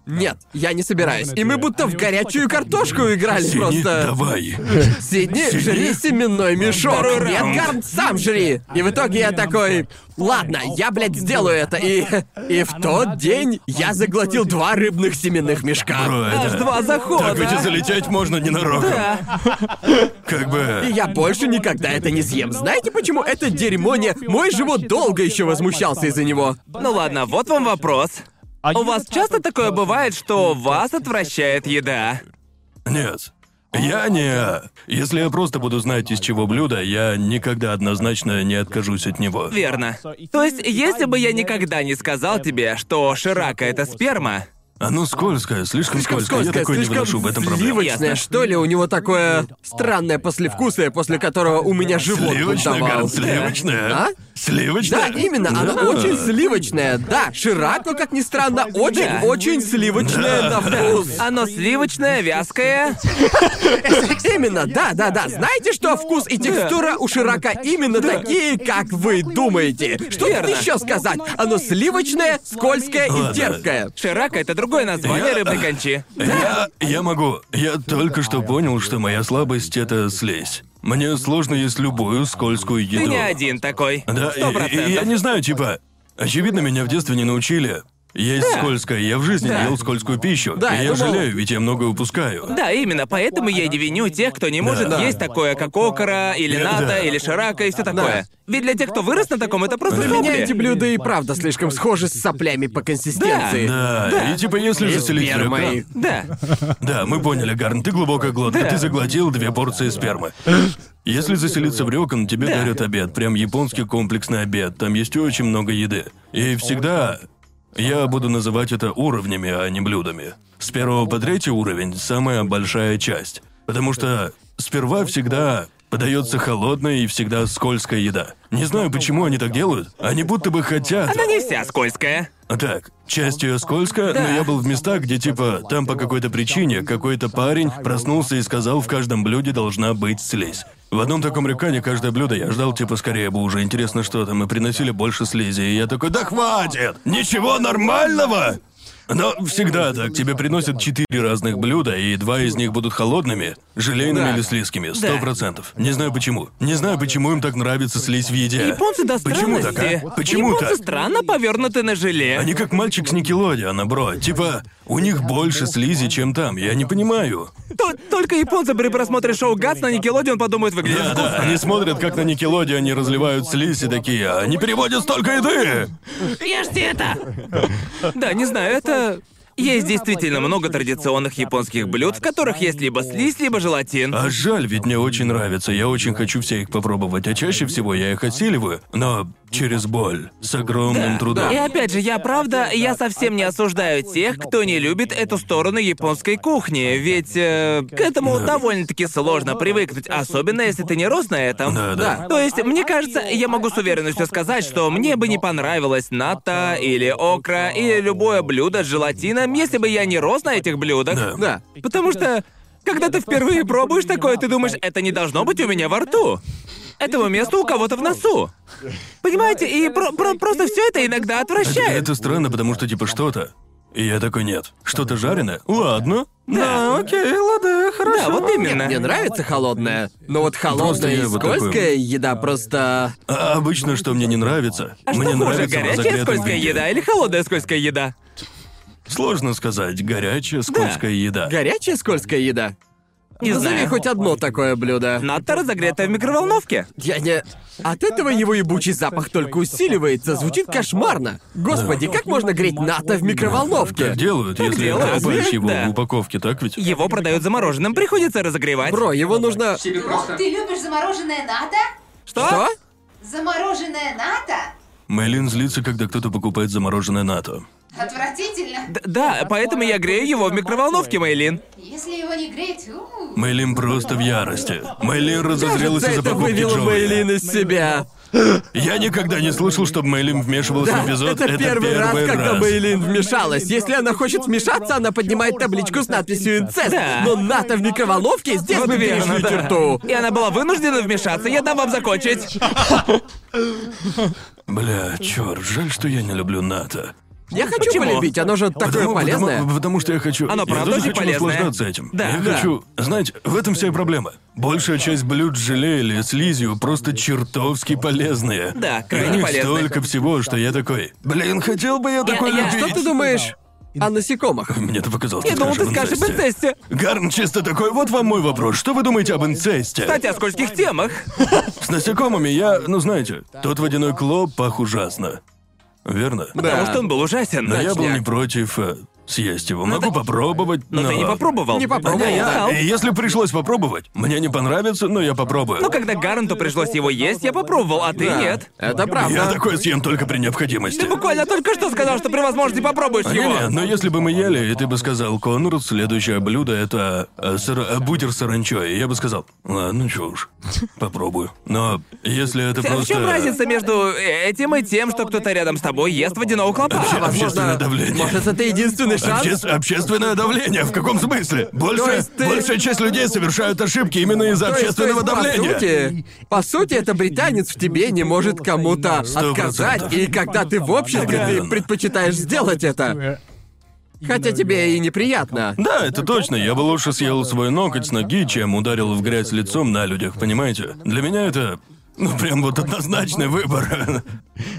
Нет, я не собираюсь. И мы будто в горячую картошку играли Синий, просто. давай. Сидни, жри семенной мешок. Второй Нет. Гарн, сам жри. И в итоге я такой, ладно, я, блядь, сделаю это. И, и в тот день я заглотил два рыбных семенных мешка. Бро, Аж это... два захода. Так ведь и залететь можно ненароком. Да. Как И бы... я больше никогда это не съем. Знаете, почему это дерьмо не... Мой живот долго еще возмущался из-за него. Ну ладно, вот вам вопрос. У вас часто такое бывает, что вас отвращает еда? Нет. Я не... Если я просто буду знать, из чего блюдо, я никогда однозначно не откажусь от него. Верно. То есть, если бы я никогда не сказал тебе, что ширака — это сперма, Оно скользкое, слишком, Слишком скользкое. Я скользкое, такой не слишком выношу, в этом проблема. сливочное, Ясно. что ли? У него такое странное послевкусие, после которого у меня живот Сливочное. Гарн, сливочное. А? Сливочное? Да, именно, Да. очень сливочная. Да, Ширако, как ни странно, очень-очень сливочная на вкус. оно сливочное, вязкое. Именно, да, да, да. Знаете, что вкус и текстура у Ширака именно такие, как вы думаете? Что еще сказать? Оно сливочное, скользкое и Ладно. терпкое. Ширака — это другое название Я- рыбной кончи. Я... я могу. Я только что понял, что моя слабость — это слизь. Мне сложно есть любую скользкую еду. Ты не один такой. Да, Сто и- и, я процентов. не знаю, типа... Очевидно, меня в детстве не научили. Есть Да. скользкое, я в жизни Да. ел скользкую пищу. Да, и я думал- жалею, ведь я многое упускаю. Да, именно, поэтому я не виню тех, кто не может Да. есть такое, как окора, или Да, ната, да. или ширака, и все такое. Ведь для тех, кто вырос на таком, это просто Для меня эти блюда и правда слишком схожи с соплями по консистенции. Да, и типа если заселить рюкзак- Да. Да, мы поняли, Гарн, ты глубокая глотка, Да. ты заглотил две порции спермы. Если заселиться в Рёкон, тебе Да. дарят обед, прям японский комплексный обед, там есть очень много еды. И всегда я буду называть это уровнями, а не блюдами. С первого по третий уровень самая большая часть. Потому что сперва всегда подается холодная и всегда скользкая еда. Не знаю, почему они так делают. Они будто бы хотят. Она не вся скользкая. Так, часть ее скользкая, но я был в местах, где типа там по какой-то причине какой-то парень проснулся и сказал, в каждом блюде должна быть слизь. В одном таком рекане каждое блюдо я ждал, типа, скорее бы уже интересно, что там, и приносили больше слизи, и я такой, да хватит! Ничего нормального! Но всегда так, тебе приносят четыре разных блюда, и два из них будут холодными, желейными Да. или слизкими, сто Да. процентов. Не знаю почему. Не знаю, почему им так нравится слизь в еде. Японцы до Почему так, странности. а? Почему Японцы так? странно повернуты на желе. Они как мальчик с Никелодиана, бро. Типа, у них больше слизи, чем там. Я не понимаю. То- только японцы при просмотре шоу Гац на Никелодеон подумают, выглядит Да, вкусно. да, они смотрят, как на Никелодиане разливают слизь и такие, «А они переводят столько еды! Ешьте это! Да, не знаю, это... Есть действительно много традиционных японских блюд, в которых есть либо слизь, либо желатин. А жаль, ведь мне очень нравится, я очень хочу все их попробовать, а чаще всего я их осиливаю, но через боль, с огромным трудом. И опять же, я правда, я совсем не осуждаю тех, кто не любит эту сторону японской кухни, ведь э, к этому довольно-таки сложно привыкнуть, особенно если ты не рос на этом. Да, да. То есть, мне кажется, я могу с уверенностью сказать, что мне бы не понравилось ната или окра или любое блюдо с желатином, если бы я не рос на этих блюдах. Да. Да. Потому что, когда ты впервые пробуешь такое, ты думаешь, это не должно быть у меня во рту. Этого места у кого-то в носу. Понимаете, и про- про- просто все это иногда отвращает. это странно, потому что типа что-то. И я такой, нет. Что-то жареное? Ладно. Да, окей, ладно, хорошо. Да, вот именно. Мне нравится холодная, но вот холодная и вот такой скользкая еда просто... А обычно, что мне не нравится, А мне что хуже, нравится горячая скользкая виде. еда или холодная скользкая еда? Сложно сказать, горячая, скользкая еда. Горячая скользкая еда? Не Назови знаю. хоть одно такое блюдо. Надто разогретая в микроволновке. Я не... От этого его ебучий запах только усиливается, звучит кошмарно. Господи, как можно греть НАТО в микроволновке? Так делают, Так если делают. копаешь его Да. в упаковке, так ведь? Его продают замороженным, приходится разогревать. Бро, его нужно... Ты любишь замороженное ната? Что? Что? Замороженное ната? Мэйлин злится, когда кто-то покупает замороженное НАТО. Отвратительно. Д- да, поэтому я грею его в микроволновке, Мейлин. Если его не греть, у Мэйлин просто в ярости. Мэйлин разозрелась Кажется, из-за это покупки вывело Джоуи. Мейлин из себя. Я никогда не слышал, чтобы Мэйлин вмешивалась Да, в эпизод. это, первый раз, когда раз. Мейлин вмешалась. Если она хочет вмешаться, она поднимает табличку с надписью «Инцест». Да. Но НАТО в микроволновке здесь мы перешли да. черту. И она была вынуждена вмешаться, я дам вам закончить. Бля, чёрт, жаль, что я не люблю НАТО. Я хочу Почему? полюбить, оно же такое Потому, полезное. потому- потому что я хочу. Оно я правда тоже хочу полезное. наслаждаться этим. Да. Я Да. хочу. Знаете, в этом вся и проблема. Большая часть блюд с желе или слизью просто чертовски полезные. Да, крайне полезные. столько всего, что я такой. Блин, хотел бы я такой я- любить. Что ты думаешь о насекомых? Мне это показалось. Я думал, ты скажешь об инцесте. Гарн чисто такой, вот вам мой вопрос. Что вы думаете об инцесте? Кстати, о скольких темах. С насекомыми я, ну знаете, тот водяной клоп пах ужасно. Верно? Потому что он был ужасен. Но я был не против э, съесть его. Могу попробовать, Но но... ты не попробовал. Не попробовал, Да, я да. знал. И если пришлось попробовать, мне не понравится, но я попробую. Ну, когда Гаранту пришлось его есть, я попробовал, а ты Да. нет. Это правда. Я такой съем только при необходимости. Ты буквально только что сказал, что при возможности попробуешь его. Не-не, но если бы мы ели, и ты бы сказал, Конрад, следующее блюдо это э, э, бутер с саранчой, я бы сказал, ладно, чё уж, попробую. Но если это В просто... чем разница между этим и тем, что кто-то рядом с тобой ест водяного клопа? Обще- Возможно, общественное давление. может, это единственный шанс? Обще- общественное давление? В каком смысле? Больше, есть ты- Большая часть людей совершают ошибки именно из-за То есть- общественного то есть, давления. По сути, по сути, это британец в тебе не может кому-то Сто отказать, процентов. и когда ты в обществе, ты предпочитаешь сделать это. Хотя тебе и неприятно. Да, это точно. Я бы лучше съел свой ноготь с ноги, чем ударил в грязь лицом на людях, понимаете? Для меня это... Ну, прям вот однозначный выбор.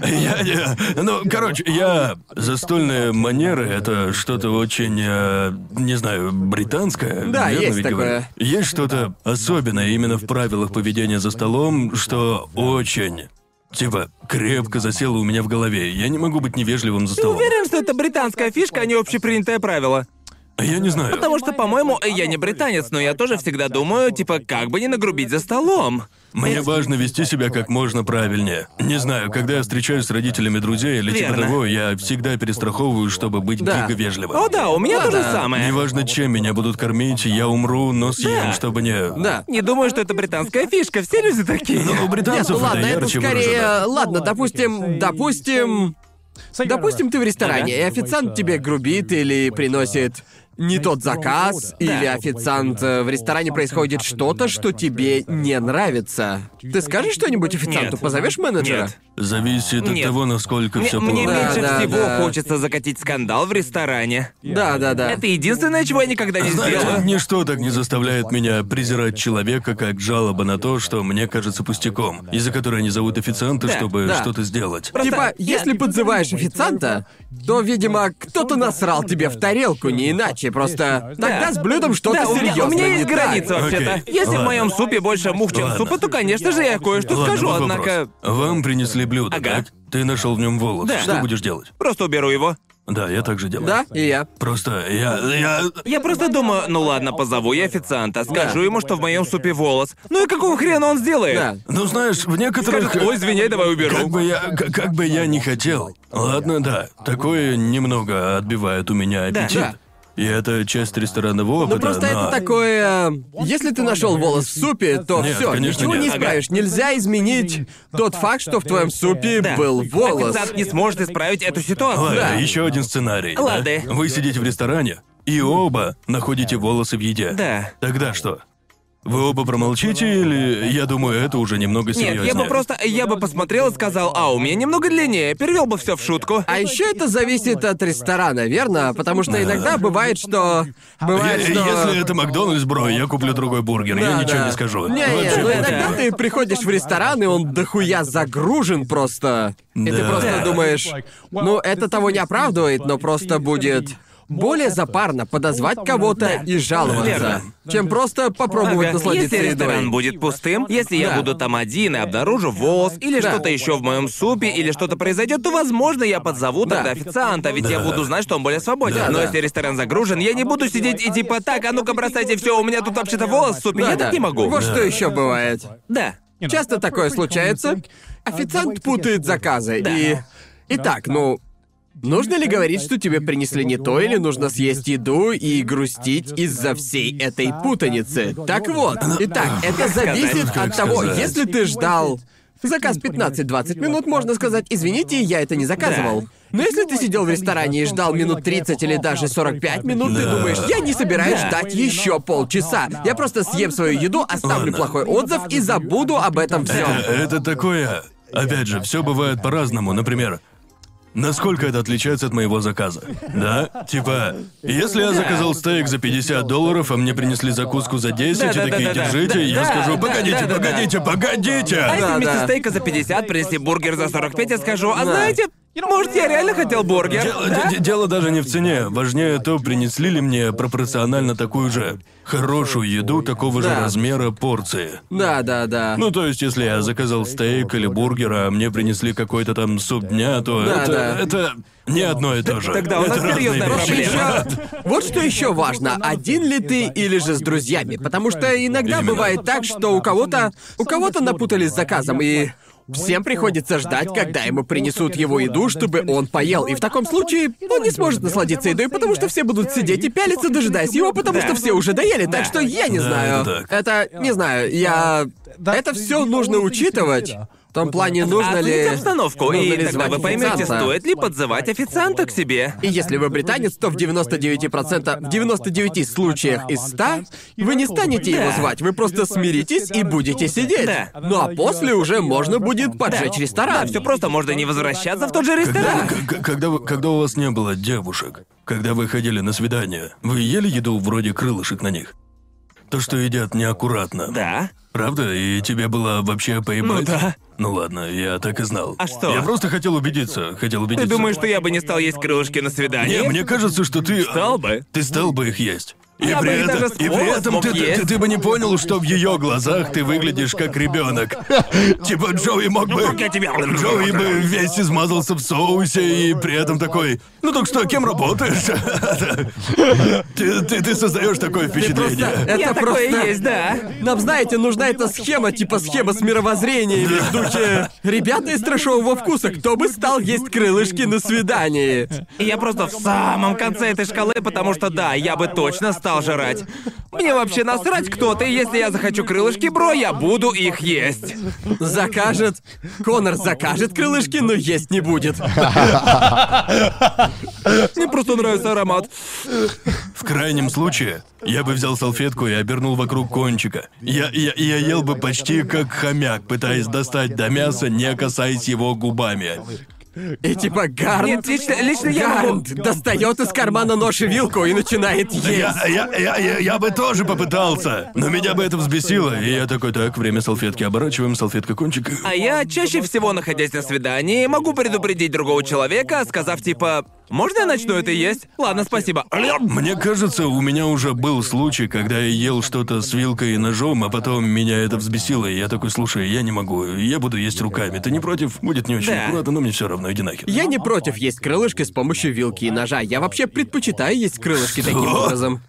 Я не... Ну, короче, я... Застольные манеры — это что-то очень, э, не знаю, британское. Да, верно есть ведь такое. говорю? Есть что-то особенное именно в правилах поведения за столом, что очень... Типа, крепко засело у меня в голове. Я не могу быть невежливым за Ты столом. уверен, что это британская фишка, а не общепринятое правило? Я не знаю. Потому что, по-моему, я не британец, но я тоже всегда думаю, типа, как бы не нагрубить за столом. Мне важно вести себя как можно правильнее. Не знаю, когда я встречаюсь с родителями друзей или типа Верно. того, я всегда перестраховываю, чтобы быть Да. гига вежливым. О, да, у меня то же самое. Неважно, чем меня будут кормить, я умру, но съем, Да. чтобы не... Да. Не думаю, что это британская фишка, все люди такие. Ну, у Нет, британцев ну ладно, это это ярче скорее... выражено. Ладно, допустим, допустим... Допустим, ты в ресторане, и официант тебе грубит или приносит не тот заказ, или официант э, в ресторане происходит что-то, что тебе не нравится. Ты скажешь что-нибудь официанту? Нет. Позовешь менеджера? Нет. Зависит от Нет. того, насколько все мне плохо. меньше Да, да, всего да. хочется закатить скандал в ресторане. Да, да, да. Это единственное, чего я никогда не Знаете, сделаю. ничто так не заставляет меня презирать человека, как жалоба на то, что мне кажется пустяком, из-за которой они зовут официанта, Да, чтобы да. что-то сделать. Просто Типа, я- если подзываешь официанта, то, видимо, кто-то насрал тебе в тарелку, не иначе. Просто тогда с блюдом что-то Да, у меня, серьезно у меня не есть так. граница вообще-то. Окей, Если в ладно. моем супе больше мух, чем Ладно. супа, то, конечно же, я кое-что Ладно, скажу, вот однако. Вам принесли блюдо, Ага. так? Ты нашел в нем волос. Да. Что Да. будешь делать? просто уберу его. Да, я так же делаю. Да, и я. Просто я. я. Я просто думаю, ну ладно, позову я официанта, скажу ему, что в моем супе волос. Ну и какого хрена он сделает? Да. Ну знаешь, в некоторых. Скажет, ой, извиняй, давай уберу. Как бы я. к- Как бы я не хотел. Ладно, да. Такое немного отбивает у меня аппетит. Да. И это часть ресторанного опыта. Ну просто но- это такое. Если ты нашел волос в супе, то Нет, все, конечно, ничего нет. не Ага. исправишь. Нельзя изменить тот факт, что в твоем супе Да. был волос. Официант не сможет исправить эту ситуацию. Ладно, Да. еще один сценарий. да? Ладно. Вы сидите в ресторане, и оба находите волосы в еде. Да. Тогда что? Вы оба промолчите или, я думаю, это уже немного серьезнее? Нет, я бы просто, я бы посмотрел и сказал, а у меня немного длиннее, перевел бы все в шутку. А еще это зависит от ресторана, верно? Потому что иногда бывает, что. Бывает, Е- что. Если это Макдональдс, бро, я куплю другой бургер, я Да, ничего да. не скажу. Не, не, Вообще ну пофиг. иногда ты приходишь в ресторан, и он дохуя загружен просто. И ты Да. просто Да. думаешь, ну это того не оправдывает, но просто будет более запарно подозвать кого-то и жаловаться, Верно. чем просто попробовать Ага, насладиться Если ресторан едой. будет пустым, если я Да. буду там один и обнаружу волос, или Да. что-то еще в моем супе, или что-то произойдет, то, возможно, я позову Да. тогда официанта, ведь я буду знать, что он более свободен. Да, Но да. если ресторан загружен, я не буду сидеть и типа так, а ну-ка бросайте все, у меня тут вообще-то волос в супе, я Да-да. так не могу. Вот что еще бывает. Да. Часто такое случается. Официант путает заказы и. Итак, ну. Нужно ли говорить, что тебе принесли не то, или нужно съесть еду и грустить из-за всей этой путаницы? Так вот, итак, это зависит от того, если ты ждал заказ 15-20 минут, можно сказать, извините, я это не заказывал. Но если ты сидел в ресторане и ждал минут 30 или даже 45 минут, ты Да. думаешь, я не собираюсь Да. ждать еще полчаса. Я просто съем свою еду, оставлю Ладно. плохой отзыв и забуду об этом всем. Это, это такое... Опять же, все бывает по-разному. Например, насколько это отличается от моего заказа. Да? Типа, если я заказал стейк за 50 долларов, а мне принесли закуску за 10 и такие, держите, я Да, скажу, да, погодите, да-да-да. погодите, погодите! А если Да, вместо да. стейка за 50 принесли бургер за 45, я скажу, а знаете, может, я реально хотел бургер? Дело, да? де- дело даже не в цене. Важнее то, принесли ли мне пропорционально такую же хорошую еду такого же Да. размера порции. Да, да, да. Ну, то есть, если я заказал стейк или бургер, а мне принесли какой-то там суп дня, то Да, это, да. это не одно и то же. Тогда у нас Это серьезная проблема. Вот что еще важно, один ли ты или же с друзьями, потому что иногда Именно. бывает так, что у кого-то у кого-то напутали с заказом и Всем приходится ждать, когда ему принесут его еду, чтобы он поел. И в таком случае он не сможет насладиться едой, потому что все будут сидеть и пялиться, дожидаясь его, потому что все уже доели. Так что я не знаю. Это, не знаю, я... Это все нужно учитывать. В том плане, нужно ли... Оцените обстановку, нужно и ли тогда звать вы поймете, официанта. стоит ли подзывать официанта к себе. И если вы британец, то в 99%, в 99 случаях из 100 вы не станете его Да. звать, вы просто смиритесь и будете сидеть. Да. Ну а после уже можно будет поджечь ресторан. Да, все просто, можно не возвращаться в тот же ресторан. к- к- когда, вы- когда у вас не было девушек, когда вы ходили на свидание, вы ели еду вроде крылышек на них? То, что едят неаккуратно. Да. Правда? И тебе было вообще поебать? Ну да. Ну ладно, я так и знал. А что? Я просто хотел убедиться, хотел Ты убедиться. думаешь, что я бы не стал есть крылышки на свидании? Не, мне кажется, что ты... Стал бы. Ты стал бы их есть. И Я при бы этом, даже с и при этом ты, ты- есть. ты- ты бы не понял, что в ее глазах ты выглядишь как ребенок. Типа Джоуи мог бы. я тебя- Джоуи бы весь измазался в соусе и при этом такой. Ну так что, кем работаешь? Ты, ты, ты создаешь такое впечатление. Это Я такое просто... есть, да. Нам, знаете, нужна эта схема, типа схема с мировоззрениями в духе... Ребята из трэшового вкуса, кто бы стал есть крылышки на свидании? И я просто в самом конце этой шкалы, потому что да, я бы точно стал жрать. Мне вообще насрать, кто ты, если я захочу крылышки, бро, я буду их есть. Закажет. Конор закажет крылышки, но есть не будет. Мне просто нравится аромат. В крайнем случае, я бы взял салфетку и обернул вокруг кончика. Я, я, я ел бы почти как хомяк, пытаясь достать до мяса, не касаясь его губами. И типа Гарнт... Нет, лично, лично я. Гарнт достает из кармана нож и вилку и начинает есть. Я, я, я, я, я бы тоже попытался, но меня бы это взбесило, и я такой, так, время салфетки, оборачиваем, салфетка кончик. А я чаще всего, находясь на свидании, могу предупредить другого человека, сказав типа «Можно я начну это есть?» Ладно, спасибо. Мне кажется, у меня уже был случай, когда я ел что-то с вилкой и ножом, а потом меня это взбесило, и я такой, слушай, я не могу, я буду есть руками. Ты не против? Будет не очень Да. аккуратно, но мне все равно, иди нахер. Я не против есть крылышки с помощью вилки и ножа. Я вообще предпочитаю есть крылышки таким Что? образом.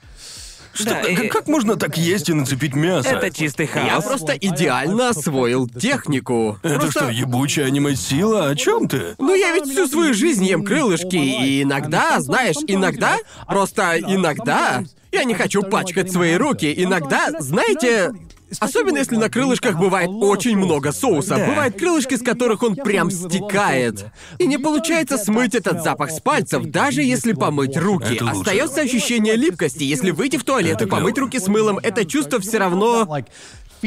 Что, Да, как, и- как можно так есть и нацепить мясо? Это чистый Я хаос. просто идеально освоил технику. Это Просто- что, ебучая аниме-сила? О чем ты? Ну я ведь всю свою жизнь ем крылышки, и иногда, знаешь, иногда, просто иногда, я не хочу пачкать свои руки, иногда, знаете, особенно если на крылышках бывает очень много соуса, Да. бывают крылышки, с которых он прям стекает. И не получается смыть этот запах с пальцев, даже если помыть руки. Это. Остается ощущение липкости. Если выйти в туалет и помыть руки с мылом, это чувство все равно...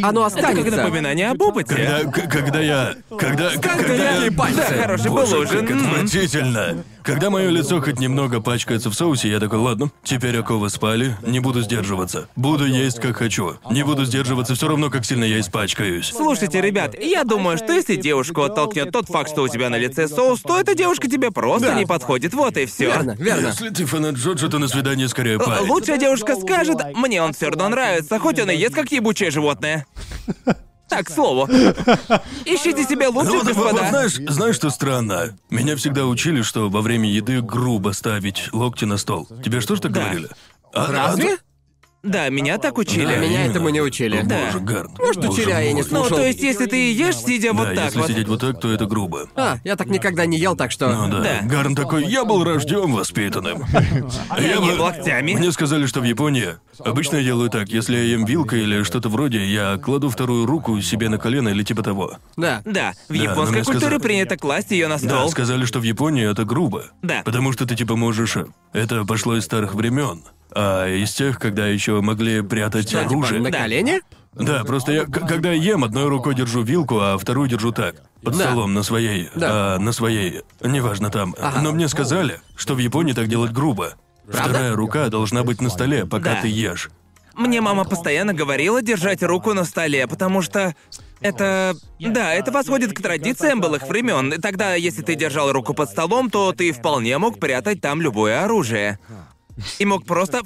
Оно Это как останется. напоминание об опыте. Когда, к- когда я... Когда... когда я... горячие пальцы. Да, хороший был ужин. как отвратительно. Когда мое лицо хоть немного пачкается в соусе, я такой, ладно, теперь оковы спали, не буду сдерживаться. Буду есть как хочу. Не буду сдерживаться, все равно как сильно я испачкаюсь. Слушайте, ребят, я думаю, что если девушку оттолкнет тот факт, что у тебя на лице соус, то эта девушка тебе просто Да. не подходит. Вот и все. Верно, верно. Если ты фанат Джоджа, то на свидание скорее парень. Лучшая девушка скажет, мне он все равно нравится, хоть он и ест как ебучее животное. Так, к слову. Ищите себе Ну лучших, вот, вот, вот господа. знаешь, знаешь, что странно? Меня всегда учили, что во время еды грубо ставить локти на стол. Тебе что ж так Да. говорили? А, Разве? Да, меня так учили. Да, Меня именно. этому не учили. О, Да. Боже, Гарн. Может, Боже учили, а я не мой. Ну, слушал. то есть, если ты ешь, сидя вот Да, так если вот. сидеть вот так, то это грубо. А, я так никогда не ел, так что... Ну да. Да. Гарн такой, я был рожден воспитанным. Я бы- локтями. Мне сказали, что в Японии обычно я делаю так, если я ем вилкой или что-то вроде, я кладу вторую руку себе на колено или типа того. Да. Да, в Да, японской культуре сказали- принято класть ее на Да, стол. сказали, что в Японии это грубо. Да. Потому что ты типа можешь. э, Это пошло из старых времен. А из тех, когда еще могли прятать Да, оружие. на колени? Да, просто я, когда ем, одной рукой держу вилку, а вторую держу так. Под Да. столом на своей. Да. а, на своей. Неважно там. Но мне сказали, что в Японии так делать грубо. Вторая рука должна быть на столе, пока Да. ты ешь. Мне мама постоянно говорила держать руку на столе, потому что это... Да, это восходит к традициям былых времен. Тогда, если ты держал руку под столом, то ты вполне мог прятать там любое оружие. И мог просто...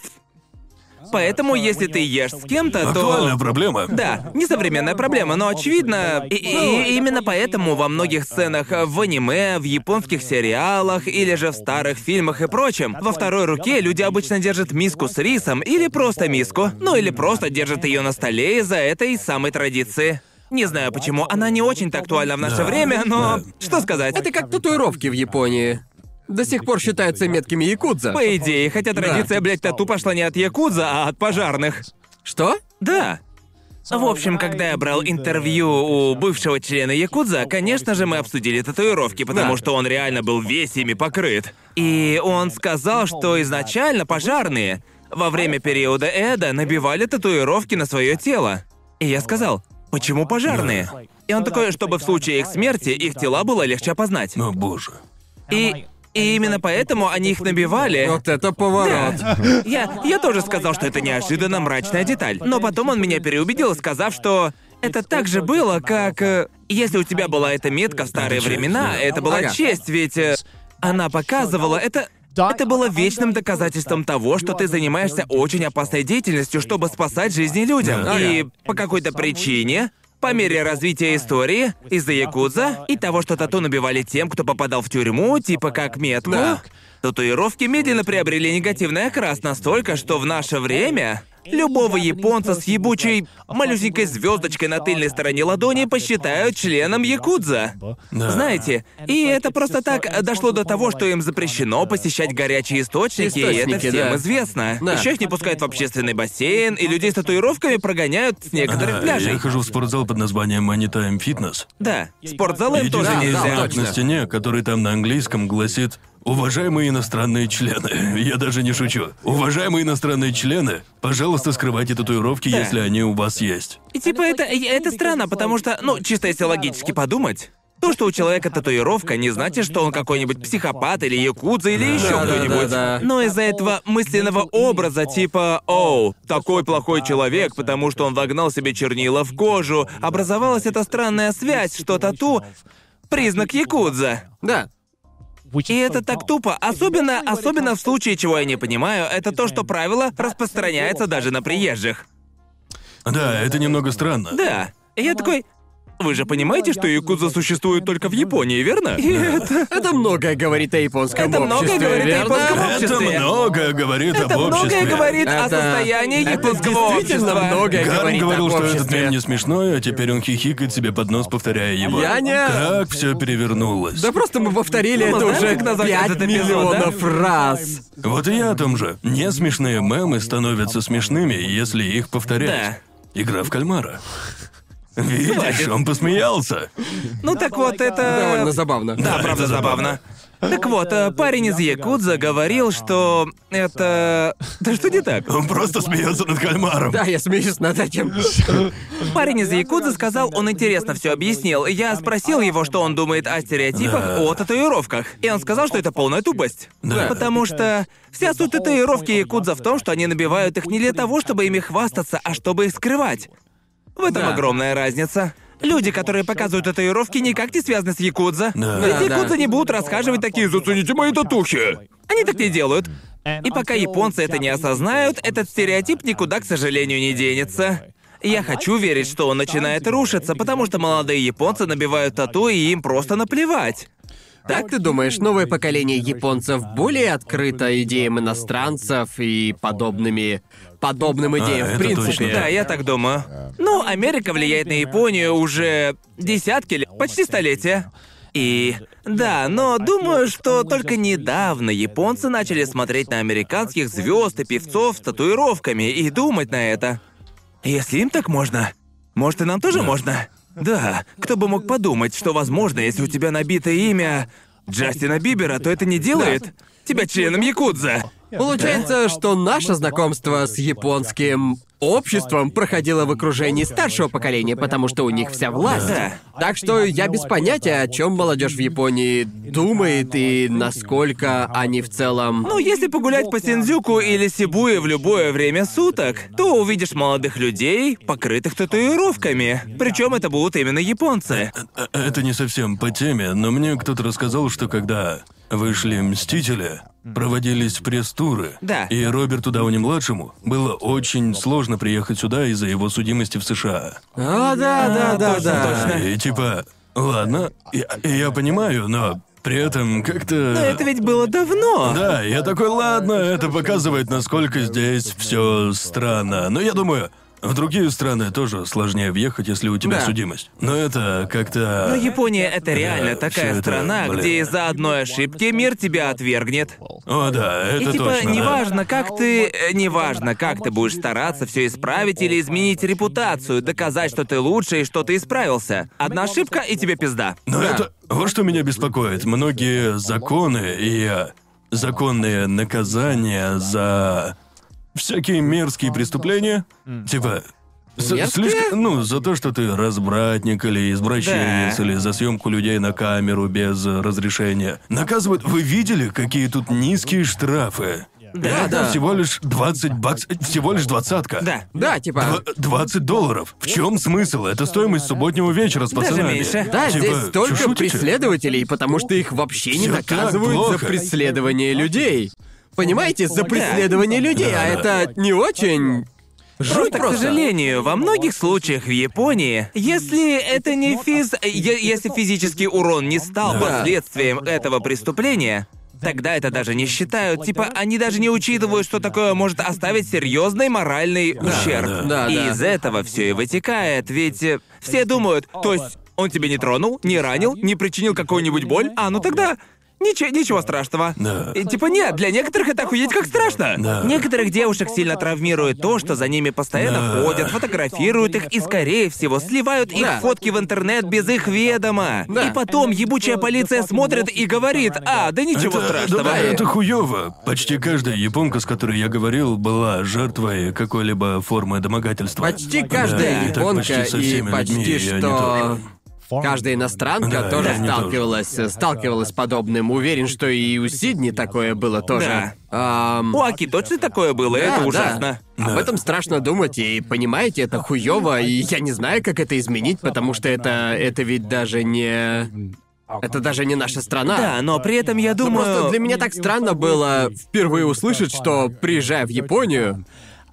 Поэтому, если ты ешь с кем-то, то... Актуальная проблема. Да, несовременная проблема, но очевидно, и, и- и именно поэтому во многих сценах в аниме, в японских сериалах или же в старых фильмах и прочем, во второй руке люди обычно держат миску с рисом или просто миску, ну или просто держат ее на столе из-за этой самой традиции. Не знаю почему, она не очень-то актуальна в наше Да. время, но Да. что сказать? Это как татуировки в Японии. До сих пор считаются меткими якудза. По идее, хотя традиция, блядь, тату пошла не от якудза, а от пожарных. Что? Да. В общем, когда я брал интервью у бывшего члена Якудза, конечно же, мы обсудили татуировки, потому Да. что он реально был весь ими покрыт. И он сказал, что изначально пожарные во время периода Эда набивали татуировки на свое тело. И я сказал, почему пожарные? И он такой, чтобы в случае их смерти их тела было легче опознать. О боже. И, и именно поэтому они их набивали. Вот это поворот. Я, я тоже сказал, что это неожиданно мрачная деталь. Но потом он меня переубедил, сказав, что это так же было, как... э, Если у тебя была эта метка в старые времена, да. это была Ага. честь, ведь э, она показывала... Это... Это было вечным доказательством того, что ты занимаешься очень опасной деятельностью, чтобы спасать жизни людям. Да. И по какой-то причине, по мере развития истории, из-за Якудза и того, что тату набивали тем, кто попадал в тюрьму, типа как метку, Да. Татуировки медленно приобрели негативный окрас настолько, что в наше время любого японца с ебучей малюсенькой звездочкой на тыльной стороне ладони посчитают членом якудза. Да. Знаете, и это просто так дошло до того, что им запрещено посещать горячие источники, и это Источники, всем да. известно. Да. Еще их не пускают в общественный бассейн, и людей с татуировками прогоняют с некоторых Да, пляжей. я хожу в спортзал под названием Anytime Fitness. Да, спортзалы им тоже Да, да, нельзя. точно. на стене, который там на английском гласит Уважаемые иностранные члены, я даже не шучу. Уважаемые иностранные члены, пожалуйста, скрывайте татуировки, Да. если они у вас есть. И типа это, это странно, потому что, ну, чисто если логически подумать, то, что у человека татуировка, не значит, что он какой-нибудь психопат или якудза или еще Да, да, кто-нибудь. да, да. Но из-за этого мысленного образа типа «Оу, такой плохой человек, потому что он вогнал себе чернила в кожу», образовалась эта странная связь, что тату — признак якудза. Да. И это так тупо, особенно, особенно в случае, чего я не понимаю, это то, что правило распространяется даже на приезжих. Да, это немного странно. Да. И я такой, вы же понимаете, что якудза существует только в Японии, верно? И это... Это многое говорит о японском Это многое обществе, говорит о верно? японском Это обществе. многое говорит Это об обществе. многое говорит о Это- состоянии это японского действительно общества. многое Гарн говорит говорил, что этот мем не смешной, а теперь он хихикает себе под нос, повторяя его. Я не- Как все перевернулось. Да просто мы повторили Ну, это уже как назвать 5 этот эпизод, миллионов раз. Вот и я о том же. Не смешные мемы становятся смешными, если их повторять. Игра в кальмара. Видишь, он посмеялся. Ну так вот, это... Довольно забавно. Да, правда забавно. Так вот, э, парень из Якудза говорил, что это... Да что не так? Он просто смеется над кальмаром. Да, я смеюсь над этим. Парень из Якудза сказал, он интересно все объяснил. Я спросил его, что он думает о стереотипах, Да. о татуировках. И он сказал, что это полная тупость. Да. Потому что вся суть татуировки Якудза в том, что они набивают их не для того, чтобы ими хвастаться, а чтобы их скрывать. В этом Да. огромная разница. Люди, которые показывают татуировки, никак не связаны с Якудза. Да. Ведь Да, да. Якудза не будут расхаживать такие «Зацените мои татухи!» Они так не делают. И пока японцы это не осознают, этот стереотип никуда, к сожалению, не денется. Я хочу верить, что он начинает рушиться, потому что молодые японцы набивают тату, и им просто наплевать. Как ты думаешь, новое поколение японцев более открыто идеям иностранцев и подобными... подобным идеям в это принципе? точно. Да, я так думаю. Ну, Америка влияет на Японию уже десятки лет, почти столетия. И да, но думаю, что только недавно японцы начали смотреть на американских звезд и певцов с татуировками и думать на это. Если им так можно, может и нам тоже можно? Да, кто бы мог подумать, что возможно, если у тебя набито имя Джастина Бибера, то это не делает тебя членом Якудза. Получается, что наше знакомство с японским обществом проходило в окружении старшего поколения, потому что у них вся власть. Да. Так что я без понятия, о чем молодежь в Японии думает и насколько они в целом. Ну, если погулять по Синдзюку или Сибуе в любое время суток, то увидишь молодых людей, покрытых татуировками. Причем это будут именно японцы. Э, Это не совсем по теме, но мне кто-то рассказал, что когда вышли «Мстители», проводились пресс-туры, Да. и Роберту Дауни-младшему было очень сложно приехать сюда из-за его судимости в США. А, да, да, да, точно, да. точно. И типа, ладно, я, я понимаю, но при этом как-то... Но это ведь было давно. Да, я такой, ладно, это показывает, насколько здесь все странно. Но я думаю, в другие страны тоже сложнее въехать, если у тебя Да. судимость. Но это как-то... Но Япония это реально Да, такая всё это, страна, блин. где из-за одной ошибки мир тебя отвергнет. О, да, это И типа, точно. да. неважно, как ты. э, Неважно, как ты будешь стараться все исправить или изменить репутацию, доказать, что ты лучше и что ты исправился. Одна ошибка, и тебе пизда. Но это... Вот что меня беспокоит. Многие законы и э, законные наказания за всякие мерзкие преступления, типа... с- Мерзкие? слишком, ну, за то, что ты разбратник или извращенец, Да. или за съемку людей на камеру без э, разрешения. Наказывают. Вы видели, какие тут низкие штрафы? Да, Это да. всего лишь 20 баксов, всего лишь двадцатка. Да. Да, типа. Дв- 20 долларов. В чем смысл? Это стоимость субботнего вечера с Даже пацанами. меньше. Да, Типа, здесь столько шутите? преследователей, потому что их вообще не Всё так наказывают за плохо. преследование людей. Понимаете, за преследование людей, а это не очень. Жуть Просто, к просто. сожалению, во многих случаях в Японии, если это не физ... Если физический урон не стал Да. последствием этого преступления, тогда это даже не считают. Типа, они даже не учитывают, что такое может оставить серьезный моральный ущерб. да. Да, и да. из этого все и вытекает, ведь э, все думают, то есть он тебя не тронул, не ранил, не причинил какую-нибудь боль, а ну тогда Ничего, ничего страшного. Да. И, типа нет, для некоторых это охуеть как страшно. Да. Некоторых девушек сильно травмирует то, что за ними постоянно Да. ходят, фотографируют их и, скорее всего, сливают их Да. фотки в интернет без их ведома. Да. И потом ебучая полиция смотрит и говорит, а, да ничего это, страшного. Да, это хуёво. Почти каждая японка, с которой я говорил, была жертвой какой-либо формы домогательства. Почти каждая Да, и так японка почти со и всеми почти людьми, и что. Каждая иностранка Да, тоже они сталкивалась, сталкивалась с подобным. Уверен, что и у Сидни такое было тоже. Ам, У Аки точно такое было, и да, это да. ужасно. Об этом страшно думать, и понимаете, это хуёво, и я не знаю, как это изменить, потому что это. это ведь даже не. Это даже не наша страна. Да, но при этом я Ну, думаю... Просто для меня так странно было впервые услышать, что приезжая в Японию,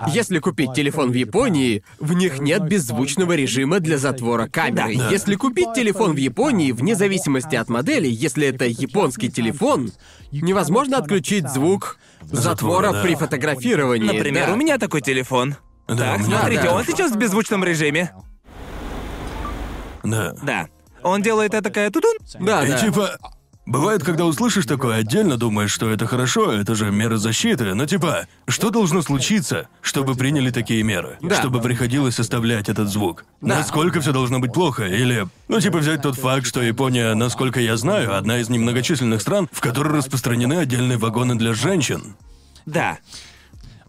если купить телефон в Японии, в них нет беззвучного режима для затвора камеры. Да. Если купить телефон в Японии, вне зависимости от модели, если это японский телефон, невозможно отключить звук затвора Затвора, да. при фотографировании. Например, да. у меня такой телефон. Да, так, смотрите, да. он сейчас в беззвучном режиме. Да. Да. Он делает это такая тудун. Да, И да. типа, бывает, когда услышишь такое, отдельно думаешь, что это хорошо, это же меры защиты, но типа, что должно случиться, чтобы приняли такие меры? Да. Чтобы приходилось оставлять этот звук? Да. Насколько все должно быть плохо? Или, ну типа взять тот факт, что Япония, насколько я знаю, одна из немногочисленных стран, в которой распространены отдельные вагоны для женщин. Да.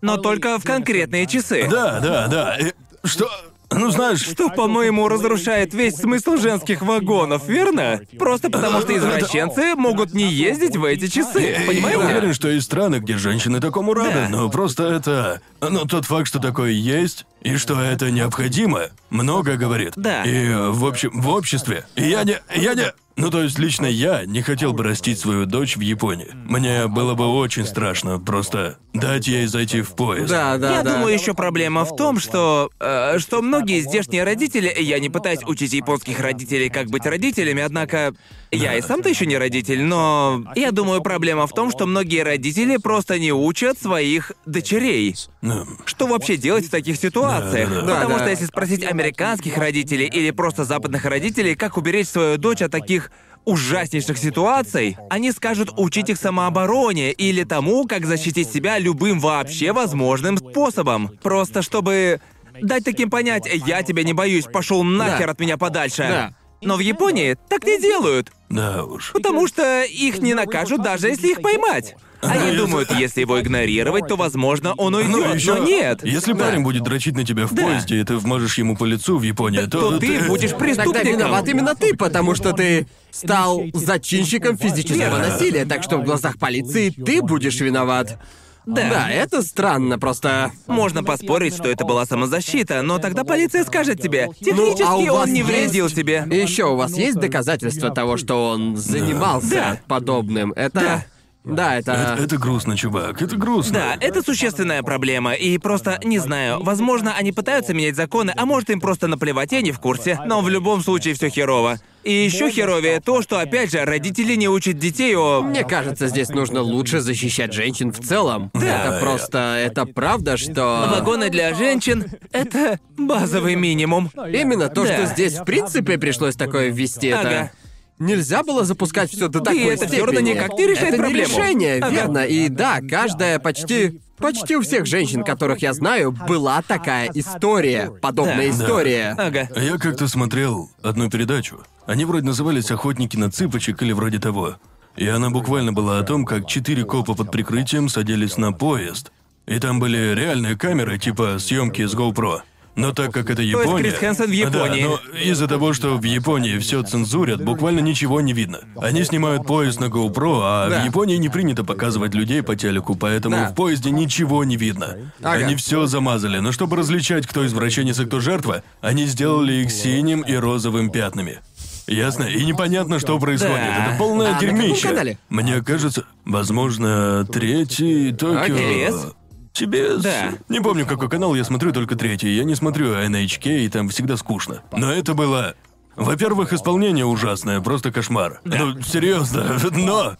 Но только в конкретные часы. Да, да, да. И что... Ну знаешь, Что, по-моему, разрушает весь смысл женских вагонов, верно? Просто потому что извращенцы могут не ездить в эти часы. Я Понимаете? уверен, что есть страны, где женщины такому рады, Да. но просто это... Ну, тот факт, что такое есть, и что это необходимо, много говорит. Да. И в общем, в обществе. И я не... Я не... Ну, то есть, лично я не хотел бы растить свою дочь в Японии. Мне было бы очень страшно просто дать ей зайти в поезд. Да, да, Я да. думаю, еще проблема в том, что э, что многие здешние родители, я не пытаюсь учить японских родителей, как быть родителями, однако я и сам-то еще не родитель, но я думаю, проблема в том, что многие родители просто не учат своих дочерей. Ну, Что вообще делать в таких ситуациях? Да-да-да. Потому Да-да. что если спросить американских родителей или просто западных родителей, как уберечь свою дочь от таких ужаснейших ситуаций, они скажут учить их самообороне или тому, как защитить себя любым вообще возможным способом. Просто чтобы дать таким понять, я тебя не боюсь, пошел нахер Да. от меня подальше. Да. Но в Японии так не делают, Да уж. потому что их не накажут, даже если их поймать. Они думают, если его игнорировать, то, возможно, он уйдет, Ну, ещё, но нет. Если парень будет дрочить на тебя в Да. поезде, и ты вмажешь ему по лицу в Японии, то, То ты будешь Тогда преступником. виноват именно ты, потому что ты стал зачинщиком физического Верно. насилия, так что в глазах полиции ты будешь виноват. Да. Да, это странно, просто... Можно поспорить, что это была самозащита, но тогда полиция скажет тебе, технически Ну, а он не есть- вредил тебе. И еще у вас есть доказательства того, что он занимался Да. подобным? Это... Да. Да, это... Это, это грустно, чувак, это грустно. Да, это существенная проблема, и просто не знаю. Возможно, они пытаются менять законы, а может им просто наплевать, я не в курсе. Но в любом случае все херово. И еще херовее то, что опять же родители не учат детей о. Мне кажется, здесь нужно лучше защищать женщин в целом. Это просто... Это правда, что... Вагоны для женщин — это базовый минимум. Именно то, Да. что здесь в принципе пришлось такое ввести, это... Нельзя было запускать все до такой это всё равно степени. никак не решает это проблему. не решение, Ага. верно. И да, каждая почти... Почти у всех женщин, которых я знаю, была такая история, подобная Да. история. Ага. Я как-то смотрел одну передачу. Они вроде назывались «Охотники на цыпочек» или вроде того. И она буквально была о том, как четыре копа под прикрытием садились на поезд. И там были реальные камеры, типа съемки с GoPro. Но так как это Япония... Крис Хэнсон в Японии. Да, но из-за того, что в Японии все цензурят, буквально ничего не видно. Они снимают поезд на GoPro, а Да. в Японии не принято показывать людей по телеку, поэтому Да. в поезде ничего не видно. Ага. Они все замазали, но чтобы различать, кто извращенец, а кто жертва, они сделали их синим и розовым пятнами. Ясно? И непонятно, что происходит. Да. Это полное А дерьмище. Мне кажется, возможно, третий Токио. TBS? TBS? Да. Не помню, какой канал, я смотрю только третий. Я не смотрю NHK, и там всегда скучно. Но это было... Во-первых, исполнение ужасное, просто кошмар. Ну, серьезно, но...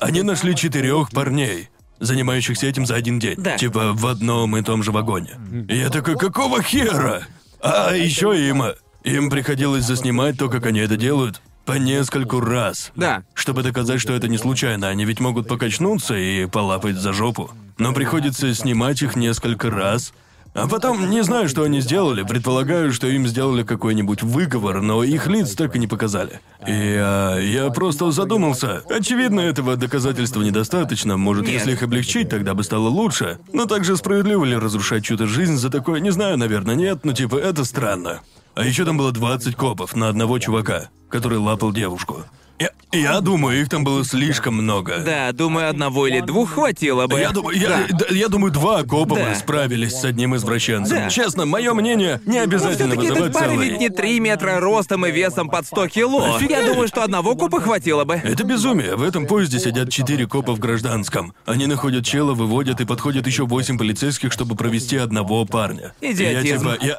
Они нашли четырех парней, занимающихся этим за один день. Да. Типа в одном и том же вагоне. И я такой, какого хера? А еще им... Им приходилось заснимать то, как они это делают, по нескольку раз. Да. Чтобы доказать, что это не случайно, они ведь могут покачнуться и полапать за жопу. Но приходится снимать их несколько раз. А потом, не знаю, что они сделали, предполагаю, что им сделали какой-нибудь выговор, но их лиц так и не показали. И а, я просто задумался. Очевидно, этого доказательства недостаточно. Может, Нет. если их облегчить, тогда бы стало лучше. Но также справедливо ли разрушать чью-то жизнь за такое? Не знаю, наверное, нет, но типа это странно. А еще там было 20 копов на одного чувака, который лапал девушку. Я, я думаю, их там было слишком много. Да, думаю, одного или двух хватило бы. Я думаю, я, да, я думаю, два копа бы Да. справились с одним извращенцем. Да. Честно, мое мнение, не обязательно Все-таки вызывать этот парень целый. ведь не 3 метра ростом и весом под 100 кило. Офигеть. Я думаю, что одного копа хватило бы. Это безумие. В этом поезде сидят четыре копа в гражданском. Они находят чела, выводят и подходят еще восемь полицейских, чтобы провести одного парня. И Я Идиотизм. типа, я...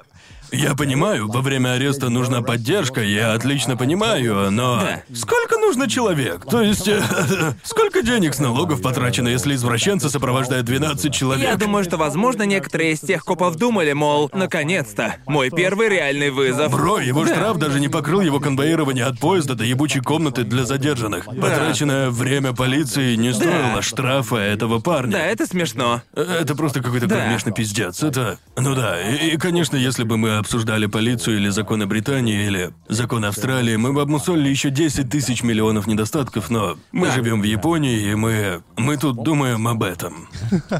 Я понимаю, во время ареста нужна поддержка, я отлично понимаю, но... Да. Сколько нужно человек? То есть, э, сколько денег с налогов потрачено, если извращенца сопровождает 12 человек? Я думаю, что, возможно, некоторые из тех копов думали, мол, наконец-то, мой первый реальный вызов. Бро, его штраф даже не покрыл его конвоирование от поезда до ебучей комнаты для задержанных. Потраченное время полиции не стоило штрафа этого парня. Да, это смешно. Это просто какой-то Да. кромешный пиздец. Это... Ну да, и, и, конечно, если бы мы обсуждали полицию или законы Британии, или законы Австралии, мы бы обмусолили еще 10 тысяч миллионов недостатков, но мы Да. живем в Японии, и мы... Мы тут думаем об этом.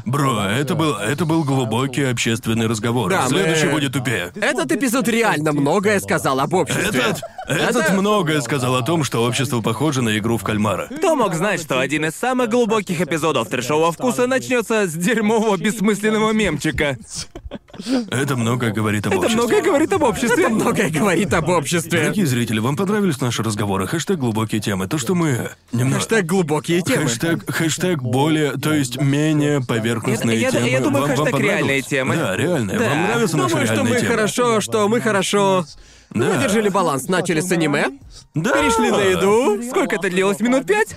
Бро, это был, это был глубокий общественный разговор. Да, мы- Следующий будет тупее. Этот эпизод реально многое сказал об обществе. Этот, этот Это- многое сказал о том, что общество похоже на игру в кальмара. Кто мог знать, что один из самых глубоких эпизодов трешового вкуса начнется с дерьмового бессмысленного мемчика? Это многое говорит об Это обществе. многое говорит об обществе. Многое говорит об обществе. Дорогие зрители, вам понравились наши разговоры? Хэштег глубокие темы. То, что мы немного... Хэштег глубокие темы. Хэштег, хэштег более, то есть менее поверхностные Я- я- темы. я думаю, вам, вам хэштег понравилось? реальные темы. Да, реальные. Да. Вам нравятся наши Думаю, что реальные мы темы? хорошо, что мы хорошо Да. выдержали баланс. Начали с аниме, Да. перешли на еду. Сколько это длилось? Минут пять?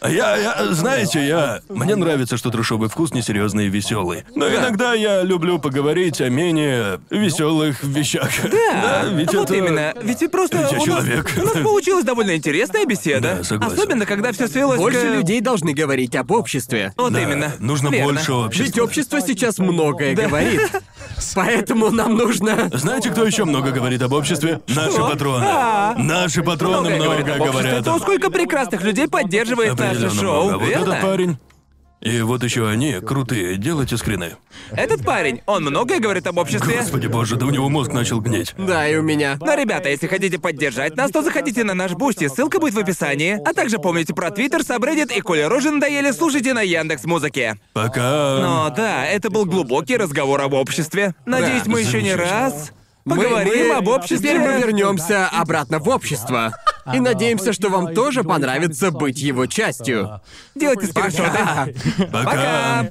А Я, я, знаете, я... Мне нравится, что трешовый вкус несерьезный и веселый. Но иногда я люблю поговорить о менее веселых вещах. Да, ведь вот это... именно. Ведь и просто Ведь я у, нас, человек. у нас получилась довольно интересная беседа. Да, согласен. Особенно, когда все свелось Больше к... людей должны говорить об обществе. Вот Да, именно. Нужно Верно. больше общества. Ведь общество сейчас многое говорит. Поэтому нам нужно... Знаете, кто еще много говорит об обществе? Наши патроны. А. Наши патроны Многое много говорит об говорят. То, сколько прекрасных людей поддерживает наше шоу, много. Вот верно? этот парень. И вот еще они крутые. Делайте скрины. Этот парень, он многое говорит об обществе. Господи боже, да у него мозг начал гнить. Да, и у меня. Но, ребята, если хотите поддержать нас, то заходите на наш бусти, ссылка будет в описании. А также помните про Твиттер, Сабреддит и коли рожи надоели, слушайте на Яндекс Музыке. Пока. Но да, это был глубокий разговор об обществе. Надеюсь, Да, мы еще не раз поговорим мы- об обществе. Теперь мы вернемся обратно в общество. И надеемся, что вам тоже понравится быть его частью. Делайте скриншоты. Пока.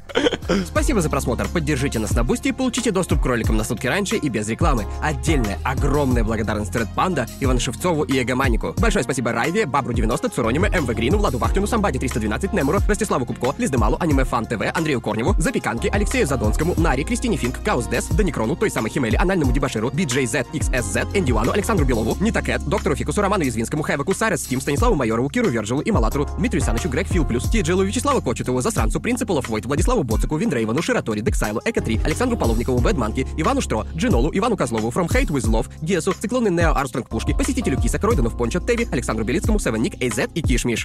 Спасибо за просмотр. Поддержите нас на Бусти и получите доступ к роликам на сутки раньше и без рекламы. Отдельная, огромная благодарность Ред Панда, Ивану Шевцову и Эгоманику. Большое спасибо Райве, Бабру 90, Цурониме, МВ Грину, Владу Вахтину, Самбаде 312, Немуру, Ростиславу Кубко, Лиздемалу, Аниме Фан ТВ, Андрею Корневу, Запеканке, Алексею Задонскому, Наре, Кристине Финк, Каус Дес, Даникрону, той самой Химели, Анальному Дебаширу, BJZ, XSZ, Эндиуану, Александру Белову, Нитакет, Доктору Фикусу, Роману Извинскому, Хэваку, Сарес, Стим, Станиславу Майорову, Киру Верджилу и Малатру, Дмитрию Санычу, Грег Фил Плюс, Тиджилу, Вячеславу Кочетову, Засранцу, Принципу Void, Владиславу Боцику, Виндрейвану, Ширатори, Дексайлу, Эко 3, Александру Половникову, Бэдманки, Ивану Штро, Джинолу, Ивану Козлову, From Hate with Love, Гесу, Циклонный Нео Армстронг Пушки, посетителю Киса, Кройдену в Пончо, Теви, Александру Белицкому, Севен Ник, AZ и Кишмиш.